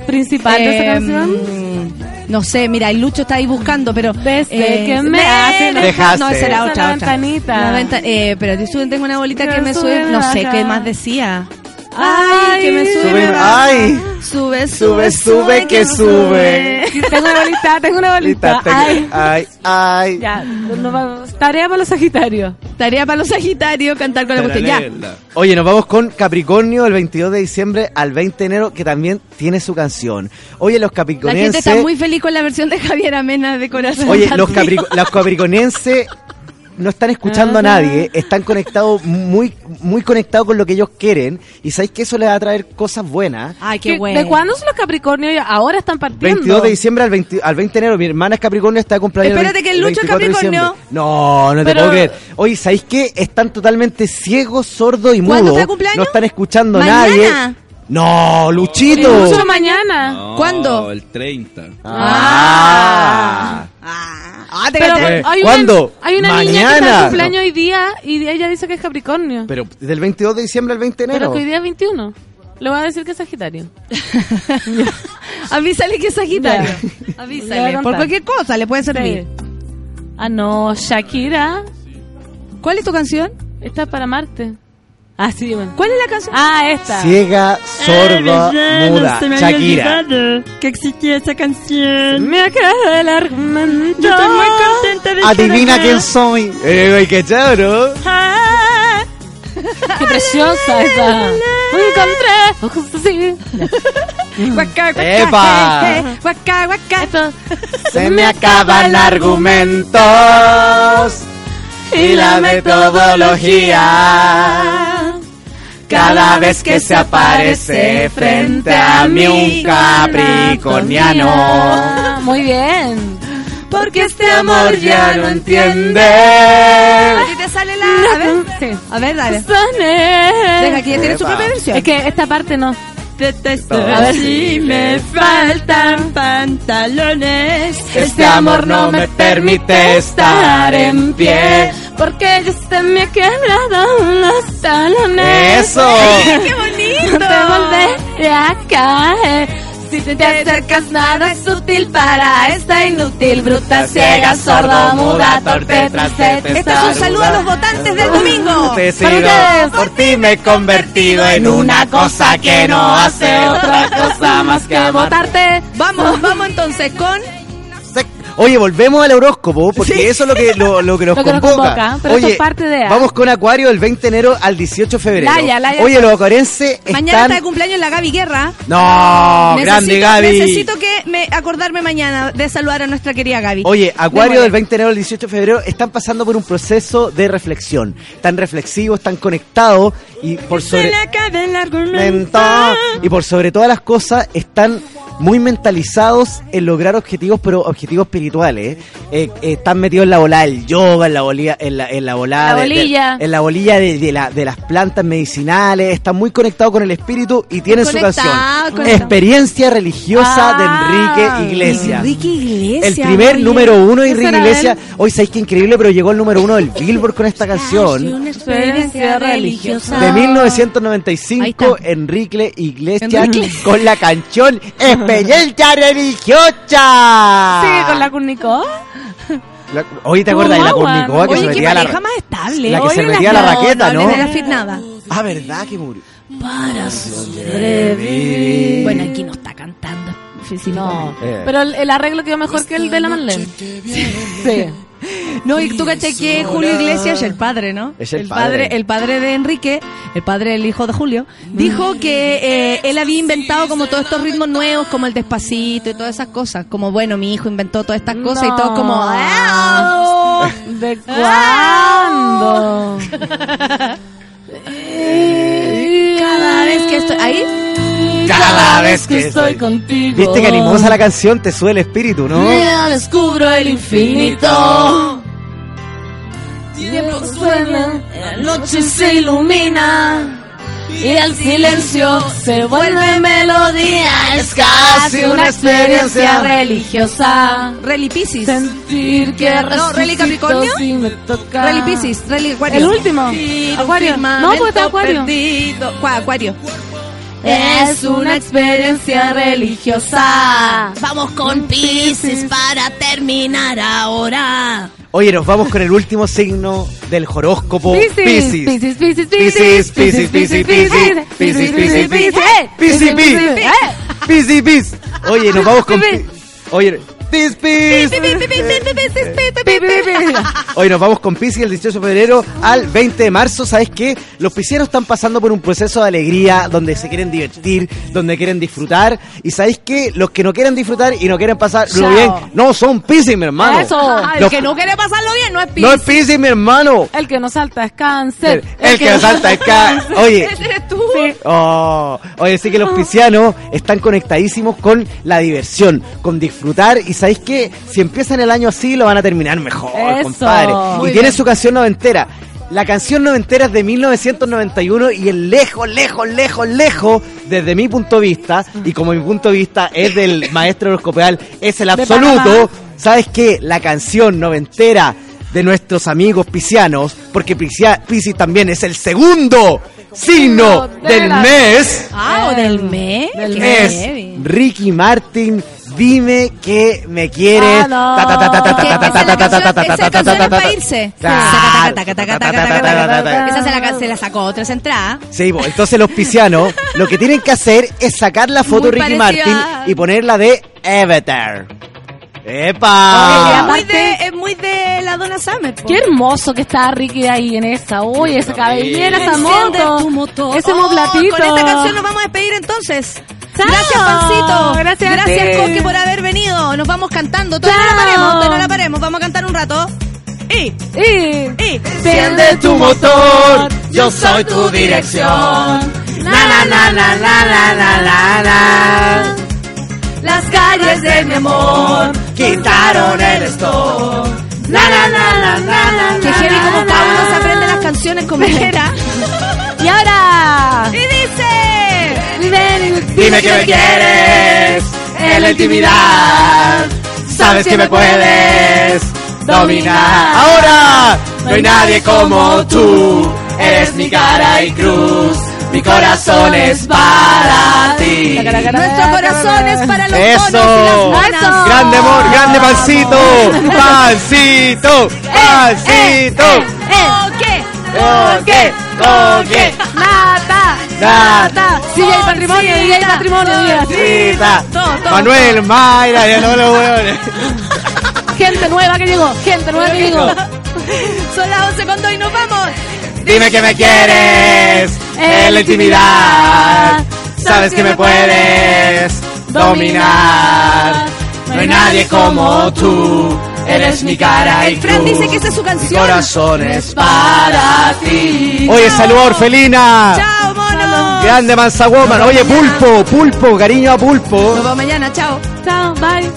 principal de esa Eh, canción? No sé, mira, el Lucho está ahí buscando, pero... Desde eh, que me hacen- Dejaste. No, esa era Esa otra, la otra. ventanita. La venta- eh, pero tengo una bolita Que que me sube, no sé qué más decía. Ay, que me sube, Sube, ay. Sube, Sube, sube, que sube. tengo una bolita, tengo una bolita. Ay. ay, ay. Ya, no vamos. Tarea para los Sagitarios. Tarea para los Sagitarios, cantar con la cuestión. Ya. Oye, nos vamos con Capricornio el 22 de diciembre al 20 de enero, que también tiene su canción. Oye, los La capricornienses... gente está muy feliz con la versión de Javier Amena de corazón. Oye, los, caprico- los capricornienses no están escuchando a nadie, están conectados, muy, muy conectados con lo que ellos quieren, y sabéis que eso les va a traer cosas buenas. Ay, ¿Qué- bueno. ¿De cuándo son los Capricornios? Ahora están partiendo. 22 de diciembre al 20, al 20 de enero, mi hermana es Capricornio, está de cumpleaños. Espérate el que el Lucho es 24 de Capricornio. No, no te Pero- puedo creer. Oye, ¿sabéis qué? Están totalmente ciegos, sordos y ¿Cuándo mudos. cumpleaños? No están escuchando a nadie. No, Luchito. Mañana. No, ¿Cuándo? El 30. Ah. Ah, te Pero caché. Hay ¿cuándo? Una, hay una niña que está Mañana. de cumpleaños hoy día y ella dice que es Capricornio. Pero, Pero del 22 de diciembre al 20 de enero. que hoy día es 21. Le voy a decir que es Sagitario. Avísale que es Sagitario. Ya. Le voy Avísale. Por contar. cualquier cosa le puede servir. Ah, no, Shakira. ¿Cuál es tu canción? Esta es para Marte. Ah, sí, bueno. ¿Cuál es la canción? Ah, esta. Ciega, sorda, muda. Shakira. que existía esa canción. Me acaba el argumento. Yo estoy muy contenta de Adivina estar quién acá. soy. Eh, güey, qué chévere. Ah, Qué preciosa esa. Encontré ojos así. Guaca, guaca, ¡Epa! je, je, guaca, guaca. Esto. Se me acaban argumentos y la metodología. Cada vez que se aparece frente a mí un capricorniano. Muy bien. Porque este Amor ya no entiende. A ti te sale la... A ver, Sí. a ver, dale. Deja que ella tiene su propia versión. Es que esta parte no. A ver si me faltan pantalones. Este amor no me permite estar en pie. Porque ya se me ha quebrado los talones. Eso. ¡Qué bonito! Te volveré a caer. Si te acercas nada es útil para esta inútil, bruta, ciega, sorda, muda, torpe, trasete. Este es un saludo a los votantes del domingo. Te Para sigo, ustedes. por ti me he convertido en una cosa que no hace otra cosa más que votarte. Vamos, vamos entonces con... Oye, volvemos al horóscopo, porque Sí. eso es lo que, lo, lo que nos Lo que nos convoca. pero Oye, es parte de- vamos con Acuario del 20 de enero al 18 de febrero. Laya, Laya. Oye, los acuarenses Mañana están... está de cumpleaños la Gaby Guerra. No, grande Gaby. Necesito que me acordarme mañana de saludar a nuestra querida Gaby. Oye, Acuario del 20 de enero al 18 de febrero están pasando por un proceso de reflexión. Están reflexivos, están conectados y por sobre... Se le acaba el argumento. Menta. Y por sobre todas las cosas están muy mentalizados en lograr objetivos, pero objetivos espirituales. Eh, eh, están metidos en la bola del yoga, en la bolilla, en la, en la volada La de- de- bolilla. en la bolilla de, de la- de las plantas medicinales. Están muy conectados con el espíritu y tienen su canción. conectado. Experiencia religiosa Ah. de Enrique Iglesias. Enrique Iglesias. El primer oye. número uno de ¿Qué Enrique Iglesias. Hoy sabéis que increíble, pero llegó el número uno del Billboard con esta Ay, canción. una experiencia religiosa. De 1995, Ahí está. Enrique Iglesias Enrique. con la canción Experiencia Religiosa. Sigue con la Curnicó. La- Oye, ¿te acuerdas de la Cornicoa que Oye, se metía la, más estable. la que se metía la no, raqueta, no la fit nada. Ah, ¿verdad que murió? Para sobrevivir. Bueno, aquí no está cantando. No, Eh. pero el, el arreglo quedó mejor que el de la Marlene. Sí. No, y tú caché que Julio Iglesias, el padre, ¿no? Es el padre. padre. El padre de Enrique, el padre del hijo de Julio, dijo que eh, él había inventado como todos estos ritmos nuevos, como el despacito y todas esas cosas. Como, bueno, mi hijo inventó todas estas cosas y todo como... ¡Ah! ¿De cuándo? Cada vez que estoy... ¿Ahí? Cada vez que estoy contigo. Viste que animosa la canción, te sube el espíritu, ¿no? Ya descubro el infinito. Tiempo suena, la noche se ilumina. Y el silencio se vuelve melodía. Es casi una experiencia religiosa. Reli Piscis. Sentir que No, Reli Capricornio. si me toca. Reli Acuario. El último. Acuario. No, porque está Acuario. Perdido. ¿Cuál, Acuario. Es una experiencia religiosa. Vamos con Piscis para terminar ahora. Oye, nos vamos con el último signo del horóscopo Piscis, Piscis. Piscis, Piscis, Piscis, Piscis, Piscis, Piscis, Piscis, Piscis, Piscis, Piscis, Piscis, Piscis, Piscis, Piscis, Piscis, Piscis. Oye, nos vamos con... Oye, Pis, Pis. Hoy nos vamos con Piscis el 18 de febrero al 20 de marzo. ¿Sabes qué? Los piscianos están pasando por un proceso de alegría donde se quieren divertir, donde quieren disfrutar. Y ¿sabéis qué? Los que no quieren disfrutar y no quieren pasarlo bien, no son Piscis, mi hermano. Eso. Ah, el Los- que no quiere pasarlo bien no es Piscis. No es Piscis, mi hermano. El que no salta es cáncer. El que salta es ca- Oye, eres tú. Oh, oye, sí que los piscianos están conectadísimos con la diversión, con disfrutar y ¿sabéis qué? Si empiezan el año así lo van a terminar mejor, Eso. compadre. Muy y tienen bien. su canción noventera. La canción noventera es de 1991 y el lejos, lejos, lejos, lejos, desde mi punto de vista, y como mi punto de vista es del maestro horoscopial, es el absoluto. ¿Sabes qué? La canción noventera de nuestros amigos piscianos, porque Piscis también es el segundo signo de del mes, Ah, del mes. Del mes. es Ricky Martin. Dime que me quieres. para irse. Esa se la sacó otra entrada. Sí, entonces los piscianos lo que tienen que hacer es sacar la foto de Ricky Martin y ponerla de Avatar. ¡Epa! Oye, es, muy de, es, muy de, la Donna Summer. Po. Qué hermoso que está Ricky ahí en esa. Uy, esa cabellera, esa moto. Ese oh, moblatito. Con esta canción nos vamos a despedir entonces. Chao. Gracias, Pancito. Gracias Gracias. Coque, por haber venido. Nos vamos cantando. Todavía no la paremos, todavía no la paremos. Vamos a cantar un rato. Y, Y, y. enciende tu motor. Yo soy tu dirección. Na, na, na, na, na, na, na, na, na. Las calles de mi amor quitaron el stop. Na, na, na, na, na, na, Que heavy como cada uno se aprende las canciones como quiera. Y ahora, Y dice. Dime que me quieres en la intimidad. Sabes que me puedes dominar. Ahora no hay nadie como tú. Eres mi cara y cruz. Mi corazón es para ti. Nuestro corazón es para los Eso. monos y las monas. Eso. Grande amor, grande pancito. Pancito, pancito. Coque. Coque, coque. Nata, Nata. Sí, hay patrimonio, sí, hay Todo, todo, Manuel, Mayra, ya no los hueones. Gente nueva que llegó, gente nueva que llegó. Son las 11 con dos y nos vamos. Dime que me quieres en la intimidad. Sabes que me puedes dominar. No hay nadie como tú. Eres mi cara y Fran cruz. dice que esa es su Mi canción. corazón es Para ti. Oye, saludos, Orfelina. Chao, mono. Grande Mansa Woman. Oye, Pulpo, Pulpo, cariño a Nos Pulpo. vemos mañana. Chao. Chao, bye.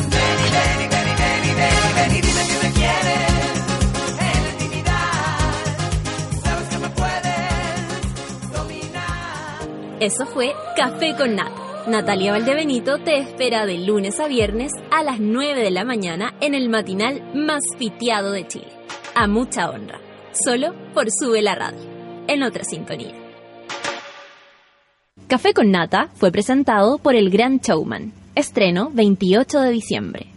Eso fue Café con Nata. Natalia Valdebenito te espera de lunes a viernes a las 9 de la mañana en el matinal más piteado de Chile. A mucha honra. Solo por Sube la Radio. En otra sintonía. Café con Nata fue presentado por El Gran Showman. Estreno 28 de diciembre.